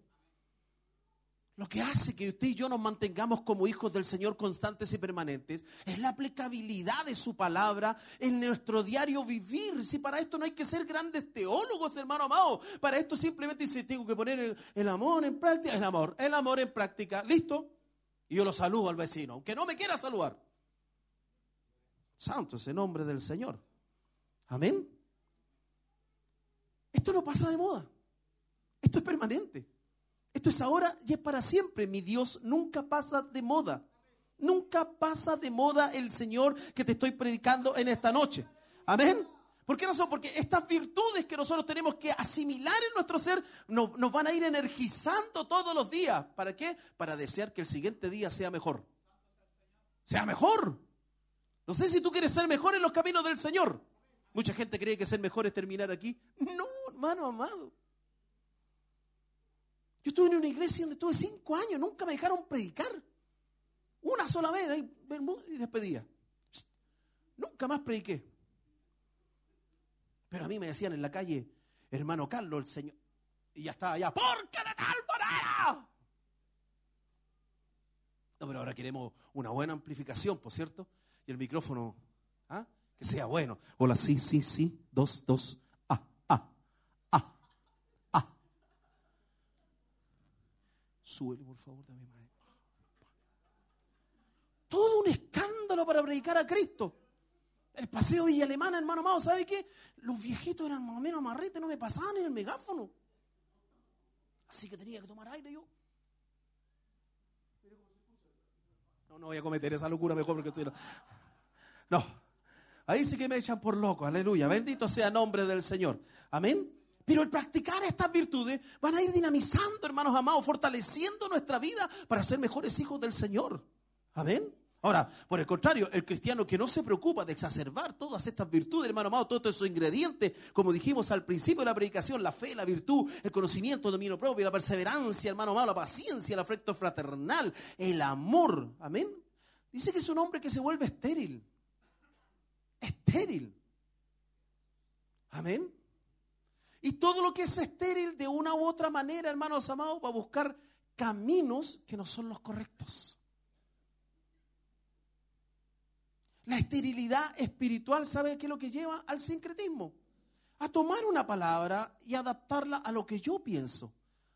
H: Lo que hace que usted y yo nos mantengamos como hijos del Señor constantes y permanentes es la aplicabilidad de su palabra en nuestro diario vivir. Si para esto no hay que ser grandes teólogos, hermano amado, para esto simplemente dice, tengo que poner el, el amor en práctica, el amor, el amor en práctica, listo. Y yo lo saludo al vecino, aunque no me quiera saludar. Santo es el nombre del Señor. Amén. Esto no pasa de moda. Esto es permanente. Esto es ahora y es para siempre. Mi Dios nunca pasa de moda. Nunca pasa de moda el Señor que te estoy predicando en esta noche. Amén. ¿Por qué razón? Porque estas virtudes que nosotros tenemos que asimilar en nuestro ser nos, nos, van a ir energizando todos los días. ¿Para qué? Para desear que el siguiente día sea mejor. Sea mejor. No sé si tú quieres ser mejor en los caminos del Señor. Mucha gente cree que ser mejor es terminar aquí. No, hermano amado. Yo estuve en una iglesia donde estuve cinco años, nunca me dejaron predicar. Una sola vez, ahí, y despedía. Nunca más prediqué. Pero a mí me decían en la calle, hermano Carlos, el Señor. Y ya estaba allá, ¿por qué de tal manera? No, pero ahora queremos una buena amplificación, por cierto. Y el micrófono, ¿ah? que sea bueno. Hola, sí, sí, sí. Dos, dos. Ah, ah, ah, ah. Súbele, por favor, también, madre. Todo un escándalo para predicar a Cristo. El paseo Villa Alemana, hermano amado, ¿sabe qué? Los viejitos eran más o menos amarretes, no me pasaban en el megáfono. Así que tenía que tomar aire yo. No, no voy a cometer esa locura mejor porque estoy... No. Ahí sí que me echan por loco, aleluya. Bendito sea nombre del Señor. Amén. Pero el practicar estas virtudes van a ir dinamizando, hermanos amados, fortaleciendo nuestra vida para ser mejores hijos del Señor. Amén. Ahora, por el contrario, el cristiano que no se preocupa de exacerbar todas estas virtudes, hermano amado, todos esos ingredientes, como dijimos al principio de la predicación, la fe, la virtud, el conocimiento, el dominio propio, la perseverancia, hermano amado, la paciencia, el afecto fraternal, el amor. Amén. Dice que es un hombre que se vuelve estéril. Estéril. Amén. Y todo lo que es estéril de una u otra manera, hermanos amados, va a buscar caminos que no son los correctos. La esterilidad espiritual, ¿sabe qué es lo que lleva? Al sincretismo. A tomar una palabra y adaptarla a lo que yo pienso,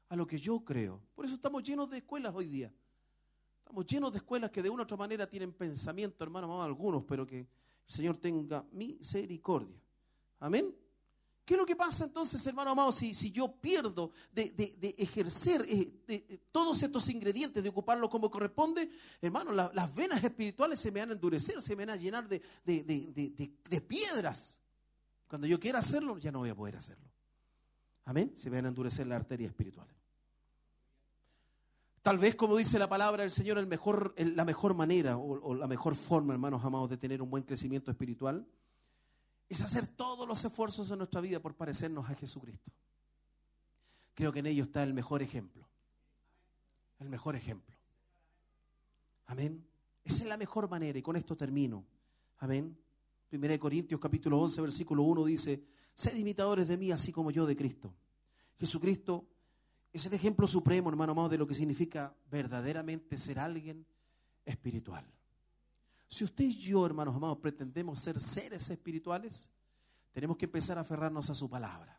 H: a lo que yo creo. Por eso estamos llenos de escuelas hoy día. Estamos llenos de escuelas que de una u otra manera tienen pensamiento, hermano, amados, algunos, pero que el Señor tenga misericordia. Amén. ¿Qué es lo que pasa entonces, hermano amado, si, si yo pierdo de, de- de ejercer eh, todos estos ingredientes, de ocuparlos como corresponde? Hermano, la- las venas espirituales se me van a endurecer, se me van a llenar de, de- piedras. Cuando yo quiera hacerlo, ya no voy a poder hacerlo. Amén. Se me van a endurecer las arterias espirituales. Tal vez, como dice la palabra del Señor, el mejor, la mejor manera o la mejor forma, hermanos amados, de tener un buen crecimiento espiritual es hacer todos los esfuerzos en nuestra vida por parecernos a Jesucristo. Creo que en ello está el mejor ejemplo. El mejor ejemplo. Amén. Esa es la mejor manera y con esto termino. Amén. Primera de Corintios capítulo 11 versículo 1 dice, sed imitadores de mí así como yo de Cristo. Jesucristo es el ejemplo supremo, hermano amado, de lo que significa verdaderamente ser alguien espiritual. Si usted y yo, hermanos amados, pretendemos ser seres espirituales, tenemos que empezar a aferrarnos a su palabra,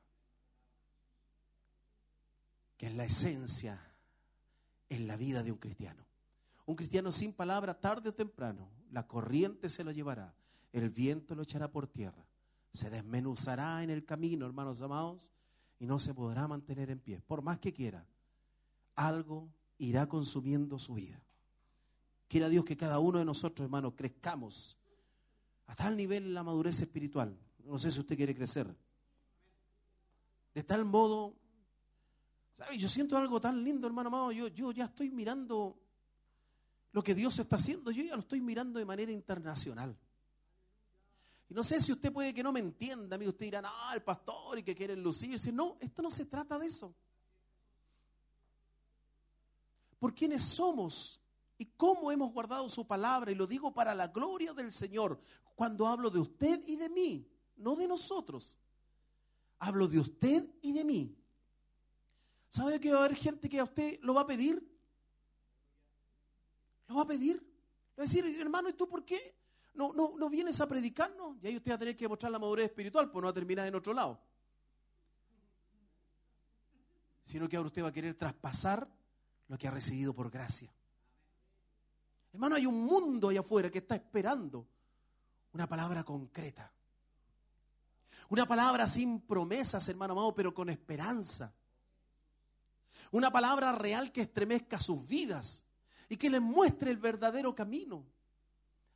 H: que es la esencia en la vida de un cristiano. Un cristiano sin palabra, tarde o temprano, la corriente se lo llevará, el viento lo echará por tierra, se desmenuzará en el camino, hermanos amados, y no se podrá mantener en pie. Por más que quiera, algo irá consumiendo su vida. Quiera Dios que cada uno de nosotros, hermanos, crezcamos a tal nivel en la madurez espiritual. No sé si usted quiere crecer. De tal modo, ¿sabe? Yo siento algo tan lindo, hermano amado. Yo, yo ya estoy mirando lo que Dios está haciendo. Yo ya lo estoy mirando de manera internacional. Y no sé si usted puede que no me entienda, amigo. Usted dirá, ah, el pastor y que quieren lucirse. No, esto no se trata de eso. Por quiénes somos y cómo hemos guardado su palabra. Y lo digo para la gloria del Señor. Cuando hablo de usted y de mí, no de nosotros. Hablo de usted y de mí. ¿Sabe que va a haber gente que a usted lo va a pedir? ¿Lo va a pedir? Va a decir, hermano, ¿y tú por qué no, no, no vienes a predicarnos? Y ahí usted va a tener que mostrar la madurez espiritual, pues no va a terminar en otro lado. Sino que ahora usted va a querer traspasar lo que ha recibido por gracia. Hermano, hay un mundo allá afuera que está esperando una palabra concreta. Una palabra sin promesas, hermano amado, pero con esperanza. Una palabra real que estremezca sus vidas y que les muestre el verdadero camino.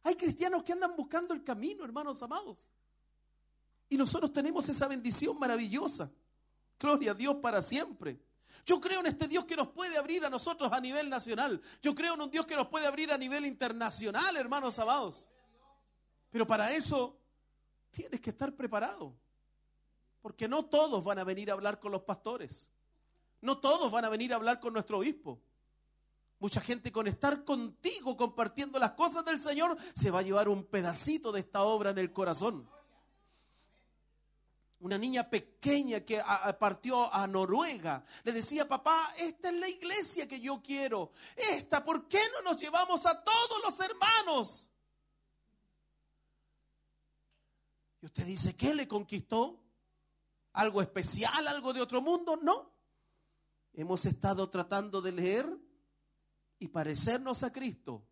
H: Hay cristianos que andan buscando el camino, hermanos amados. Y nosotros tenemos esa bendición maravillosa. Gloria a Dios para siempre. Yo creo en este Dios que nos puede abrir a nosotros a nivel nacional. Yo creo en un Dios que nos puede abrir a nivel internacional, hermanos amados. Pero para eso tienes que estar preparado. Porque no todos van a venir a hablar con los pastores. No todos van a venir a hablar con nuestro obispo. Mucha gente con estar contigo compartiendo las cosas del Señor se va a llevar un pedacito de esta obra en el corazón. Una niña pequeña que partió a Noruega le decía, papá, esta es la iglesia que yo quiero. Esta, ¿por qué no nos llevamos a todos los hermanos? Y usted dice, ¿qué le conquistó? ¿Algo especial, algo de otro mundo? No. Hemos estado tratando de leer y parecernos a Cristo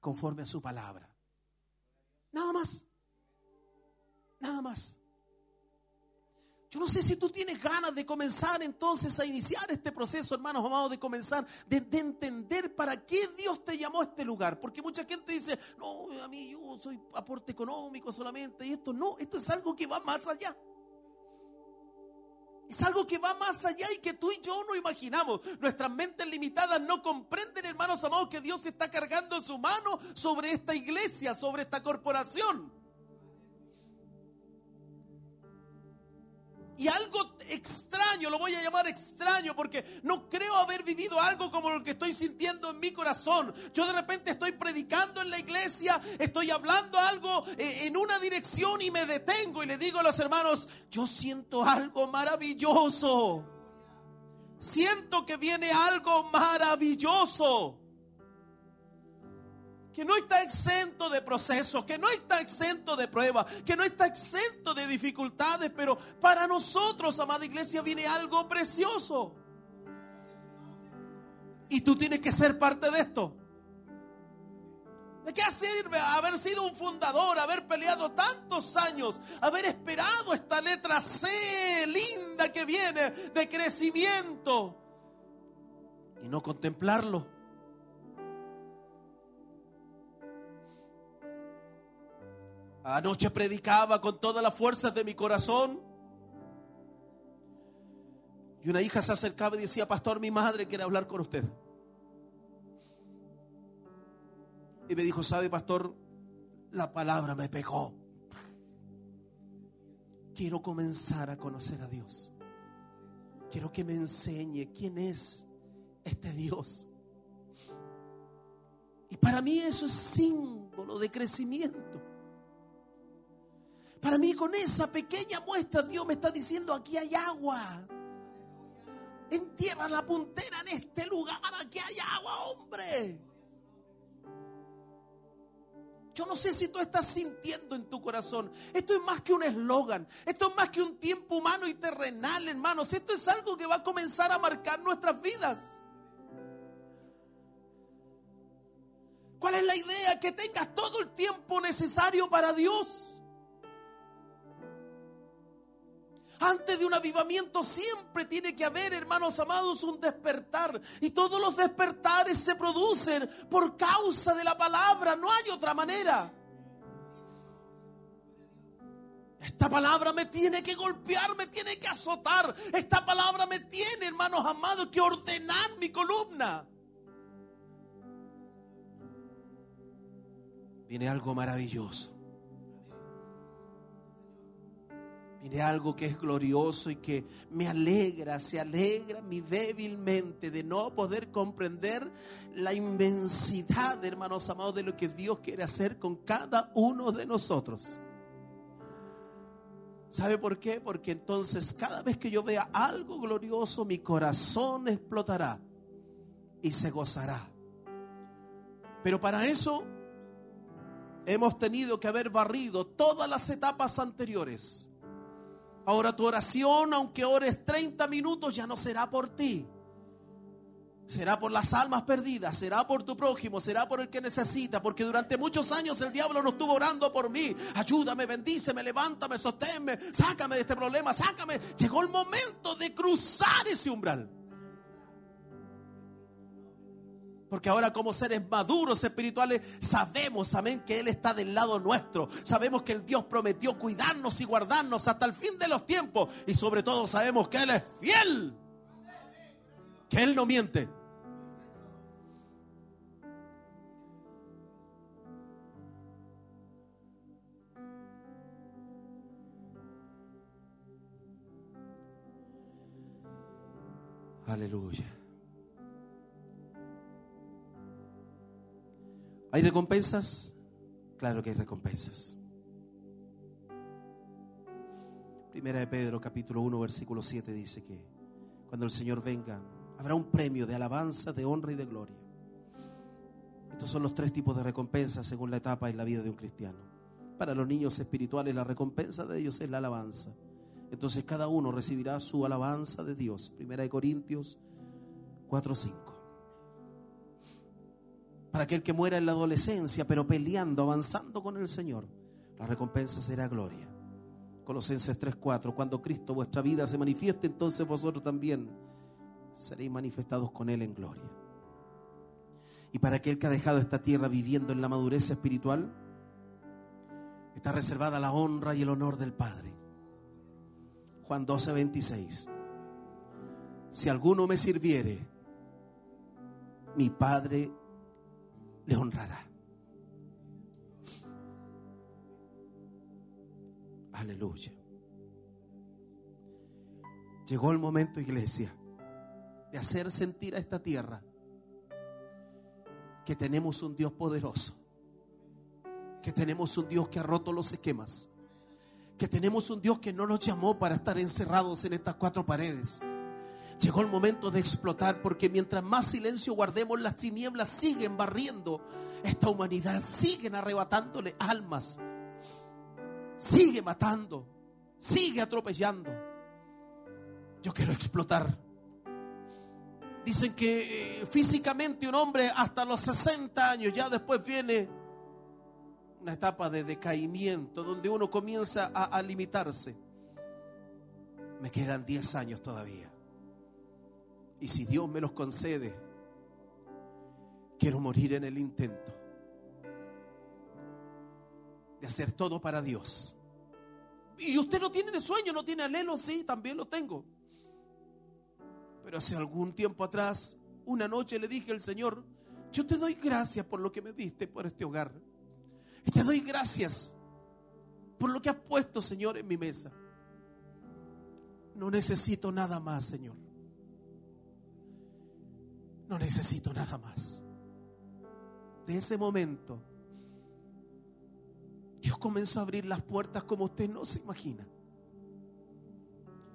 H: conforme a su palabra. Nada más. Nada más. Yo no sé si tú tienes ganas de comenzar entonces a iniciar este proceso, hermanos amados, de comenzar, de, de entender para qué Dios te llamó a este lugar. Porque mucha gente dice, no, a mí yo soy aporte económico solamente. Y esto no, esto es algo que va más allá. Es algo que va más allá y que tú y yo no imaginamos. Nuestras mentes limitadas no comprenden, hermanos amados, que Dios está cargando su mano sobre esta iglesia, sobre esta corporación. Y algo extraño, lo voy a llamar extraño porque no creo haber vivido algo como lo que estoy sintiendo en mi corazón. Yo de repente estoy predicando en la iglesia, estoy hablando algo eh, en una dirección y me detengo y le digo a los hermanos, yo siento algo maravilloso. Siento que viene algo maravilloso que no está exento de procesos, que no está exento de pruebas, que no está exento de dificultades, pero para nosotros, amada iglesia, viene algo precioso. Y tú tienes que ser parte de esto. ¿De qué sirve haber sido un fundador, haber peleado tantos años, haber esperado esta letra C linda que viene de crecimiento y no contemplarlo? Anoche predicaba con todas las fuerzas de mi corazón. Y una hija se acercaba y decía, pastor, mi madre quiere hablar con usted. Y me dijo, sabe, pastor, la palabra me pegó. Quiero comenzar a conocer a Dios. Quiero que me enseñe quién es este Dios. Y para mí eso es símbolo de crecimiento. Para mí con esa pequeña muestra Dios me está diciendo aquí hay agua. Entierra la puntera en este lugar, aquí hay agua, hombre. Yo no sé si tú estás sintiendo en tu corazón. Esto es más que un eslogan. Esto es más que un tiempo humano y terrenal, hermanos. Esto es algo que va a comenzar a marcar nuestras vidas. ¿Cuál es la idea? Que tengas todo el tiempo necesario para Dios. Antes de un avivamiento siempre tiene que haber, hermanos amados, un despertar. Y todos los despertares se producen por causa de la palabra. No hay otra manera. Esta palabra me tiene que golpear, me tiene que azotar. Esta palabra me tiene, hermanos amados, que ordenar mi columna. Viene algo maravilloso. Viene algo que es glorioso y que me alegra, se alegra mi débil mente de no poder comprender la inmensidad, hermanos amados, de lo que Dios quiere hacer con cada uno de nosotros. ¿Sabe por qué? Porque entonces cada vez que yo vea algo glorioso, mi corazón explotará y se gozará. Pero para eso hemos tenido que haber barrido todas las etapas anteriores Ahora tu oración, aunque ores 30 minutos, ya no será por ti. Será por las almas perdidas, será por tu prójimo, será por el que necesita, porque durante muchos años el diablo no estuvo orando por mí. Ayúdame, bendíceme, levántame, sosténme, sácame de este problema, sácame. Llegó el momento de cruzar ese umbral. Porque ahora como seres maduros espirituales sabemos, amén, que Él está del lado nuestro. Sabemos que el Dios prometió cuidarnos y guardarnos hasta el fin de los tiempos. Y sobre todo sabemos que Él es fiel. Que Él no miente. Aleluya. ¿Hay recompensas? Claro que hay recompensas. Primera de Pedro, capítulo 1, versículo 7 dice que cuando el Señor venga, habrá un premio de alabanza, de honra y de gloria. Estos son los tres tipos de recompensas según la etapa en la vida de un cristiano. Para los niños espirituales, la recompensa de ellos es la alabanza. Entonces cada uno recibirá su alabanza de Dios. Primera de Corintios 4, 5 para aquel que muera en la adolescencia, pero peleando, avanzando con el Señor, la recompensa será gloria. Colosenses 3:4, cuando Cristo vuestra vida se manifieste, entonces vosotros también seréis manifestados con Él en gloria. Y para aquel que ha dejado esta tierra viviendo en la madurez espiritual, está reservada la honra y el honor del Padre. Juan 12:26. Si alguno me sirviere, mi Padre le honrará. Aleluya. Llegó el momento, iglesia, de hacer sentir a esta tierra que tenemos un Dios poderoso, que tenemos un Dios que ha roto los esquemas, que tenemos un Dios que no nos llamó para estar encerrados en estas cuatro paredes. Llegó el momento de explotar porque mientras más silencio guardemos, las tinieblas siguen barriendo esta humanidad, siguen arrebatándole almas, sigue matando, sigue atropellando. Yo quiero explotar. Dicen que eh, físicamente un hombre hasta los 60 años, ya después viene una etapa de decaimiento donde uno comienza a, a limitarse. Me quedan 10 años todavía. Y si Dios me los concede, quiero morir en el intento de hacer todo para Dios. Y usted no tiene sueño, no tiene anhelo, sí, también lo tengo. Pero hace algún tiempo atrás, una noche le dije al Señor, yo te doy gracias por lo que me diste por este hogar. Y te doy gracias por lo que has puesto, Señor, en mi mesa. No necesito nada más, Señor. No necesito nada más. De ese momento, Dios comenzó a abrir las puertas como usted no se imagina.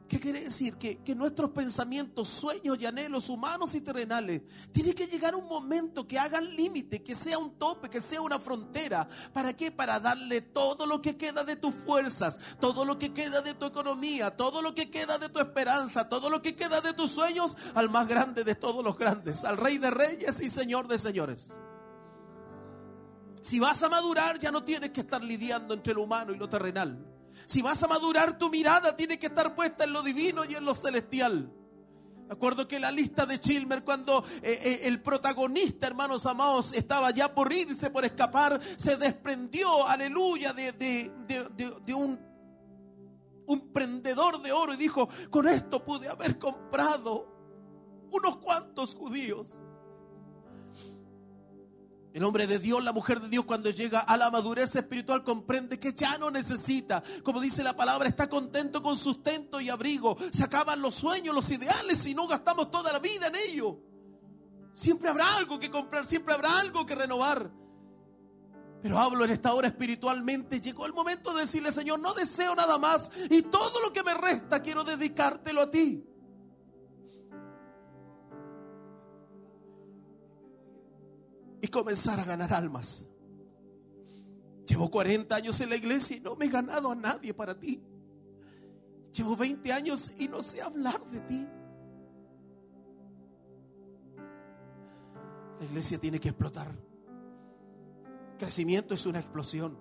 H: ¿Qué quiere decir? Que, que, nuestros pensamientos, sueños y anhelos humanos y terrenales, tiene que llegar un momento que hagan límite, que sea un tope, que sea una frontera. ¿Para qué? Para darle todo lo que queda de tus fuerzas, todo lo que queda de tu economía, todo lo que queda de tu esperanza, todo lo que queda de tus sueños al más grande de todos los grandes, al Rey de Reyes y Señor de Señores. Si vas a madurar, ya no tienes que estar lidiando entre lo humano y lo terrenal. Si vas a madurar, tu mirada tiene que estar puesta en lo divino y en lo celestial. Me acuerdo que la lista de Chilmer, cuando eh, eh, el protagonista, hermanos amados, estaba ya por irse, por escapar, se desprendió, aleluya, de, de, un, un prendedor de oro y dijo, con esto pude haber comprado unos cuantos judíos. El hombre de Dios, la mujer de Dios, cuando llega a la madurez espiritual, comprende que ya no necesita. Como dice la palabra, está contento con sustento y abrigo. Se acaban los sueños, los ideales y no gastamos toda la vida en ello. Siempre habrá algo que comprar, siempre habrá algo que renovar. Pero hablo en esta hora espiritualmente. Llegó el momento de decirle, Señor, no deseo nada más y todo lo que me resta quiero dedicártelo a ti. Y comenzar a ganar almas. Llevo 40 años en la iglesia y no me he ganado a nadie para ti. Llevo 20 años y no sé hablar de ti. La iglesia tiene que explotar. Crecimiento es una explosión.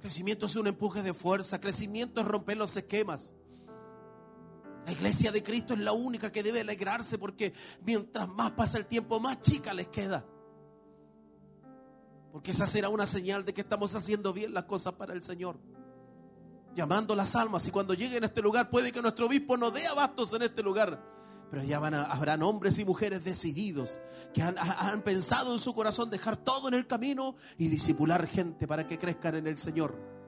H: Crecimiento es un empuje de fuerza. Crecimiento es romper los esquemas. La iglesia de Cristo es la única que debe alegrarse porque mientras más pasa el tiempo, más chica les queda. Porque esa será una señal de que estamos haciendo bien las cosas para el Señor. Llamando las almas y cuando lleguen a este lugar puede que nuestro obispo nos dé abastos en este lugar. Pero ya van a, habrán hombres y mujeres decididos que han, han pensado en su corazón dejar todo en el camino y disipular gente para que crezcan en el Señor.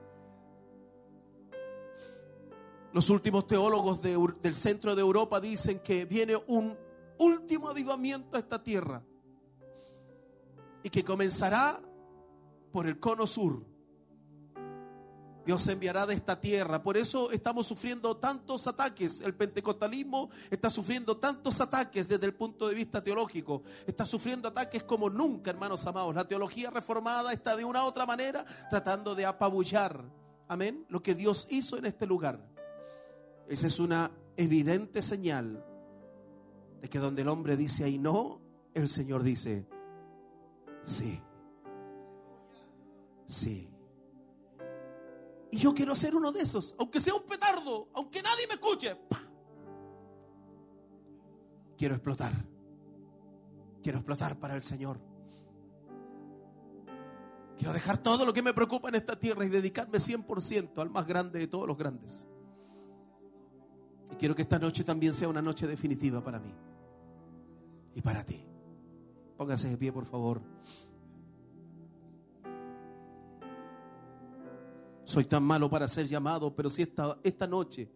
H: Los últimos teólogos de, del centro de Europa dicen que viene un último avivamiento a esta tierra y que comenzará por el cono sur. Dios enviará de esta tierra. Por eso estamos sufriendo tantos ataques. El pentecostalismo está sufriendo tantos ataques desde el punto de vista teológico. Está sufriendo ataques como nunca, hermanos amados. La teología reformada está de una u otra manera tratando de apabullar. Amén. Lo que Dios hizo en este lugar. Esa es una evidente señal de que donde el hombre dice ahí no, el Señor dice sí. Sí. Y yo quiero ser uno de esos, aunque sea un petardo, aunque nadie me escuche. Quiero explotar. Quiero explotar para el Señor. Quiero dejar todo lo que me preocupa en esta tierra y dedicarme 100% al más grande de todos los grandes. Y quiero que esta noche también sea una noche definitiva para mí y para ti. Póngase de pie, por favor. Soy tan malo para ser llamado, pero si esta, esta noche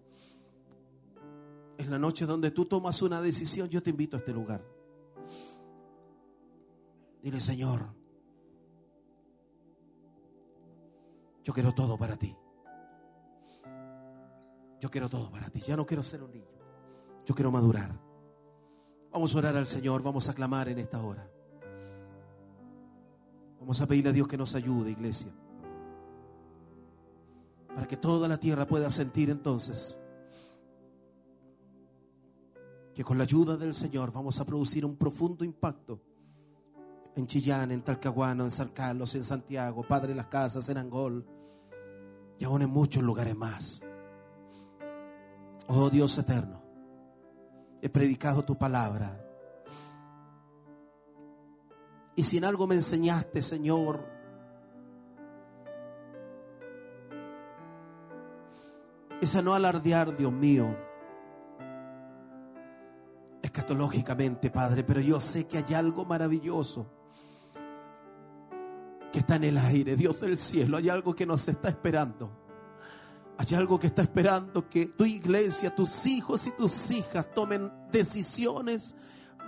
H: en la noche donde tú tomas una decisión, yo te invito a este lugar. Dile, Señor, yo quiero todo para ti. Yo quiero todo para ti. Ya no quiero ser un niño. Yo quiero madurar. Vamos a orar al Señor, vamos a clamar en esta hora. Vamos a pedirle a Dios que nos ayude, iglesia. Para que toda la tierra pueda sentir entonces que con la ayuda del Señor vamos a producir un profundo impacto en Chillán, en Talcahuano, en San Carlos, en Santiago, Padre Las Casas, en Angol y aún en muchos lugares más. Oh Dios eterno, he predicado tu palabra. Y si en algo me enseñaste, Señor, es a no alardear, Dios mío, escatológicamente, Padre, pero yo sé que hay algo maravilloso que está en el aire, Dios del cielo, hay algo que nos está esperando. Hay algo que está esperando que tu iglesia, tus hijos y tus hijas tomen decisiones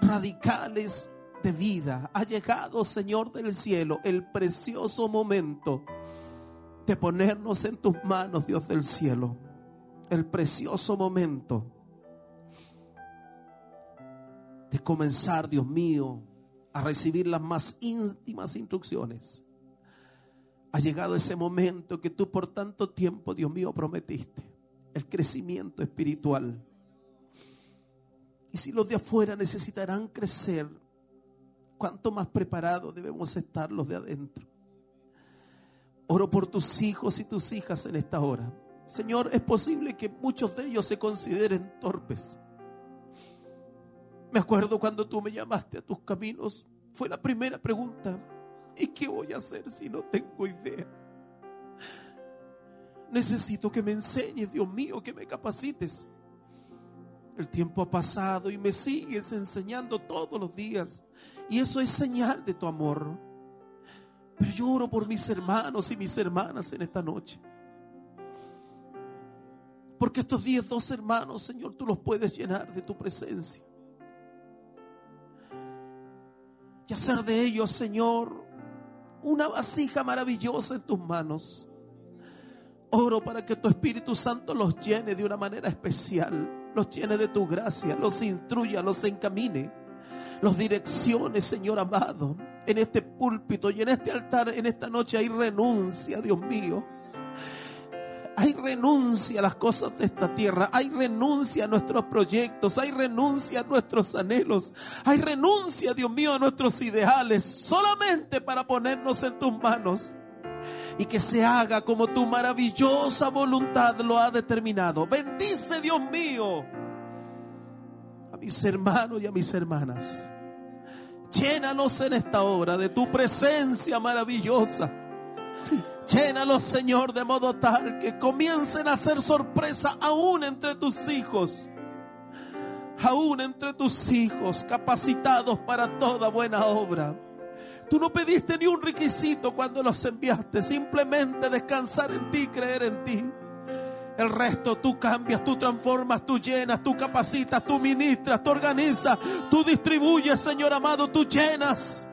H: radicales de vida. Ha llegado, Señor del cielo, el precioso momento de ponernos en tus manos, Dios del cielo. El precioso momento de comenzar, Dios mío, a recibir las más íntimas instrucciones. Ha llegado ese momento que tú por tanto tiempo, Dios mío, prometiste. El crecimiento espiritual. Y si los de afuera necesitarán crecer, ¿cuánto más preparados debemos estar los de adentro? Oro por tus hijos y tus hijas en esta hora. Señor, es posible que muchos de ellos se consideren torpes. Me acuerdo cuando tú me llamaste a tus caminos. Fue la primera pregunta. ¿Y qué voy a hacer si no tengo idea? Necesito que me enseñes, Dios mío, que me capacites. El tiempo ha pasado y me sigues enseñando todos los días. Y eso es señal de tu amor. Pero yo oro por mis hermanos y mis hermanas en esta noche. Porque estos diez, dos hermanos, Señor, tú los puedes llenar de tu presencia. Y hacer de ellos, Señor, una vasija maravillosa en tus manos. Oro para que tu Espíritu Santo los llene de una manera especial, los llene de tu gracia, los instruya, los encamine, los direcciones, Señor amado, en este púlpito y en este altar, en esta noche hay renuncia, Dios mío. Hay renuncia a las cosas de esta tierra, hay renuncia a nuestros proyectos, hay renuncia a nuestros anhelos, hay renuncia, Dios mío, a nuestros ideales, solamente para ponernos en tus manos y que se haga como tu maravillosa voluntad lo ha determinado. Bendice, Dios mío, a mis hermanos y a mis hermanas. Llénanos en esta hora de tu presencia maravillosa. Llénalos, Señor, de modo tal que comiencen a hacer sorpresa aún entre tus hijos. Aún entre tus hijos, capacitados para toda buena obra. Tú no pediste ni un requisito cuando los enviaste, simplemente descansar en ti, creer en ti. El resto tú cambias, tú transformas, tú llenas, tú capacitas, tú ministras, tú organizas, tú distribuyes, Señor amado, tú llenas.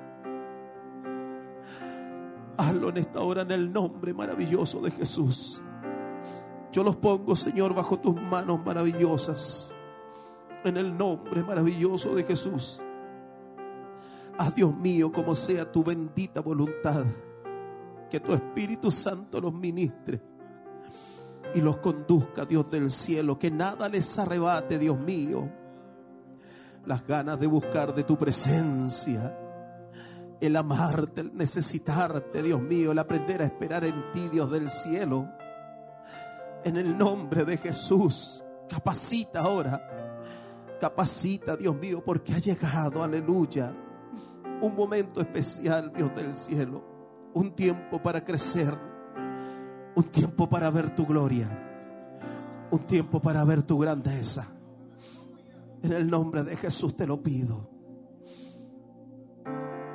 H: Hazlo en esta hora en el nombre maravilloso de Jesús. Yo los pongo, Señor, bajo tus manos maravillosas. En el nombre maravilloso de Jesús. Haz, Dios mío, como sea tu bendita voluntad. Que tu Espíritu Santo los ministre y los conduzca, Dios del cielo. Que nada les arrebate, Dios mío, las ganas de buscar de tu presencia el amarte, el necesitarte, Dios mío, el aprender a esperar en ti, Dios del cielo. En el nombre de Jesús, capacita ahora, capacita, Dios mío, porque ha llegado, aleluya, un momento especial, Dios del cielo, un tiempo para crecer, un tiempo para ver tu gloria, un tiempo para ver tu grandeza. En el nombre de Jesús te lo pido.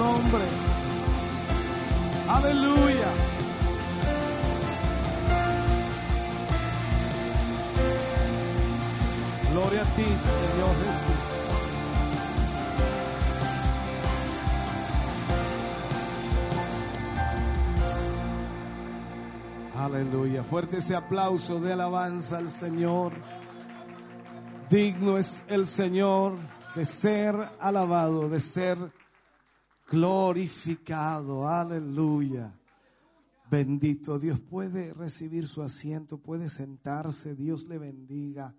H: Nombre. Aleluya. Gloria a ti, Señor Jesús. Aleluya. Fuerte ese aplauso de alabanza al Señor. Digno es el Señor de ser alabado, de ser glorificado. Aleluya. Bendito Dios. Puede recibir su asiento, puede sentarse. Dios le bendiga.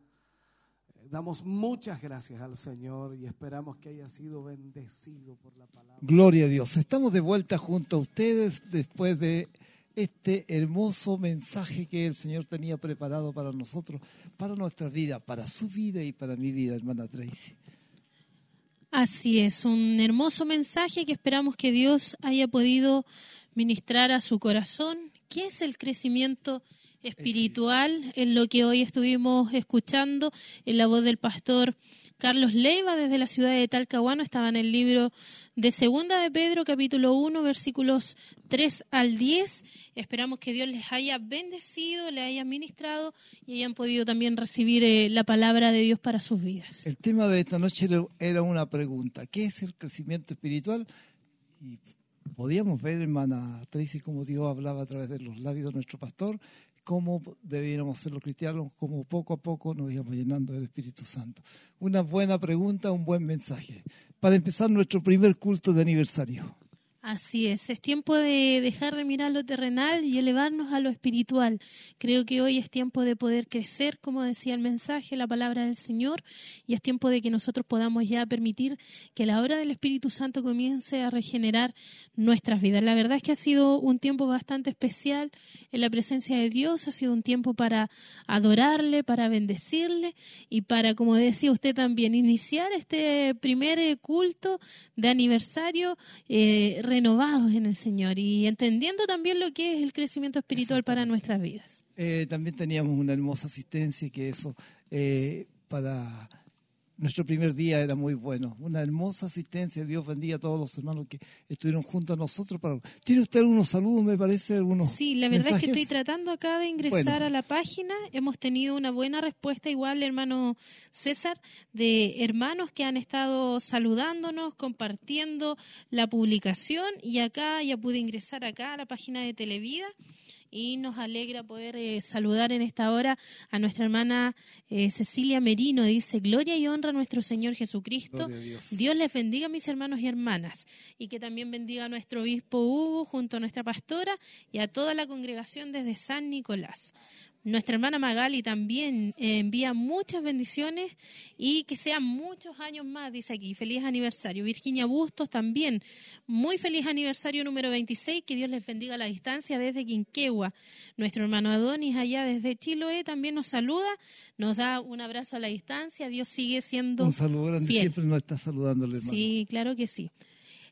H: Damos muchas gracias al Señor y esperamos que haya sido bendecido por la palabra.
B: Gloria a Dios. Estamos de vuelta junto a ustedes después de este hermoso mensaje que el Señor tenía preparado para nosotros, para nuestra vida, para su vida y para mi vida, hermana Tracy.
A: Así es, un hermoso mensaje que esperamos que Dios haya podido ministrar a su corazón. ¿Qué es el crecimiento espiritual? En lo que hoy estuvimos escuchando en la voz del pastor Carlos Leiva desde la ciudad de Talcahuano estaba en el libro de Segunda de Pedro, capítulo 1, versículos 3 al 10. Esperamos que Dios les haya bendecido, les haya ministrado y hayan podido también recibir eh, la palabra de Dios para sus vidas.
B: El tema de esta noche era- una pregunta. ¿Qué es el crecimiento espiritual? Y podíamos ver, hermana Tracy, cómo Dios hablaba a través de los labios de nuestro pastor, cómo debiéramos ser los cristianos, cómo poco a poco nos íbamos llenando del Espíritu Santo. Una buena pregunta, un buen mensaje. Para empezar nuestro primer culto de aniversario.
A: Así es, es tiempo de dejar de mirar lo terrenal y elevarnos a lo espiritual. Creo que hoy es tiempo de poder crecer, como decía el mensaje, la palabra del Señor, y es tiempo de que nosotros podamos ya permitir que la obra del Espíritu Santo comience a regenerar nuestras vidas. La verdad es que ha sido un tiempo bastante especial en la presencia de Dios, ha sido un tiempo para adorarle, para bendecirle y para, como decía usted también, iniciar este primer culto de aniversario eh, renovados en el Señor y entendiendo también lo que es el crecimiento espiritual para nuestras vidas.
B: Eh, también teníamos una hermosa asistencia que eso eh, para nuestro primer día era muy bueno. Una hermosa asistencia. Dios bendiga a todos los hermanos que estuvieron junto a nosotros. Para... ¿Tiene usted algunos saludos, me parece? Algunos
A: Sí, la verdad es que estoy tratando acá de ingresar
B: Bueno.
A: a la página. Hemos tenido una buena respuesta, igual, hermano César, de hermanos que han estado saludándonos, compartiendo la publicación. Y acá ya pude ingresar acá a la página de Televida. Y nos alegra poder eh, saludar en esta hora a nuestra hermana eh, Cecilia Merino. Dice, gloria y honra a nuestro Señor Jesucristo.
B: Dios.
A: Dios les bendiga, mis hermanos y hermanas, y que también bendiga a nuestro obispo Hugo junto a nuestra pastora y a toda la congregación desde San Nicolás. Nuestra hermana Magali también eh, envía muchas bendiciones y que sean muchos años más, dice aquí. Feliz aniversario. Virginia Bustos también. Muy feliz aniversario número 26. Que Dios les bendiga a la distancia desde Quinquegua. Nuestro hermano Adonis allá desde Chiloé también nos saluda, nos da un abrazo a la distancia. Dios sigue siendo
B: Un saludo grande.
A: fiel.
B: Siempre nos está saludando el hermano.
A: Sí, claro que sí.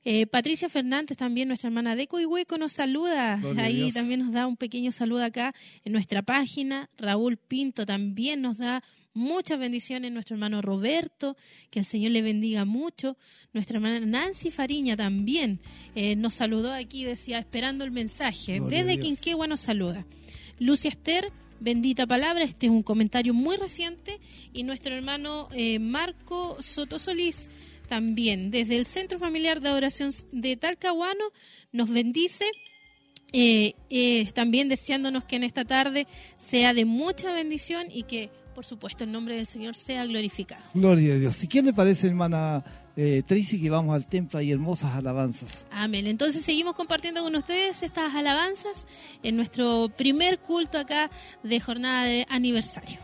A: Eh, Patricia Fernández, también nuestra hermana de Coihueco, nos saluda.
B: Gloria
A: Ahí
B: Dios.
A: también nos da un pequeño saludo acá en nuestra página. Raúl Pinto también nos da muchas bendiciones. Nuestro hermano Roberto, que el Señor le bendiga mucho. Nuestra hermana Nancy Fariña también eh, nos saludó aquí, decía, esperando el mensaje.
B: Gloria
A: Desde. Quinquegua nos saluda. Lucia Esther, bendita palabra. Este es un comentario muy reciente. Y nuestro hermano eh, Marco Soto Solís también desde el Centro Familiar de Adoración de Talcahuano nos bendice. eh, eh, también deseándonos que en esta tarde sea de mucha bendición y que
G: por supuesto, el nombre del Señor sea glorificado.
B: Gloria a Dios. ¿Y qué le parece, hermana eh, Tracy, que vamos al templo y hermosas alabanzas?
G: Amén. Entonces seguimos compartiendo con ustedes estas alabanzas en nuestro primer culto acá de jornada de aniversario.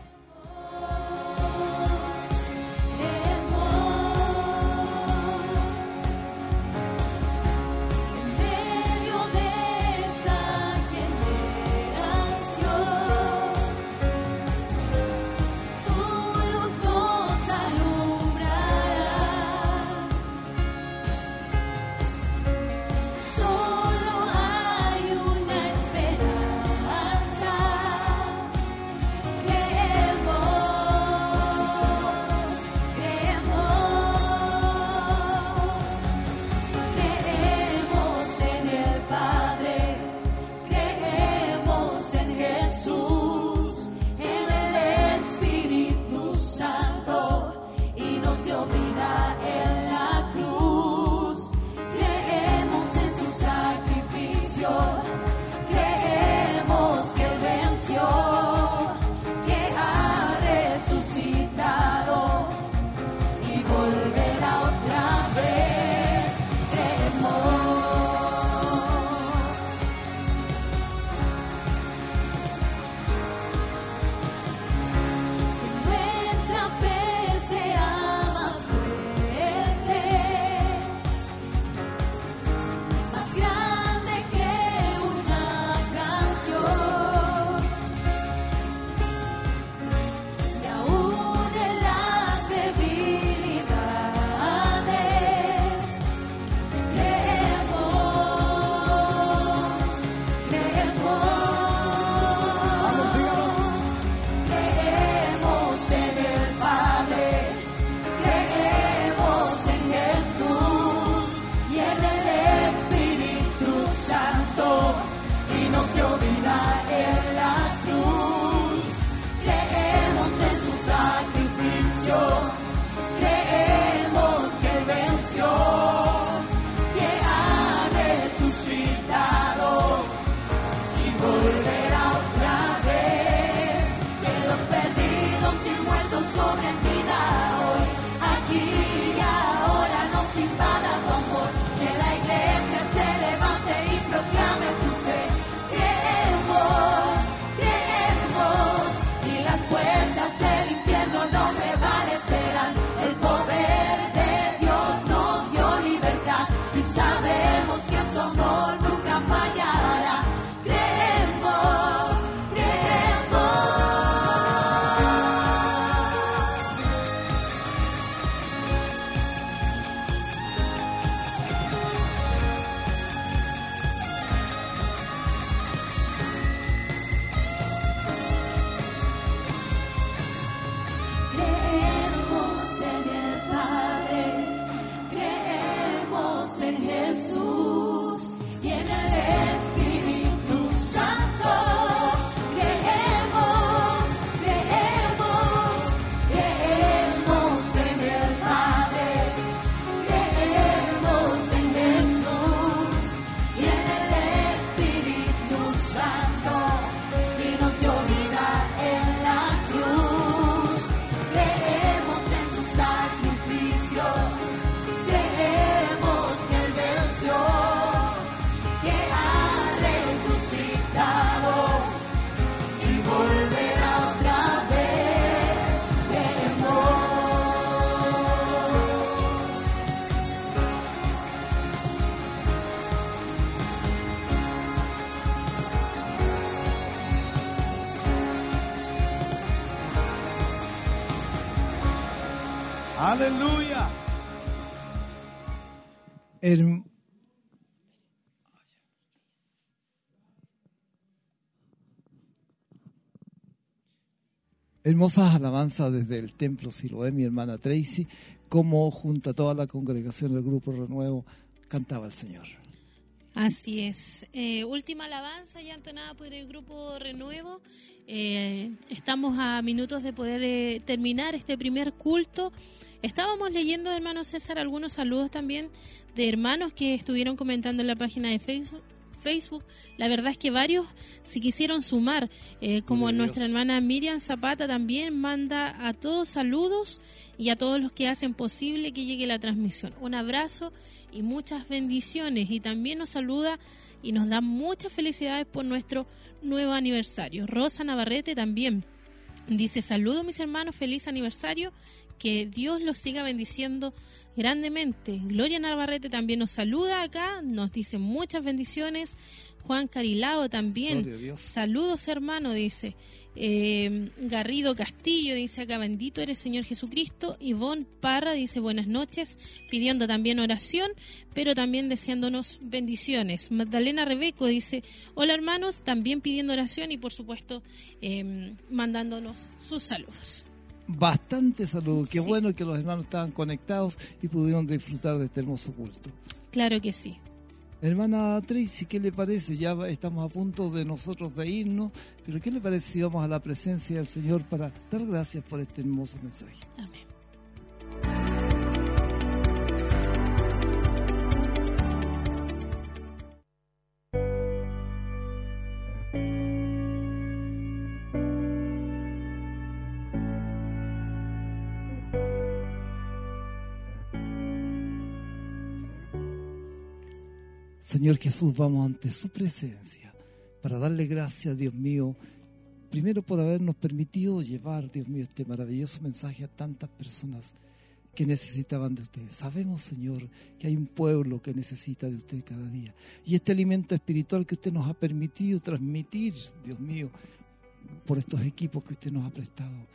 B: Hermosas alabanzas desde el templo Siloé, mi hermana Tracy, como junto a toda la congregación del Grupo Renuevo cantaba el Señor.
G: Así es. Eh, última alabanza ya entonada por el grupo Renuevo. Eh, estamos a minutos de poder eh, terminar este primer culto. Estábamos leyendo, hermano César, algunos saludos también de hermanos que estuvieron comentando en la página de Facebook,
A: Facebook. La verdad es que varios se quisieron sumar, eh, como nuestra hermana Miriam Zapata también manda a todos saludos y a todos los que hacen posible que llegue la transmisión. Un abrazo y muchas bendiciones. Y también nos saluda y nos da muchas felicidades por nuestro nuevo aniversario. Rosa Navarrete también dice saludo mis hermanos, feliz aniversario, que Dios los siga bendiciendo grandemente. Gloria Navarrete también nos saluda acá, nos dice muchas bendiciones. Juan Carilao también, saludos hermano, dice. Eh, Garrido Castillo dice acá, bendito eres Señor Jesucristo. Ivonne Parra dice buenas noches, pidiendo también oración, pero también deseándonos bendiciones. Magdalena Rebeco dice, hola hermanos, también pidiendo oración y por supuesto eh, mandándonos sus saludos.
B: Bastante saludos. Qué
A: Sí.
B: bueno que los hermanos estaban conectados y pudieron disfrutar de este hermoso culto.
A: Claro que sí.
B: Hermana Tracy, ¿qué le parece? Ya estamos a punto de nosotros de irnos, pero ¿qué le parece si vamos a la presencia del Señor para dar gracias por este hermoso mensaje?
A: Amén.
B: Señor Jesús, vamos ante su presencia para darle gracias, Dios mío, primero por habernos permitido llevar, Dios mío, este maravilloso mensaje a tantas personas que necesitaban de usted. Sabemos, Señor, que hay un pueblo que necesita de usted cada día. Y este alimento espiritual que usted nos ha permitido transmitir, Dios mío, por estos equipos que usted nos ha prestado,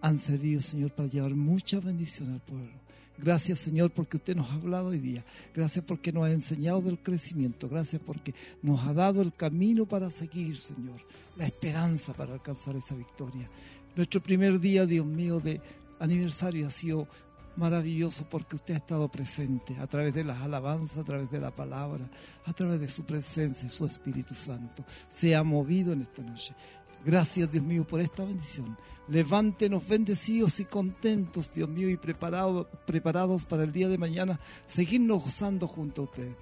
B: han servido, Señor, para llevar mucha bendición al pueblo. Gracias, Señor, porque usted nos ha hablado hoy día. Gracias porque nos ha enseñado del crecimiento. Gracias porque nos ha dado el camino para seguir, Señor. La esperanza para alcanzar esa victoria. Nuestro primer día, Dios mío, de aniversario ha sido maravilloso porque usted ha estado presente a través de las alabanzas, a través de la palabra, a través de su presencia, su Espíritu Santo. Se ha movido en esta noche. Gracias, Dios mío, por esta bendición. Levántenos bendecidos y contentos, Dios mío, y preparado- preparados para el día de mañana, seguirnos gozando junto a usted.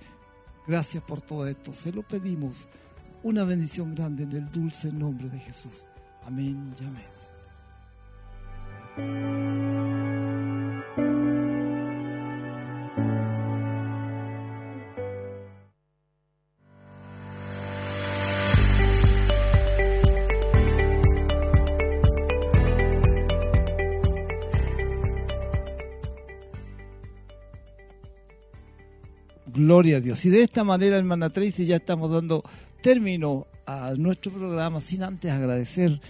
B: Gracias por todo esto. Se lo pedimos. Una bendición grande en el dulce nombre de Jesús. Amén y amén. Gloria a Dios. Y de esta manera, hermana Tracy, ya estamos dando término a nuestro programa sin antes agradecer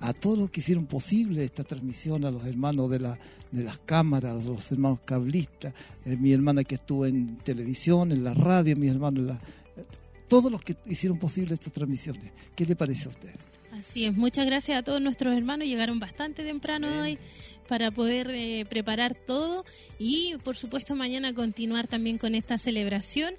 B: a todos los que hicieron posible esta transmisión, a los hermanos de, la, de las cámaras, a los hermanos cablistas, eh, mi hermana que estuvo en televisión, en la radio, mi hermano en la... Todos los que hicieron posible estas transmisiones. ¿Qué le parece a usted?
A: Así es, muchas gracias a todos nuestros hermanos, llegaron bastante temprano hoy para poder eh, preparar todo y por supuesto mañana continuar también con esta celebración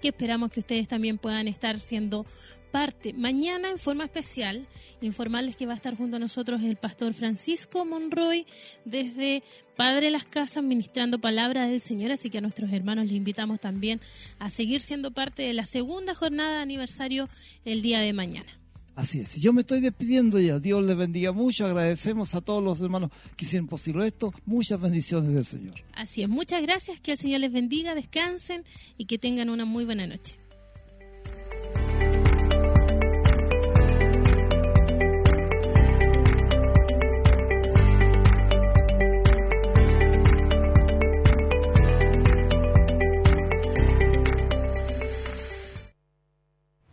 A: que esperamos que ustedes también puedan estar siendo parte. Mañana en forma especial, informarles que va a estar junto a nosotros el pastor Francisco Monroy desde Padre Las Casas ministrando palabra del Señor, así que a nuestros hermanos les invitamos también a seguir siendo parte de la segunda jornada de aniversario el día de mañana.
B: Así es. Yo me estoy despidiendo ya. Dios les bendiga mucho. Agradecemos a todos los hermanos que hicieron posible esto. Muchas bendiciones del Señor.
A: Así es, muchas gracias, que el Señor les bendiga, descansen y que tengan una muy buena noche.